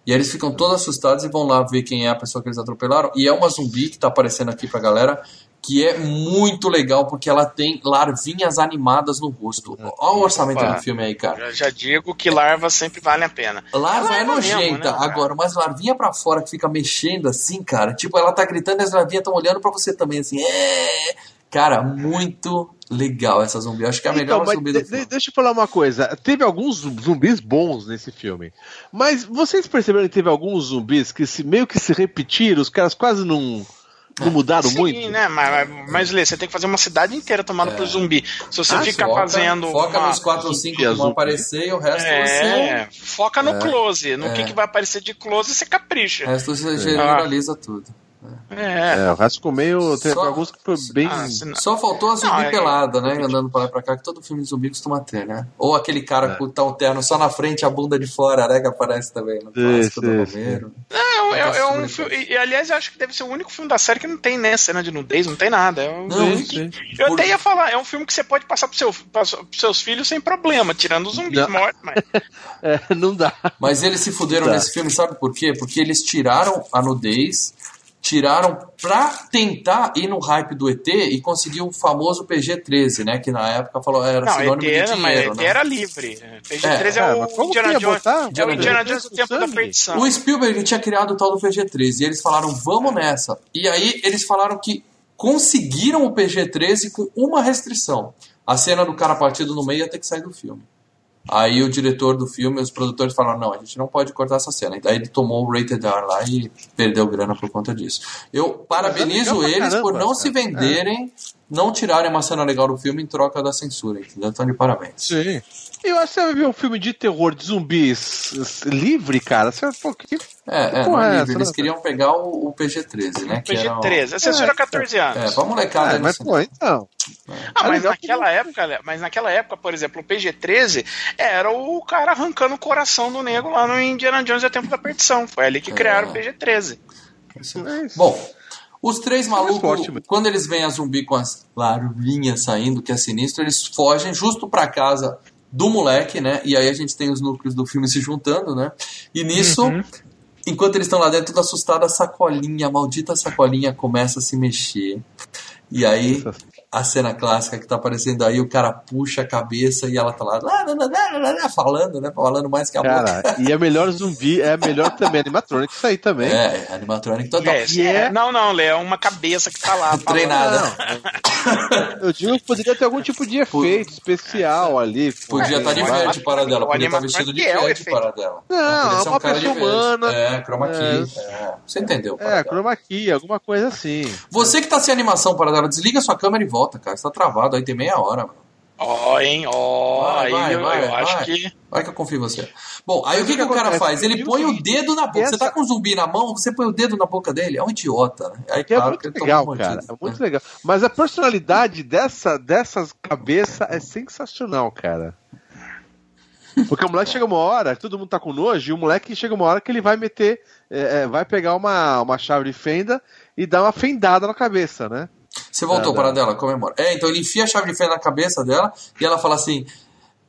E aí eles ficam todos assustados e vão lá ver quem é a pessoa que eles atropelaram. E é uma zumbi que tá aparecendo aqui pra galera, que é muito legal porque ela tem larvinhas animadas no rosto. Olha o orçamento Opa, do filme aí, cara. Eu já digo que larva sempre vale a pena. Larva é, é nojenta. Mesmo, né, Agora, mas larvinha pra fora que fica mexendo assim, cara. Tipo, ela tá gritando e as larvinhas estão olhando pra você também, assim. É Cara, muito legal essa zumbi. Acho que é a melhor então, zumbi do filme. Deixa eu falar uma coisa. Teve alguns zumbis bons nesse filme. Mas vocês perceberam que teve alguns zumbis que se, meio que se repetiram, os caras quase não. Não mudaram Sim, muito? né? Mas, mas Lê, você tem que fazer uma cidade inteira tomada é. por zumbi. Se você ah, ficar foca, fazendo. Foca uma... nos 4 ou 5 que vão aparecer e o resto é, você. Foca no é. close. No é. que, que vai aparecer de close, você capricha. O resto você generaliza tudo. É. é, o resto ficou meio. Tem só, alguns que foi bem. Ah, só faltou a zumbi não, é pelada, né? Andando pra lá e pra cá, que todo filme de zumbi costuma ter, né? Ou aquele cara é. com o tal terno só na frente a bunda de fora, né? Que aparece também no clássico do Romero. Não, é, é um filme, e, aliás, eu acho que deve ser o único filme da série que não tem né, cena de nudez, não tem nada. É um não, sim, Eu Por... até ia falar, é um filme que você pode passar pro, seu, pros seus filhos sem problema, tirando os zumbis mortos, mas. é, não dá. Mas eles se fuderam nesse filme, sabe por quê? Porque eles tiraram a nudez tiraram pra tentar ir no hype do ET e conseguir o famoso PG-13, né? Que na época falou era não, sinônimo ET de dinheiro, mas né? era livre. PG-13 é, é, o é, Indiana Jones, é o Indiana Jones do tempo da perdição. O Spielberg tinha criado o tal do PG-13 e eles falaram, vamos nessa. E aí eles falaram que conseguiram o PG-13 com uma restrição. A cena do cara partido no meio ia ter que sair do filme. Aí o diretor do filme, os produtores falaram: não, a gente não pode cortar essa cena. Daí ele tomou o Rated R lá e perdeu grana por conta disso. Eu parabenizo é eles caramba, por não cara. se venderem, é. Não tirarem uma cena legal do filme em troca da censura. Entendeu? Então, de parabéns. Sim. Eu acho que você vai ver um filme de terror de zumbis livre, cara. Você, pô, que, é, é, não é livre. Eles queriam pegar o, o PG-13, né? PG-13, a censura é, 14 anos. É, pra molecada. É, mas, pô, então. Ah, mas naquela época, mas naquela época, por exemplo, o PG-13 era o cara arrancando o coração do negro lá no Indiana Jones e o Tempo da Perdição. Foi ali que criaram o PG-13. Bom, os três malucos, quando eles veem a zumbi com as larvinhas saindo, que é sinistro, eles fogem justo pra casa do moleque, né? E aí a gente tem os núcleos do filme se juntando, né? E nisso, uhum. enquanto eles estão lá dentro, tudo assustado, a sacolinha, a maldita sacolinha começa a se mexer. E aí a cena clássica que tá aparecendo aí, o cara puxa a cabeça e ela tá lá, lá, lá, lá falando, né? Falando mais que a cara, boca. E a melhor zumbi é a melhor também, animatronic isso aí também. É, animatronic total. É, é... Não, não, Lê, é uma cabeça que tá lá. Treinada. Eu digo que poderia ter algum tipo de efeito especial ali. Podia estar tá de verde para dela, podia estar tá vestido de é verde para dela. Não, é uma pessoa humana. É, chroma key. É. Você entendeu? É, chroma key, alguma coisa assim. Você que tá sem animação para dela, desliga sua câmera e volta volta, cara. Você tá travado aí, tem meia hora, mano. Ó, oh, hein, ó, oh, aí vai, eu, vai, eu vai. acho que. Vai que eu confio em você. Bom, aí Mas o que, que, que o cara faz? Ele põe o dedo na boca. Essa... Você tá com um zumbi na mão, você põe o dedo na boca dele. É um idiota, né? Aí, é claro, muito legal, cara. é muito né? legal. Mas a personalidade dessa, dessas cabeças é sensacional, cara. Porque o moleque chega uma hora, todo mundo tá com nojo, e o moleque chega uma hora que ele vai meter, é, é, vai pegar uma, uma chave de fenda e dar uma fendada na cabeça, né? Você voltou para dela, comemora. É, então ele enfia a chave de fenda na cabeça dela e ela fala assim: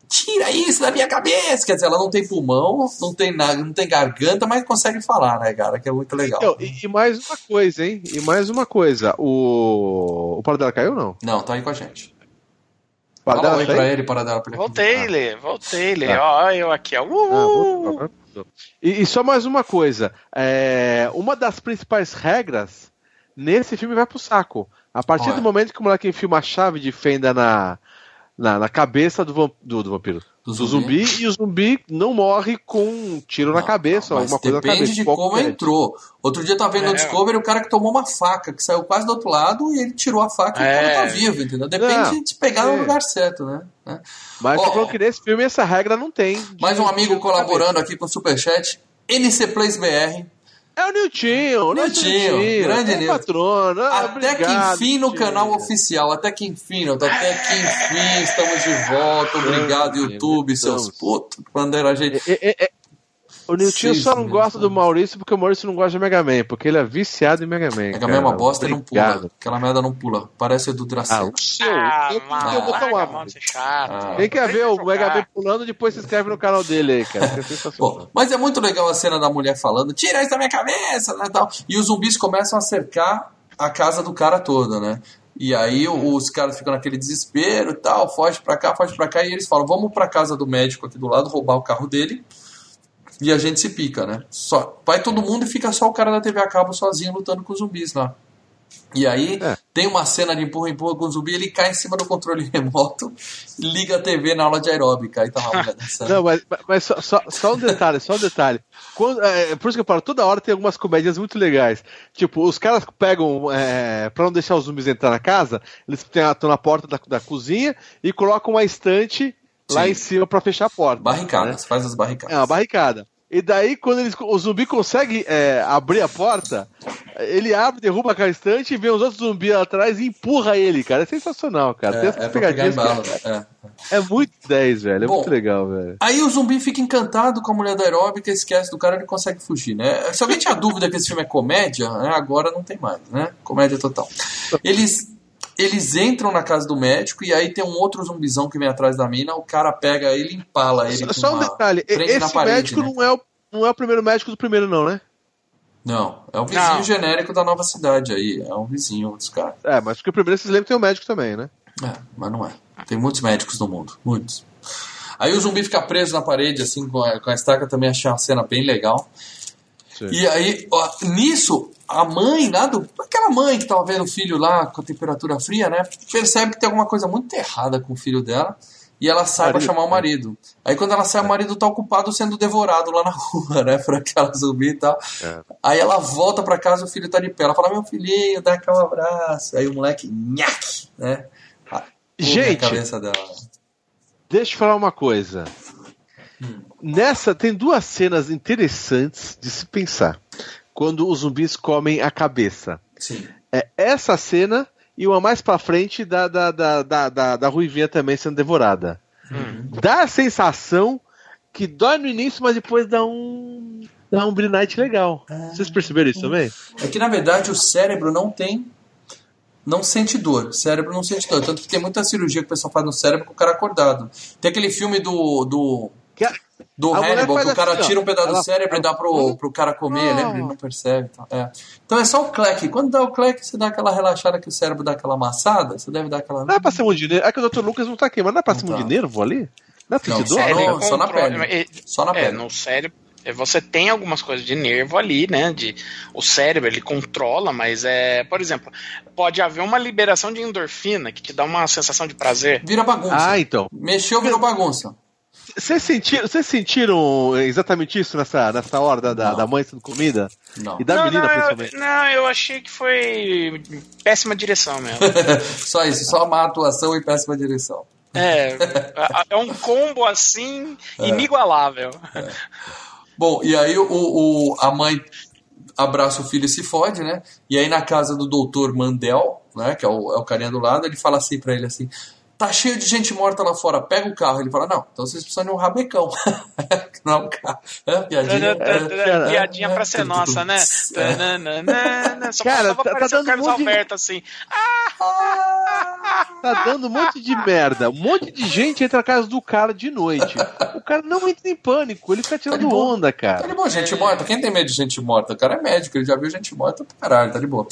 tira isso da minha cabeça. Quer dizer, ela não tem pulmão, não tem nada, não tem garganta, mas consegue falar, né, cara? Que é muito legal. Então, e, e, mais uma coisa, hein? E mais uma coisa. O. O pau dela caiu ou não? Não, tá aí com a gente. Fala dela oi pra ele, para dela. Pra ele voltei, Lê, voltei, Lê. Tá. Ó, eu aqui, ó. Uh! Ah, e, e, só mais uma coisa. É, uma das principais regras nesse filme vai pro saco. A partir do momento que o moleque enfia uma chave de fenda na, na, na cabeça do, do, do vampiro. Do, do zumbi? zumbi? e o zumbi não morre com um tiro não, na cabeça ou alguma coisa na cabeça. Depende de como é. entrou. Outro dia eu tava vendo é. no Discovery o cara que tomou uma faca, que saiu quase do outro lado e ele tirou a faca é. e o cara tá é. vivo, entendeu? Depende não, de pegar é. no lugar certo, né? É. Mas oh, que nesse filme essa regra não tem. Mais um amigo colaborando aqui com o Superchat. NC Plays BR é o Niltinho, Niltinho, grande Nilton. patrona. Até obrigado, que enfim no canal oficial, até que enfim, até que enfim estamos de volta. Obrigado, YouTube, seus putos. Quando era a gente. É, é, é, o Nilton só não gosta do Maurício porque o Maurício não gosta de Mega Man, porque ele é viciado em Mega Man. Mega Man é uma bosta e não pula. Aquela merda não pula. Parece o do Dracena. Ah, o seu. Ah, eu, mano, eu vou tomar. Ah, Quem quer ver o Mega Man pulando, depois se inscreve no canal dele aí, cara. É Bom, mas é muito legal a cena da mulher falando: tira isso da minha cabeça, né? Tal. E os zumbis começam a cercar a casa do cara toda, né? E aí os caras ficam naquele desespero e tal, foge pra cá, foge pra cá, e eles falam: vamos pra casa do médico aqui do lado, roubar o carro dele e a gente se pica, né? Só, vai todo mundo e fica só o cara da TV a cabo sozinho lutando com os zumbis lá. E aí é. tem uma cena de empurra empurra com o zumbi, ele cai em cima do controle remoto, liga a TV na aula de aeróbica, aí tá lá dançando. Não, mas, mas só, só, só, um detalhe, só um detalhe. Quando, é, por isso que eu falo, toda hora tem algumas comédias muito legais. Tipo, os caras pegam, é, pra não deixar os zumbis entrar na casa, eles estão na porta da, da cozinha e colocam uma estante lá em cima para fechar a porta. Barricada, né? faz as barricadas. É, uma barricada. E daí, quando eles, o zumbi consegue é, abrir a porta, ele abre, derruba a estante e vê os outros zumbis atrás e empurra ele, cara. É sensacional, cara. É, Tem essas é pegadinhas. né? É. É muito 10, velho. É Bom, muito legal, velho. Aí o zumbi fica encantado com a mulher da aeróbica, esquece do cara e ele consegue fugir, né? Se alguém tinha dúvida que esse filme é comédia, né, agora não tem mais, né? Comédia total. Eles, eles entram na casa do médico e aí tem um outro zumbizão que vem atrás da mina, o cara pega ele e empala ele Só, com só um uma- detalhe: e- esse parede, médico né? não, é o, não é o primeiro médico do primeiro, não, né? Não, é o vizinho Não. genérico da nova cidade aí, é um vizinho dos caras. É, mas porque o primeiro vocês lembram que tem o médico também, né? É, mas não é. Tem muitos médicos no mundo, muitos. Aí o zumbi fica preso na parede, assim, com a, com a estaca, também achei uma cena bem legal. Sim. E aí, ó, nisso, a mãe lá do. Aquela mãe que tava vendo o filho lá com a temperatura fria, né? Percebe que tem alguma coisa muito errada com o filho dela. E ela sai pra Marido, chamar o né? marido. Aí quando ela sai, o marido tá ocupado sendo devorado lá na rua, né? Por aquela zumbi e tal. É. Aí ela volta pra casa, o filho tá de pé. Ela fala, meu filhinho, dá aqui um abraço. Aí o moleque, nhaque, né? Gente. Deixa eu falar uma coisa. Nessa tem duas cenas interessantes de se pensar. Quando os zumbis comem a cabeça. Sim. É essa cena e uma mais pra frente da, da, da, da, da, da Ruivinha também sendo devorada. Dá a sensação que dói no início, mas depois dá um. dá um brilhante legal. Vocês perceberam isso também? É que, na verdade, o cérebro não tem. Não sente dor. O cérebro não sente dor. Tanto que tem muita cirurgia que o pessoal faz no cérebro com o cara acordado. Tem aquele filme do. do Que do A Hannibal, que o cara assim, tira um pedaço Ela- do cérebro e dá pro, pro cara comer, Ah. lembra? Ele não percebe. Então é. então é só o cleque. Quando dá o cleque, você dá aquela relaxada que o cérebro dá aquela amassada, você deve dar aquela. Não é pra ser um de nervo. É que o Dr. Lucas não tá aqui, mas não é pra ser um tá. de nervo ali? Não é pra Não, só no- só na perna. é- Só na é, perna. no cérebro. é, Você tem algumas coisas de nervo ali, né? De, o cérebro ele controla, mas é, por exemplo, pode haver uma liberação de endorfina que te dá uma sensação de prazer. Vira bagunça. Ah, então. Mexeu, virou bagunça. Vocês sentiram, vocês sentiram exatamente isso nessa, nessa hora da, da, da mãe sendo comida? Não. E da não, menina, não, principalmente? eu, não, eu achei que foi péssima direção mesmo. só isso, só má atuação e péssima direção. É, é um combo assim É. inigualável. Bom, e aí o, o- a mãe abraça o filho e se fode, né? E aí na casa do doutor Mandel, né, que é o, é o carinha do lado, ele fala assim pra ele assim, tá cheio de gente morta lá fora, pega o carro. Ele fala, não, então vocês precisam de um rabecão. não é um carro. É, piadinha. é. Piadinha pra ser nossa, né? Só Cara, tá- tá aparecer o dando Carlos um monte de- Alberto assim. Tá dando um monte de merda. Um monte de gente entra na casa do cara de noite. O cara não entra em pânico, ele fica tirando Tá de onda, Tá cara. de boa, gente morta. Quem tem medo de gente morta? O cara é médico, ele já viu gente morta pra caralho, tá de boa.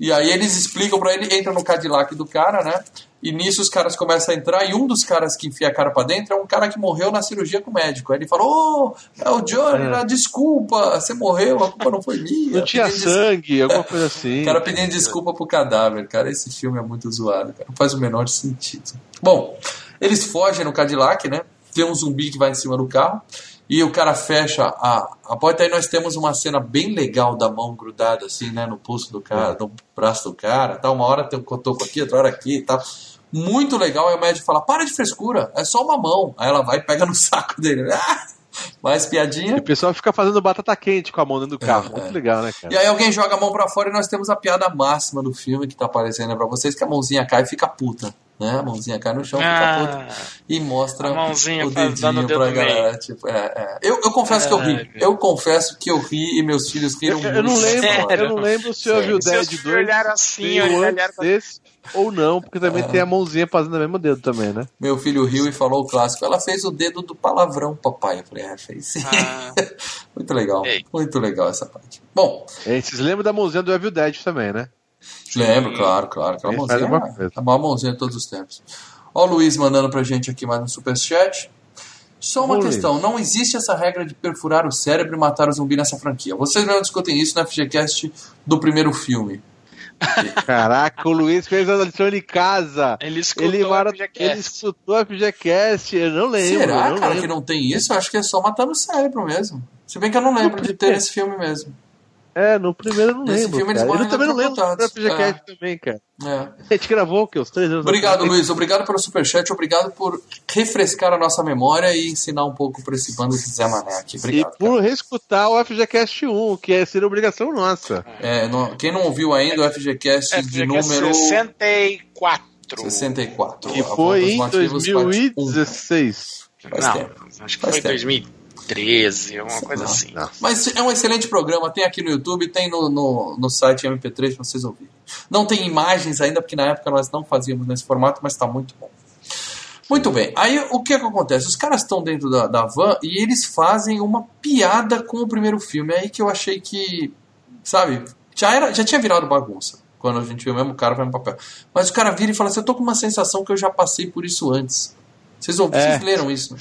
E aí eles explicam pra ele, entra no Cadillac do cara, né? E nisso os caras começam a entrar, e um dos caras que enfia a cara pra dentro é um cara que morreu na cirurgia com o médico. Aí ele falou, ô, é o Johnny, né? desculpa, você morreu, a culpa não foi minha. Não tinha Pedindo des- sangue, alguma coisa assim. O cara pedindo desculpa pro cadáver, cara. Esse filme é muito zoado, cara. Não faz o menor sentido. Bom, eles fogem no Cadillac, né? Tem um zumbi que vai em cima do carro. E o cara fecha a, a porta. Aí nós temos uma cena bem legal da mão grudada, assim, né? No pulso do cara, no braço do cara. Tá? Uma hora tem um cotoco aqui, outra hora aqui e tal. Muito legal. Aí o médico fala: para de frescura, é só uma mão. Aí ela vai e pega no saco dele. Ah! Mais piadinha. E o pessoal fica fazendo batata quente com a mão dentro do carro. É, Muito é. legal, né, cara? E aí alguém joga a mão pra fora e nós temos a piada máxima do filme que tá aparecendo aí pra vocês, que a mãozinha cai e fica puta. Né? A mãozinha cai no chão. Ah, E mostra o dedinho pra galera. Tipo, é, é. Eu, eu confesso que eu ri. Meu. Eu confesso que eu ri e meus filhos riram Eu, muito. eu não lembro, eu não lembro se eu vi o Dead filhos 2 olharam assim, olharam- pra- desse, ou não, porque também tem a mãozinha fazendo o mesmo dedo também, né? Meu filho riu e falou o clássico. Ela fez o dedo do palavrão, papai. Eu falei, é, fez sim. Ah. muito legal. Ei. Muito legal essa parte. Bom, É, vocês lembram da mãozinha do Evil Dead também, né? Lembro, claro, claro. Aquela mãozinha é a maior mãozinha de todos os tempos. Ó o Luiz mandando pra gente aqui mais um superchat. Só uma Ô, questão, não existe essa regra de perfurar o cérebro e matar o zumbi nessa franquia. Vocês não discutem isso no FGCast do primeiro filme. Caraca, o Luiz fez a lição de casa. Ele escutou Ele, o mara... FGCast. ele escutou a FGCast, eu não lembro. Será, não cara, lembro. que não tem isso? Eu acho que é só matar no cérebro mesmo. Se bem que eu não lembro de ter esse filme mesmo. É, no primeiro eu não Nesse lembro. Filme, eles cara. Eu também não lembro do FGCast é. também, cara. É. A gente gravou o quê? Os três anos Obrigado, atrás. Né? Luiz. Obrigado pelo superchat. Obrigado por refrescar a nossa memória e ensinar um pouco para esse bando de Zé Mané aqui. Obrigado. E por cara. reescutar o FGCast 1, que é ser obrigação nossa. É, não, quem não ouviu ainda o FGCast, FGCast de número. 64. 64. Que foi em 2016. Parte... Faz não, tempo. acho que Faz foi em 2000. 13, uma coisa não, assim. Não. Mas é um excelente programa, tem aqui no YouTube, tem no, no, no site MP3 para vocês ouvirem. Não tem imagens ainda, porque na época nós não fazíamos nesse formato, mas está muito bom. Muito bem, aí o que, é que acontece? Os caras estão dentro da, da van e eles fazem uma piada com o primeiro filme. É aí que eu achei que, sabe, já, era, já tinha virado bagunça quando a gente vê o mesmo cara, vai no papel. Mas o cara vira e fala assim: Eu tô com uma sensação que eu já passei por isso antes. Vocês, ouviram, é. vocês leram isso? Né?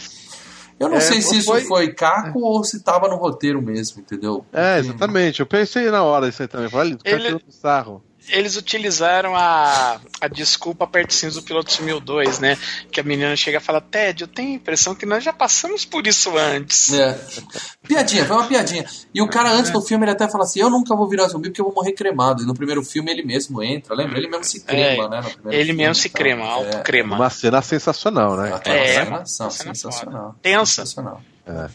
Eu não É, sei se isso foi- foi caco ou se tava no roteiro mesmo, entendeu? É, exatamente. Eu pensei na hora isso aí também. Falei, Ele- sarro. Eles utilizaram a, a desculpa pertinho do Piloto Sumiu 2, né? Que a menina chega e fala: Ted, eu tenho a impressão que nós já passamos por isso antes. É. Piadinha, foi uma piadinha. E o cara, antes do filme, ele até fala assim: Eu nunca vou virar zumbi porque eu vou morrer cremado. E no primeiro filme ele mesmo entra, lembra? Ele mesmo se crema, É, né? Ele filme, mesmo se então. crema, É. autocrema. Uma cena sensacional, né? É, uma cena sensacional. Tensa. Sensacional. É.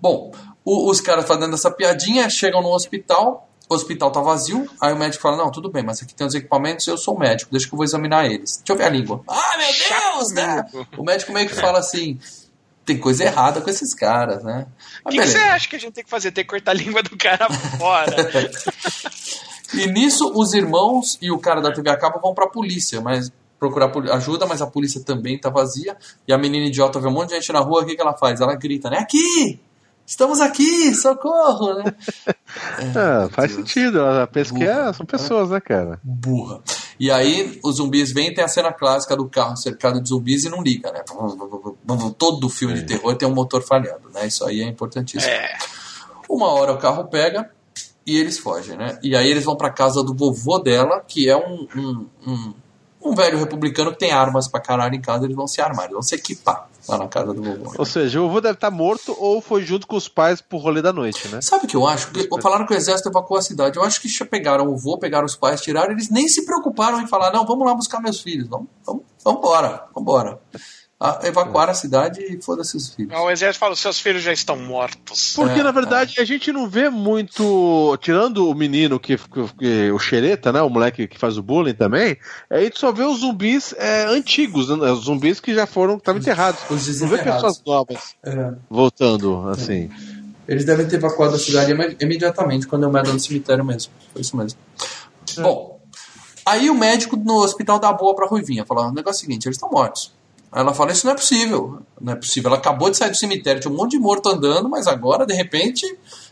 Bom, o- os caras fazendo essa piadinha, chegam no hospital, o hospital tá vazio, aí o médico fala, não, tudo bem, mas aqui tem os equipamentos, eu sou médico, deixa que eu vou examinar eles. Deixa eu ver a língua. Ah, meu Deus, né? O médico meio que fala assim, tem coisa errada com esses caras, né? O que, que você acha que a gente tem que fazer? Tem que cortar a língua do cara fora. E nisso, os irmãos e o cara da TV a cabo vão pra polícia, mas procurar ajuda, mas a polícia também tá vazia. E a menina idiota vê um monte de gente na rua, o que, que ela faz? Ela grita, né? Aqui! Estamos aqui! Socorro! Né? É, faz Deus. sentido. Ela pensa que Burra. é, são pessoas, né, cara? Burra. E aí, os zumbis vêm tem a cena clássica do carro cercado de zumbis e não liga, né? Todo filme de terror tem um motor falhando, né? Isso aí é importantíssimo. É. Uma hora o carro pega e eles fogem, né? E aí eles vão pra casa do vovô dela, que é um, um, um, um velho republicano que tem armas pra caralho em casa, eles vão se armar, eles vão se equipar lá na casa do vovô. Ou seja, o vovô deve estar morto ou foi junto com os pais pro rolê da noite, né? Sabe o que eu acho? Que- Falaram que o exército evacuou a cidade. Eu acho que já pegaram o vô, pegaram os pais, tiraram, eles nem se preocuparam em falar, não, vamos lá buscar meus filhos. Vamos, vamos, vamos embora, vamos embora. Ah, evacuaram a cidade e foda-se os filhos. O exército fala: seus filhos já estão mortos. Porque, É, na verdade, a gente não vê muito. Tirando o menino que, que- que- o xereta, né? O moleque que faz o bullying também, a gente só vê os zumbis é, antigos, né, os zumbis que já foram, que estavam enterrados. Os Não vê desenterrados. pessoas novas voltando, assim. Eles devem ter evacuado a cidade imediatamente quando eu me no cemitério mesmo. Foi isso mesmo. Bom, aí o médico no hospital dá boa pra Ruivinha. Fala, o negócio é o seguinte, eles estão mortos. Aí ela fala, isso não é possível. Não é possível. Ela acabou de sair do cemitério, tinha um monte de morto andando, mas agora, de repente,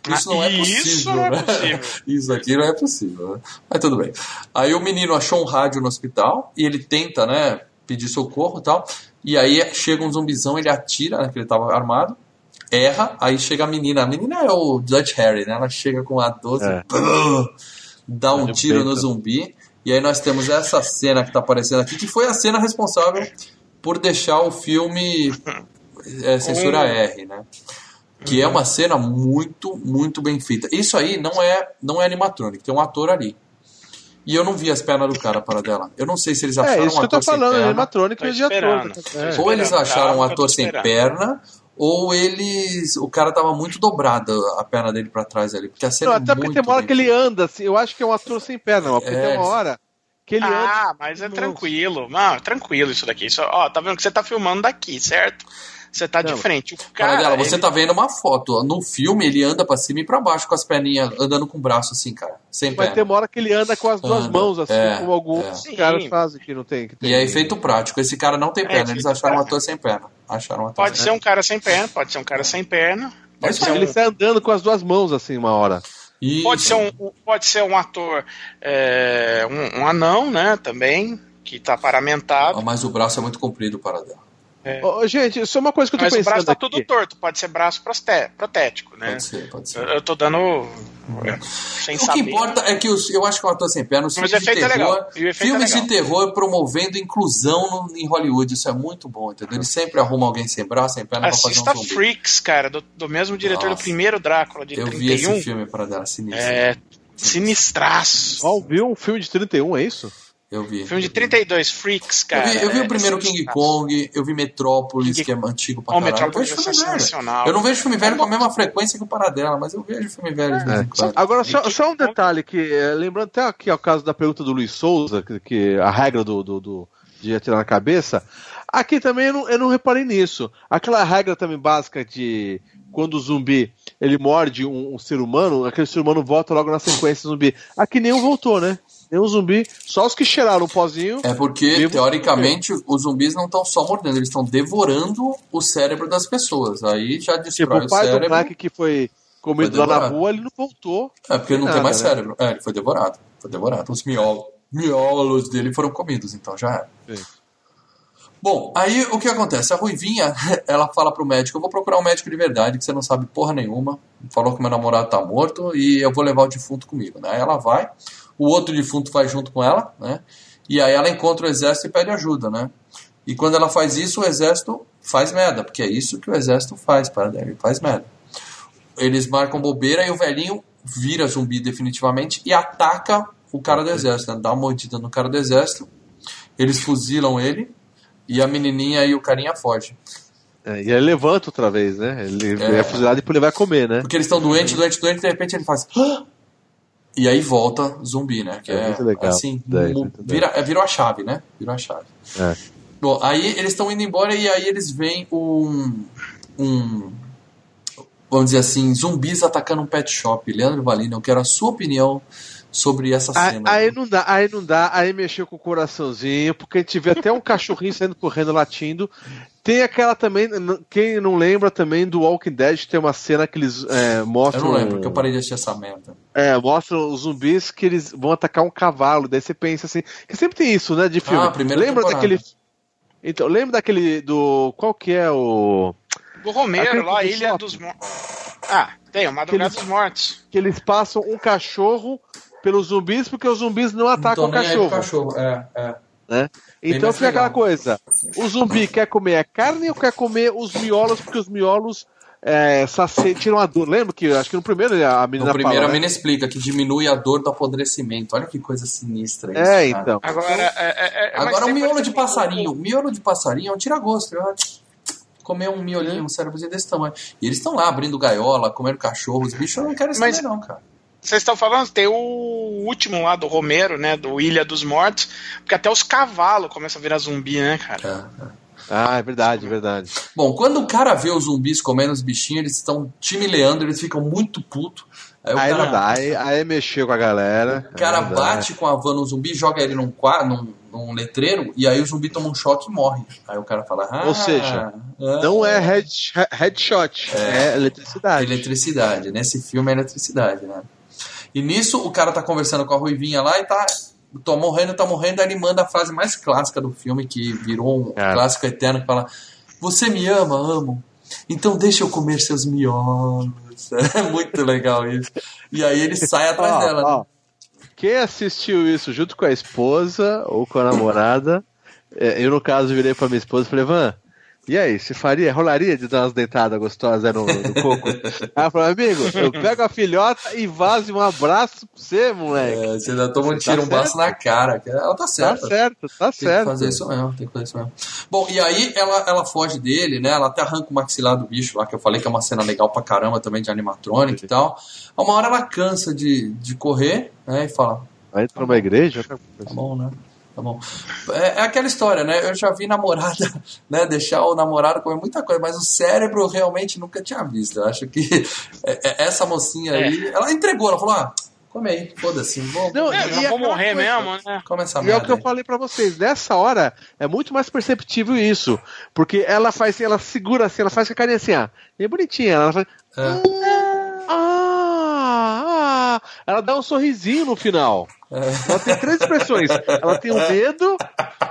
isso não é Ah, possível. isso não é né? possível. isso aqui não é possível. né? Mas tudo bem. Aí o menino achou um rádio no hospital e ele tenta, né, pedir socorro e tal. E aí chega um zumbizão, ele atira, né, que ele tava armado erra, aí chega a menina. A menina é o Dutch Harry, né? Ela chega com a 12, É. dá um tiro no zumbi. E aí nós temos essa cena que tá aparecendo aqui, que foi a cena responsável por deixar o filme é, censura R, né? Que é uma cena muito, muito bem feita. Isso aí não é, não é animatronic, tem um ator ali. E eu não vi as pernas do cara para dela. Eu não sei se eles acharam É isso um que eu tô falando, perna. animatrônico e de ator. É. Ou eles acharam um eu ator sem perna, ou eles. O cara tava muito dobrado a perna dele pra trás ali. Porque a cena Não, é até porque muito tem uma hora que ele anda, assim, eu acho que é um ator sem perna, ó, porque É. tem uma hora que ele anda. Ah, mas é Nossa. tranquilo. Não, é tranquilo isso daqui. Isso, ó, tá vendo que você tá filmando daqui, certo? Você tá de Não. frente. O Cara, dela, você ele- tá vendo uma foto. No filme, ele anda pra cima e pra baixo com as perninhas, andando com o braço assim, cara. Sem Mas perna. tem uma hora que ele anda com as duas Anda, mãos, assim, é, como alguns é. caras Sim. fazem que não tem. Que tem E é efeito prático. Esse cara não tem É, perna. Eles acharam um ator sem perna. Acharam um ator Pode sem ser um cara sem perna, pode ser um cara sem perna. Pode Isso ser um, Ele sai andando com as duas mãos, assim, uma hora. Isso. pode ser um, pode ser um ator, é, um, um anão, né, também, que tá paramentado. Mas o braço é muito comprido para dela. É. Oh, gente, isso é uma coisa que eu tô Mas pensando. Mas o braço tá aqui. tudo torto, pode ser braço protético, né? Pode ser, pode ser. Eu, eu tô dando. Sem o saber. que importa é que os, eu acho que eu tô sem pé nos filmes de é terror. filmes é de terror promovendo inclusão no, em Hollywood. Isso é muito bom, entendeu? Eles sempre arrumam alguém sem braço, sem perna Assista pra fazer um zumbi. Freaks, cara, do, do mesmo diretor Nossa. do primeiro Drácula, de eu 31. vi esse filme para dar sinistro. É. Sinistraço. Qual viu um filme de 31, é isso? Eu vi. Filme de 32, Freaks, cara. Eu vi, eu vi é, o primeiro é King Kong, eu vi Metrópolis, King... que é antigo pra oh, caralho. Metrópolis eu, é sensacional. eu não vejo filme velho com a mesma frequência que o Paradela, mas eu vejo filme velho em quando. Agora, só, só, um detalhe, que lembrando até aqui ao caso da pergunta do Luiz Souza, que, que a regra do, do, do, de atirar na cabeça, aqui também eu não, eu não reparei nisso. Aquela regra também básica de quando o zumbi ele morde um, um, ser humano, aquele ser humano volta logo na sequência zumbi. Aqui nenhum voltou, né? Nenhum zumbi, só os que cheiraram o pozinho. É porque, teoricamente, os zumbis não estão só mordendo, eles estão devorando o cérebro das pessoas. Aí já destrói tipo, o pai o cérebro. do Mac que foi comido foi lá na rua, ele não voltou. É, porque não nada, tem mais né? cérebro. É, ele foi devorado. Foi devorado. Os miolos, miolos dele foram comidos, então já era. Sim. Bom, aí o que acontece? A Ruivinha, ela fala pro médico, eu vou procurar um médico de verdade, que você não sabe porra nenhuma, falou que meu namorado tá morto e eu vou levar o defunto comigo, né? Aí ela vai, o outro defunto vai junto com ela, né? E aí ela encontra o exército e pede ajuda, né? E quando ela faz isso, o exército faz merda, porque é isso que o exército faz, para ele faz merda. Eles marcam bobeira e o velhinho vira zumbi definitivamente e ataca o cara do exército, né? dá uma mordida no cara do exército, eles fuzilam ele, e a menininha e o carinha fogem. É, e ele levanta outra vez, né? Ele é, é fuzilado e depois ele vai comer, né? Porque eles estão doentes, doentes, doentes, de repente ele faz. "Ah!" E aí volta zumbi, né? Que É é, muito legal. assim, Daí, mu- muito vira, é, virou a chave, né? Virou a chave. É. Bom, aí eles estão indo embora e aí eles veem um, um. Vamos dizer assim, zumbis atacando um pet shop. Leandro Valina, eu quero a sua opinião sobre essa Aí, cena. aí não dá, aí não dá, aí mexeu com o coraçãozinho, porque a gente vê até um cachorrinho saindo correndo, latindo. Tem aquela também, quem não lembra também do Walking Dead, tem uma cena que eles é, eu mostram. não lembro, porque eu parei de assistir essa merda. É, mostram os zumbis que eles vão atacar um cavalo. Daí você pensa assim. Que sempre tem isso, né? De filme. Ah, primeira lembra temporada. daquele. Então, lembra daquele. do. Qual que é o. Do Romero, Aquele lá, do Ilha shopping. dos Mortos. Ah, tem, o Madrugada Aquele- dos Mortos. Que eles passam um cachorro pelos zumbis, porque os zumbis não atacam Não o pro cachorro. cachorro. É, é. né? Então fica aquela legal. coisa: o zumbi quer comer a carne ou quer comer os miolos, porque os miolos é, saci- tiram a dor. Lembra que acho que no primeiro a menina No primeiro fala, a né? menina explica que diminui a dor do apodrecimento. Olha que coisa sinistra isso. É, cara. então. Agora, é, é, é, mas Agora, o miolo de passarinho. O miolo de passarinho é um tira-gosto. Eu- Comer um miolinho, um cérebrozinho desse tamanho. E eles estão lá abrindo gaiola, comendo cachorro. Os bichos eu não querem Mas- saber, não, cara. Vocês estão falando, tem o último lá do Romero, né? Do Ilha dos Mortos, porque até os cavalos começam a virar zumbi, né, cara? É, é. Ah, é verdade, é verdade. Bom, quando o cara vê os zumbis comendo os bichinhos, eles estão timileando, eles ficam muito putos. Aí Aí cara, não dá, aí, aí mexeu com a galera. o cara bate com a van no zumbi, joga ele num, num, num letreiro, e aí o zumbi toma um choque e morre. Aí o cara fala, ah, Ou seja, Não é head, headshot, é, eletricidade. Eletricidade. Nesse filme é eletricidade, né? E nisso o cara tá conversando com a Ruivinha lá e tá. Tô morrendo, tá morrendo, aí ele manda a frase mais clássica do filme, que virou um Cara. clássico eterno, que fala: Você me ama, amo. Então deixa eu comer seus miolos. É muito legal isso. E aí ele sai atrás Ó, dela. né? ó, Quem assistiu isso junto com a esposa ou com a namorada, é, eu no caso virei pra minha esposa e falei, Van, e aí, se faria, rolaria de dar umas dentadas gostosas no, no coco? Ela falou, amigo, eu pego a filhota e vazo um abraço pra você, moleque. É, você ainda toma um tá tiro, um baço na cara. Ela tá tá certa. certo, tá Tem que certo. fazer isso mesmo, tem que fazer isso mesmo. Bom, e aí ela, ela foge dele, né? Ela até arranca o maxilar do bicho lá, que eu falei que é uma cena legal pra caramba também de animatronic e tal. Uma hora ela cansa de, de correr, né? E fala, Vai entrar numa igreja? tá bom, né? Tá bom. É, é aquela história, né? Eu já vi namorada, né? Deixar o namorado comer muita coisa, mas o cérebro eu realmente nunca tinha visto. Eu acho que é- é- essa mocinha aí, ela entregou, ela falou, ah, come aí, foda-se, vou, Não, É, e já vou morrer coisa- mesmo, né? come essa E é o que eu aí. falei pra vocês, nessa hora é muito mais perceptível isso, porque ela faz, ela segura assim, ela faz com a carinha assim, ah, bem bonitinha, ela faz, É. ah, ah, ela dá um sorrisinho no final. É. Ela tem três expressões, ela tem o medo,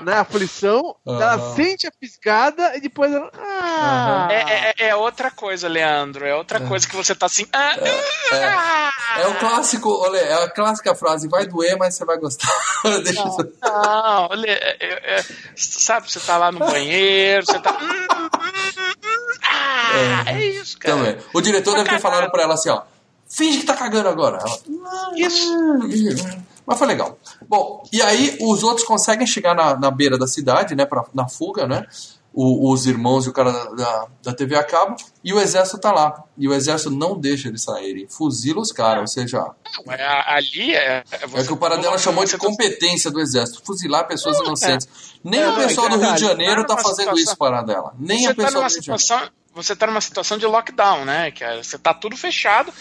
na aflição, Aham. ela sente a piscada e depois ela. Ah! É, é- é outra coisa, Leandro. É outra coisa que você tá assim. Ah, ah, É o clássico, olha, é a clássica frase, vai doer, mas você vai gostar. Deixa eu... Não, olha, é- é- é- sabe, você tá lá no banheiro, você tá. hum, hum, ah, é isso, cara. Também. O diretor deve ter falado pra ela assim, ó. Finge que tá cagando agora. Ela, Isso. Mas foi legal. Bom, e aí os outros conseguem chegar na, na beira da cidade, né? Pra, na fuga, né? O- os irmãos e o cara da, da, da TV a cabo. E o exército tá lá. E o exército não deixa eles saírem. Fuzila os caras. Ou seja, Não, é- ali é. é que o Paradela chamou de tá- competência do exército. Fuzilar pessoas inocentes. Nem É, o pessoal do não, Rio de Janeiro tá tá fazendo situação- isso, Paradela. Nem Você a tá pessoa numa do Rio de Janeiro. situação. Você tá numa situação de lockdown, né? Que é- você tá tudo fechado.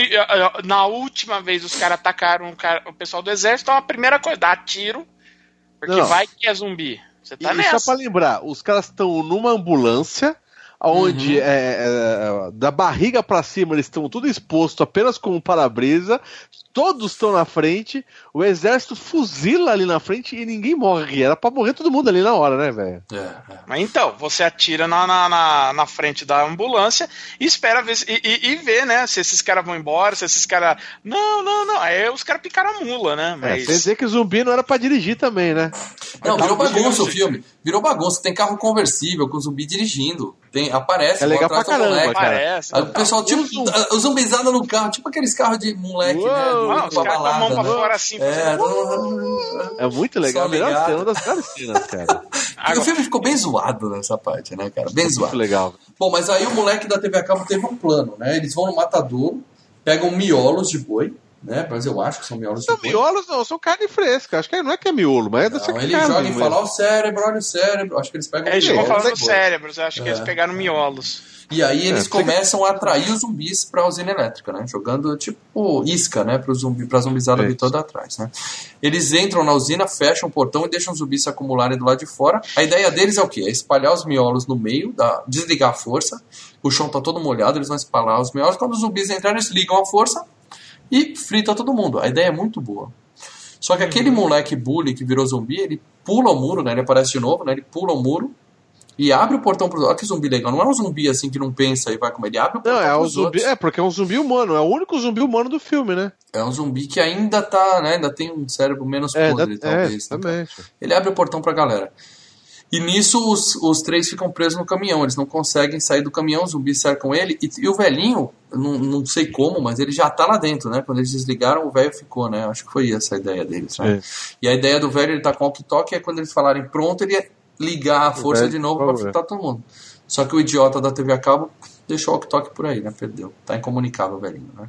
Eh, eh, Na última vez os caras atacaram o, cara- o pessoal do exército, então a primeira coisa, dá tiro. Porque Não. vai que é zumbi. Você tá e nessa. só pra lembrar, os caras estão numa ambulância, onde Uhum. é, é, da barriga pra cima eles estão tudo exposto apenas com um para-brisa, todos estão na frente, o exército fuzila ali na frente e ninguém morre. Era pra morrer todo mundo ali na hora, né, velho? É, é. Mas Então, você atira na, na, na, na frente da ambulância e espera ver se- e, e, e vê, né? Se esses caras vão embora, se esses caras. Não, não, não. Aí os caras picaram a mula, né? É, Mas. sem dizer que zumbi não era pra dirigir também, né? Não, virou bagunça o filme. Virou bagunça. Tem carro conversível com zumbi dirigindo. Tem, aparece É legal atrás pra caramba, moleque. cara. Parece. Aí O pessoal, tipo, um- o zumbizada no carro, tipo aqueles carros de moleque, Uou, né? Os caras com a mão pra fora assim. É, fazendo- É muito legal, Só a melhor ligado. cena, uma das melhores cenas, cara. Agora- o filme ficou bem zoado nessa parte, né, cara? Bem Muito zoado. legal. Bom, mas aí o moleque da TV a cabo teve um plano, né? Eles vão no matadouro, pegam miolos de boi, né? Mas eu acho que são miolos de Não, boi. miolos não, são carne fresca. Acho que não é que é miolo, mas é dessa ele carne. joga e mesmo. fala, ó o cérebro, olha o cérebro. Acho que eles pegam É, eles vão falando de cérebros, acho que É. eles pegaram miolos. E aí eles É, começam a atrair os zumbis pra usina elétrica, né? Jogando tipo isca, né? Pro zumbi, pra zumbizada vir toda atrás, né? Eles entram na usina, fecham o portão e deixam os zumbis se acumularem do lado de fora. A ideia deles é o quê? É espalhar os miolos no meio, da, desligar a força. O chão tá todo molhado, eles vão espalhar os miolos. Quando os zumbis entrarem, eles ligam a força e frita todo mundo. A ideia é muito boa. Só que aquele moleque bully que virou zumbi, ele pula o muro, né? Ele aparece de novo, né? Ele pula o muro e abre o portão pro Olha que zumbi legal. Não é um zumbi assim que não pensa e vai comer. Ele abre o portão Não, é um zumbi. outros. É, porque é um zumbi humano. É o único zumbi humano do filme, né? É um zumbi que ainda tá, né? Ainda tem um cérebro menos É, podre, da- é, talvez. né? exatamente. Ele abre o portão pra galera. E nisso os, os três ficam presos no caminhão. Eles não conseguem sair do caminhão, os zumbis cercam ele. E, e o velhinho, não, não sei como, mas ele já tá lá dentro, né? Quando eles desligaram, o velho ficou, né? Acho que foi essa a ideia deles, né? É. E a ideia do velho, ele tá com walkie-talkie, é quando eles falarem pronto, ele ia ligar a força de novo favor. fritar todo mundo. Só que o idiota da TV a cabo deixou o walkie-talkie por aí, né? Perdeu. Tá incomunicável velhinho, né?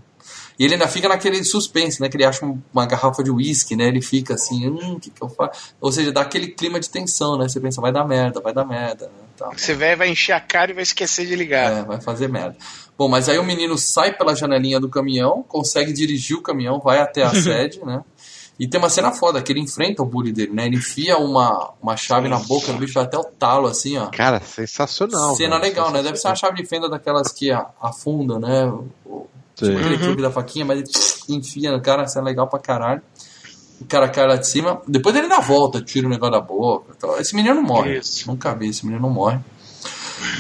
E ele ainda fica naquele suspense, né? Que ele acha um- uma garrafa de uísque, né? Ele fica assim, hum, o que, que eu faço? Ou seja, dá aquele clima de tensão, né? Você pensa, vai dar merda, vai dar merda, né? Tal. Você vai, vai encher a cara e vai esquecer de ligar. É, vai fazer merda. Bom, mas aí o menino sai pela janelinha do caminhão, consegue dirigir o caminhão, vai até a sede, né? E tem uma cena foda, que ele enfrenta o bully dele, né? Ele enfia uma, uma chave na boca do bicho até o talo, assim, ó. Cara, sensacional. Cena legal, né? Deve ser uma chave de fenda daquelas que a- afunda, né? O-. Tipo aquele truque da faquinha, mas ele enfia no cara, cena legal pra caralho. O cara cai lá de cima. Depois ele dá a volta, tira o negócio da boca. e tal. Esse menino não morre. Isso. Nunca vi, esse menino não morre.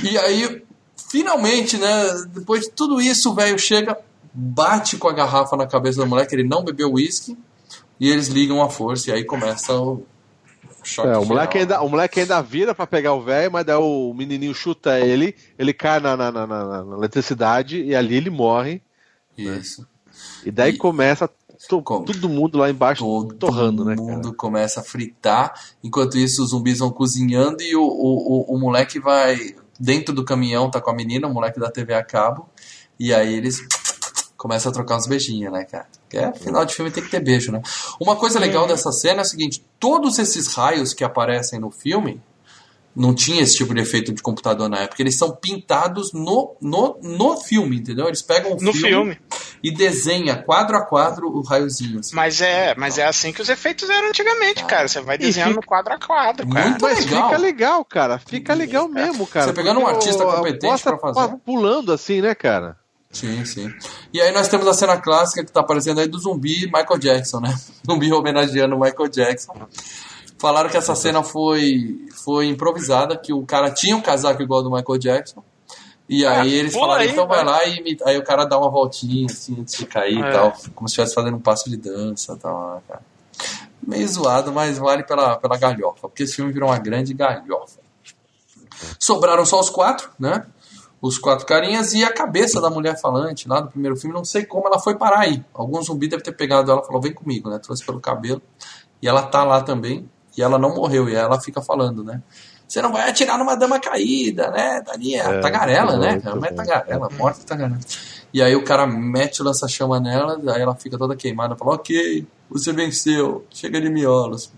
E aí, finalmente, né? Depois de tudo isso, o velho chega, bate com a garrafa na cabeça do moleque, ele não bebeu uísque, e eles ligam a força, e aí começa o choque. É, o, moleque ainda, o moleque ainda vira pra pegar o velho, mas daí o menininho chuta ele, ele cai na, na, na, na- eletricidade e ali ele morre. Isso. E daí E- começa to- todo mundo lá embaixo Todo torrando, né, mundo cara? começa a fritar, enquanto isso os zumbis vão cozinhando e o, o, o, o moleque vai dentro do caminhão, tá com a menina, o moleque da TV a cabo, e aí eles começam a trocar uns beijinhos, né, cara? Que é, final de filme tem que ter beijo, né? Uma coisa legal dessa cena é o seguinte, todos esses raios que aparecem no filme, não tinha esse tipo de efeito de computador na época, eles são pintados no, no, no filme, entendeu? Eles pegam o No filme. e desenha quadro a quadro o raiozinho. assim. Mas é, mas é assim que os efeitos eram antigamente, cara. Você vai desenhando fica- no quadro a quadro, cara. Muito Mas legal. fica legal, cara. Fica legal mesmo, cara. Você pegando um artista competente pra fazer. Pulando assim, né, cara? Sim, sim. E aí nós temos a cena clássica que tá aparecendo aí do zumbi Michael Jackson, né? Zumbi homenageando o Michael Jackson. Falaram que essa cena foi, foi improvisada, que o cara tinha um casaco igual ao do Michael Jackson. E aí Ah, eles falaram, aí, então vai lá e imita. Aí o cara dá uma voltinha assim antes de cair É. e tal. Como se estivesse fazendo um passo de dança e tal. né, cara. Meio zoado, mas vale pela, pela galhofa. Porque esse filme virou uma grande galhofa. Sobraram só os quatro, né? Os quatro carinhas e a cabeça da mulher falante lá do primeiro filme. Não sei como ela foi parar aí. Algum zumbi deve ter pegado ela e falou: vem comigo, né? Trouxe pelo cabelo. E ela tá lá também. E ela não morreu. E ela fica falando, né? Você não vai atirar numa dama caída, né? Dali é, É, tagarela, né? muito Ela é tagarela, morta tagarela. E aí o cara mete o lança-chama nela, aí ela fica toda queimada, fala, ok, você venceu, chega de miolos.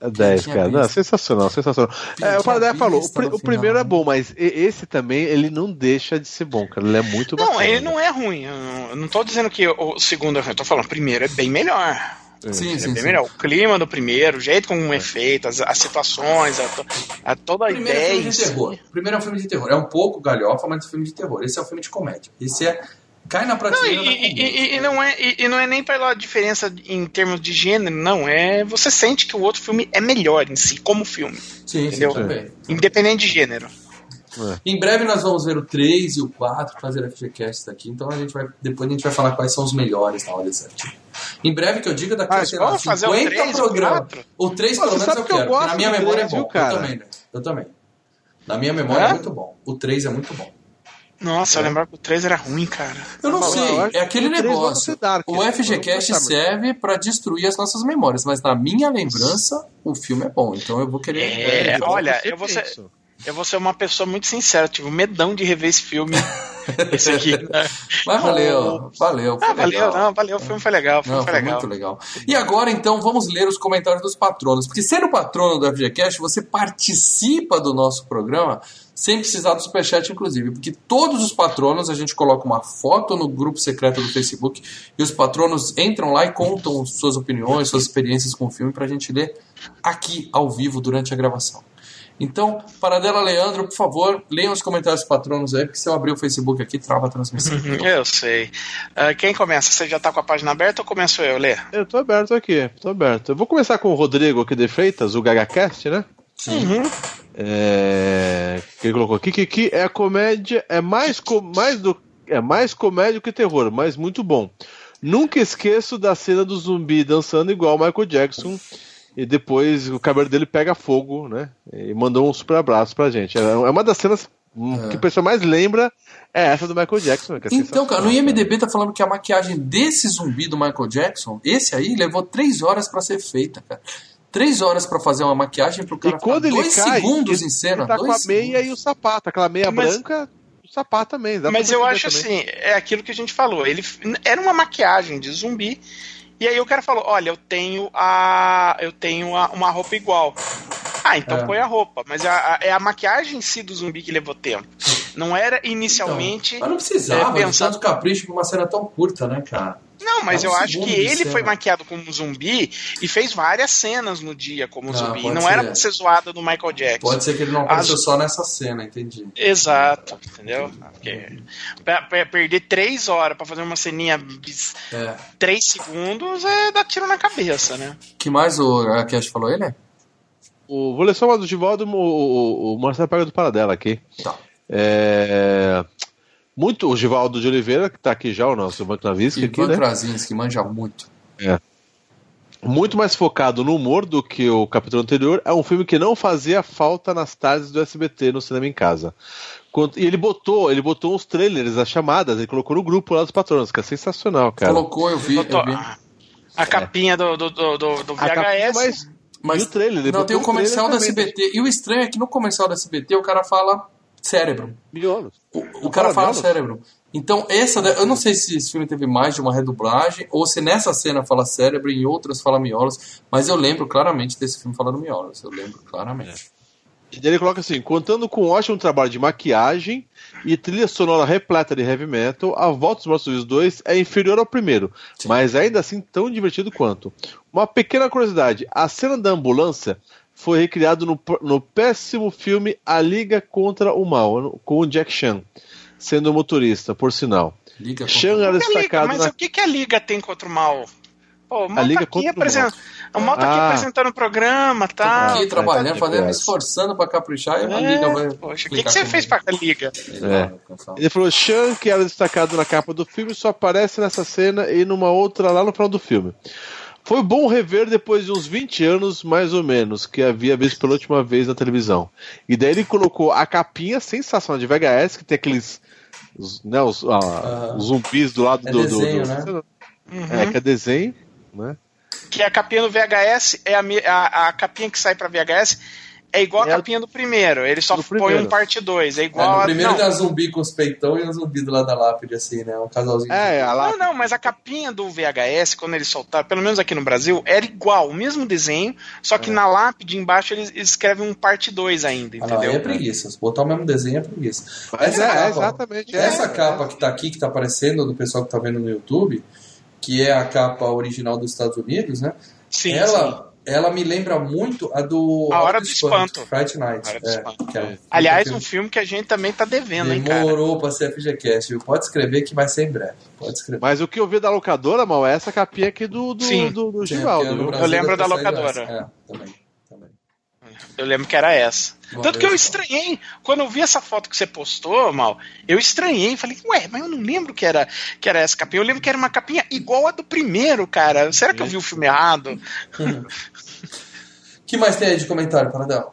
É 10, tinha cara. Não, sensacional, sensacional. É, o Paradé falou, o, no o primeiro final? é bom, mas esse também, ele não deixa de ser bom, cara. Ele é muito Não, bacana. ele não é ruim. Eu não- tô dizendo que o segundo é ruim. Eu tô falando, o primeiro é bem melhor. Sim, é bem sim. melhor. O clima do primeiro, o jeito como é feito, as, as situações, a, a toda a O primeiro é um ideia. filme de terror. O primeiro é um filme de terror. É um pouco galhofa, mas é um filme de terror. Esse é um filme de comédia. Esse é. Cai na Não, prateleira e, da e- e- e não é, e, e não é nem pela diferença em termos de gênero, não. É você sente que o outro filme é melhor em si, como filme, Sim, sim, entendeu? também. independente de gênero. Em breve nós vamos ver o 3 e o 4 fazer FGCast aqui. Então a gente vai. Depois a gente vai falar quais são os melhores na hora. Em breve que eu diga daqui Ah, a sei lá, vamos fazer o 50 três, o programas. quatro? O 3 Pô, pelo menos eu que eu quero. porque gosto na minha memória três, é bom. viu, cara? Eu também, né? Eu também. Na minha memória É? é muito bom. O 3 é muito bom. Nossa, eu lembrava que o 3 era ruim, cara. Eu não Não, sei, eu é aquele negócio. dark. O Vamos FGCast serve pra destruir as nossas memórias, mas na minha lembrança, o filme é bom. Então eu vou querer. É, É, olha, eu vou ser-. Eu vou ser uma pessoa muito sincera, eu tive um medão de rever esse filme. esse aqui. né? Mas valeu, valeu. Ah, valeu, legal. não, valeu, o filme foi legal, o filme Não, foi foi legal. muito legal. E agora, então, vamos ler os comentários dos patronos. Porque sendo patrono do FGCast, você participa do nosso programa sem precisar do superchat, inclusive. Porque todos os patronos, a gente coloca uma foto no grupo secreto do Facebook e os patronos entram lá e contam suas opiniões, suas experiências com o filme pra gente ler aqui, ao vivo, durante a gravação. Então, Paradela Leandro, por favor, leiam os comentários dos patronos aí, porque se eu abrir o Facebook aqui, trava a transmissão. Uhum, Eu sei. Ah, quem começa? Você já tá com a página aberta ou começo eu, Lê? Eu tô aberto aqui, tô aberto. Eu vou começar com o Rodrigo aqui de Freitas, o GagaCast, né? Sim. É... Que ele colocou aqui que, que é a comédia, é mais, co... mais do... é mais comédia que terror, mas muito bom. Nunca esqueço da cena do zumbi dançando igual Michael Jackson. E depois o cabelo dele pega fogo, né? E mandou um super abraço pra gente. É é uma das cenas hum, É. que o pessoal mais lembra é essa do Michael Jackson. Que é Então, cara, no IMDB tá falando que a maquiagem desse zumbi do Michael Jackson, esse aí, levou três horas pra ser feita, cara. Três horas pra fazer uma maquiagem pro cara E quando ficar ele dois cai, segundos ele, em cena. ele tá dois com a meia segundos. e o sapato. Aquela meia Mas- branca, o sapato também. Mas eu acho também. assim, é aquilo que a gente falou. Ele era uma maquiagem de zumbi. E aí o cara falou: "Olha, eu tenho a eu tenho a- uma roupa igual". Ah, então É. põe a roupa, mas a- a- é a maquiagem em si do zumbi que levou tempo. Não era inicialmente Então, mas não precisava é, de pensado- tanto capricho pra uma cena tão curta, né, cara? Não, mas eu acho que de ele cena. foi maquiado como zumbi e fez várias cenas no dia como Ah, zumbi. Não ser. era pra ser zoada do Michael Jackson. Pode ser que ele não apareceu As- só nessa cena, entendi. Exato, entendeu? Porque pra- pra perder três horas pra fazer uma ceninha de É. três segundos é dar tiro na cabeça, né? que mais o a Cash falou ele? O, vou ler só uma do Givaldo, o, o, o Marcelo pega do Paradela aqui. Tá. É, muito o Givaldo de Oliveira, que tá aqui já, o nosso Ivan Krasinski aqui, Ivan né? Krasinski manja muito. Muito mais focado no humor do que o capítulo anterior. É um filme que não fazia falta nas tardes do SBT no cinema em casa. E ele botou, ele botou uns trailers, as chamadas, ele colocou no grupo lá dos patronos, que é sensacional, cara. Colocou, eu vi, eu Botou vi. a, capinha do, do, do, do- do A capinha, VHS. mas, Mas e o trailer, ele não, tem o comercial da SBT. E o estranho é que no comercial da SBT o cara fala cérebro. Miolos. O, o cara fala Fala cérebro. Então, essa. Eu não sei se esse filme teve mais de uma redublagem, ou se nessa cena fala cérebro e em outras fala miolos, mas eu lembro claramente desse filme falando miolos. Eu lembro claramente. E daí ele coloca assim: contando com um ótimo trabalho de maquiagem e trilha sonora repleta de heavy metal, a Volta dos Mortos Vivos 2 é inferior ao primeiro, Sim. mas ainda assim tão divertido quanto. Uma pequena curiosidade: a cena da ambulância foi recriada no, no péssimo filme A Liga contra o Mal, com o Jack Chan sendo motorista, por sinal. Liga Chan era Que liga? destacado Mas na o que, que a Liga tem contra o mal? Pô, o A Mal Liga tá aqui, contra o apresentando, o Mal tá aqui Ah. apresentando o programa, Tô tá? aqui trabalhando, tá, fazendo, tá. me esforçando pra caprichar e a É, liga vai. Poxa, o que, que você comigo. fez pra Liga? É. Ele falou: Sean, que era destacado na capa do filme, só aparece nessa cena e numa outra lá no final do filme. Foi bom rever depois de uns 20 anos, mais ou menos, que havia visto pela última vez na televisão. E daí ele colocou a capinha sensacional de VHS, que tem aqueles. Os, né, os, ah, os zumbis do lado É do. desenho, do, né? do- Uhum. É, que é desenho, né? Que a capinha do VHS é a, a, a capinha que sai pra VHS é igual É a a- capinha do primeiro. Ele só põe primeiro. um parte 2. É É, igual no a. primeiro não, tem a zumbi com os peitão e a zumbi do lado da lápide, assim, né? Um casalzinho. É, a lá. Não, não, mas a capinha do VHS, quando eles soltaram, pelo menos aqui no Brasil, era igual, o mesmo desenho, só É. que na lápide embaixo eles escrevem um parte 2 ainda, Ah, não, entendeu? aí é preguiça. Se botar o mesmo desenho é preguiça. Mas é, é exatamente. Essa é. capa que tá aqui, que tá aparecendo do pessoal que tá vendo no YouTube, que é a capa original dos Estados Unidos, né? sim, sim. Ela, me lembra muito a do. A Hora do Espanto. Fright Night. É, Espanto. que é Aliás, filme um filme que a gente também tá devendo, hein, cara? Demorou pra ser FGCast, viu? Pode escrever que vai ser em breve. Pode escrever. Mas o que eu vi da locadora, mal, é essa capinha aqui do, do, Sim. do, do Givaldo. Brasil Eu lembro da locadora. essa. É, também. também. Eu lembro que era essa. Uma Tanto que eu vez. estranhei, quando eu vi essa foto que você postou, Mal, eu estranhei, falei, ué, mas eu não lembro que era, que era essa capinha. Eu lembro que era uma capinha igual a do primeiro, cara. Será que eu vi o filme errado? O que mais tem aí de comentário, Paradão?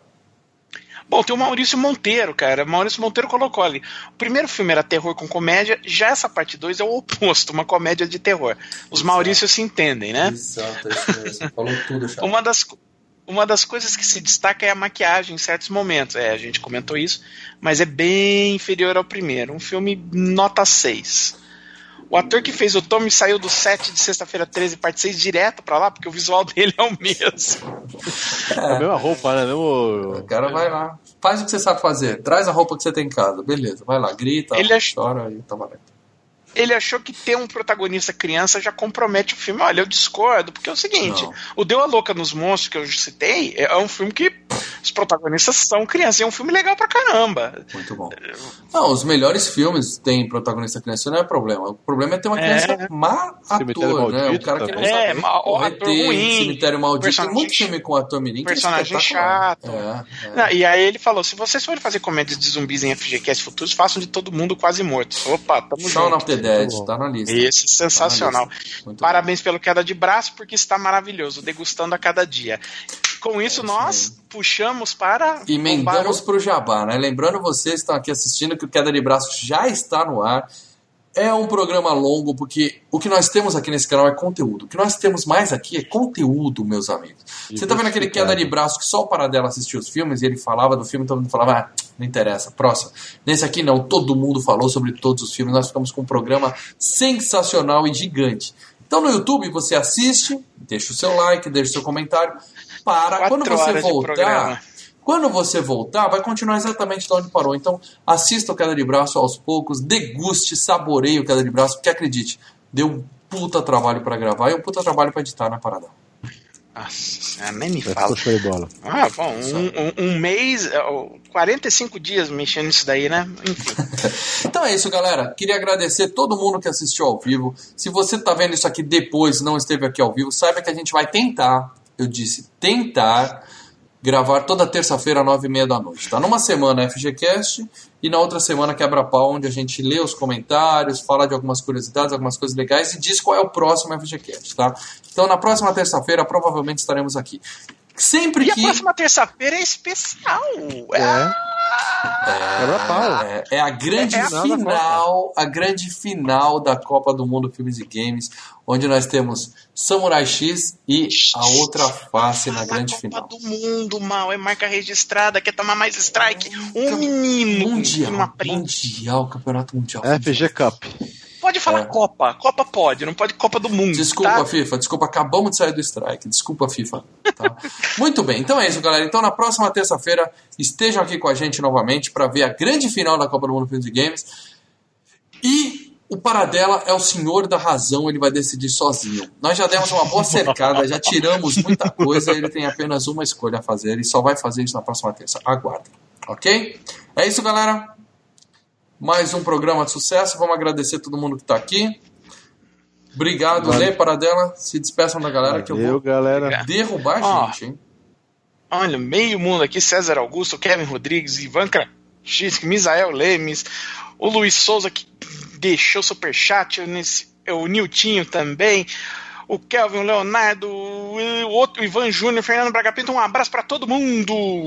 Bom, tem o Maurício Monteiro, cara. O Maurício Monteiro colocou ali. O primeiro filme era terror com comédia, já essa parte 2 é o oposto, uma comédia de terror. Os Exato. Maurícios se entendem, né? Exato, é isso mesmo. Falou tudo. Uma das, uma das coisas que se destaca é a maquiagem em certos momentos. É, a gente comentou isso, mas é bem inferior ao primeiro. Um filme nota 6. O ator que fez o Tommy saiu do set de sexta-feira 13, parte 6, direto pra lá, porque o visual dele é o mesmo. É a mesma roupa, né? O Mesmo... cara vai lá. Faz o que você sabe fazer. Traz a roupa que você tem em casa. Beleza, vai lá, grita, Ele ach- chora e tá valendo. Ele achou que ter um protagonista criança já compromete o filme. Olha, eu discordo, porque é o seguinte: Não. o Deu a Louca nos Monstros, que eu citei, é um filme que os protagonistas são crianças. E é um filme legal pra caramba. Muito bom. Não, os melhores filmes têm protagonista criança, não é problema. O problema é ter uma criança É. má Cemitério ator, né? Maldito cara que não. É, sabe o ator tempo, ruim, Cemitério Maldito. Tem personagem muito ch- filme com ator mirim que é personagem espetacular. chato. É, é. Não, e aí ele falou: se vocês forem fazer comédias de zumbis em FGCast futuros, façam de todo mundo quase morto. Opa, tamo Shaun junto. Of the Dead, Muito bom. tá na lista. Esse sensacional. Tá na lista. Muito Parabéns pelo queda de braço, porque está maravilhoso, degustando a cada dia. Com isso, É nós puxamos para. E emendamos o pro Jabá, né? Lembrando vocês que estão aqui assistindo que o Queda de Braço já está no ar. É um programa longo, porque o que nós temos aqui nesse canal é conteúdo. O que nós temos mais aqui é conteúdo, meus amigos. Você tá vendo aquele queda de braço que só o Paradela assistia os filmes e ele falava do filme, todo mundo falava, ah, não interessa, próximo. Nesse aqui não, todo mundo falou sobre todos os filmes, nós ficamos com um programa sensacional e gigante. Então no YouTube você assiste, deixa o seu like, deixa o seu comentário, para. Quando você voltar. Quando você voltar, vai continuar exatamente de onde parou. Então, assista o Queda de Braço aos poucos, deguste, saboreie o Queda de Braço, porque acredite, deu um puta trabalho pra gravar e um puta trabalho pra editar na parada. Nossa, nem me fala. de bola. Ah, bom, um, um, um mês, é, ó, 45 dias mexendo nisso daí, né? Enfim. Então é isso, galera. Queria agradecer todo mundo que assistiu ao vivo. Se você tá vendo isso aqui depois, não esteve aqui ao vivo, saiba que a gente vai tentar, eu disse tentar, gravar toda terça-feira nove e meia da noite. Tá numa semana FGCast e na outra semana Quebra-Pau, onde a gente lê os comentários, fala de algumas curiosidades, algumas coisas legais e diz qual é o próximo FGCast, tá? Então na próxima terça-feira provavelmente estaremos aqui. Sempre E a que... próxima terça-feira é especial. É. Quebra-pau. É, é a grande É a final a grande final da Copa do Mundo Filmes e Games, onde nós temos Samurai X e a outra face na grande Copa final. do mundo, mal, é marca registrada, quer tomar mais strike? Um menino Mundial, mundial, campeonato mundial. FG Cup. Pode falar É. Copa, Copa pode, não pode Copa do Mundo. Desculpa, tá? FIFA, desculpa, acabamos de sair do strike. Desculpa, FIFA. tá? Muito bem, então é isso, galera. Então na próxima terça-feira estejam aqui com a gente novamente para ver a grande final da Copa do Mundo Filmes e Games. E o Paradela é o senhor da razão, ele vai decidir sozinho. Nós já demos uma boa cercada, já tiramos muita coisa, ele tem apenas uma escolha a fazer, ele só vai fazer isso na próxima terça. Aguardem, ok? É isso, galera. Mais um programa de sucesso. Vamos agradecer todo mundo que está aqui. Obrigado, Lê Paradela. Se despeçam da galera que eu Valeu, vou galera. derrubar a gente, hein? Olha, meio mundo aqui, César Augusto, Kevin Rodrigues, Ivan Krasinski, Misael Lemes, o Luiz Souza que deixou superchat, nesse, o Niltinho também, o Kelvin, o Leonardo, o outro o Ivan Júnior, Fernando Braga Pinto, um abraço pra todo mundo!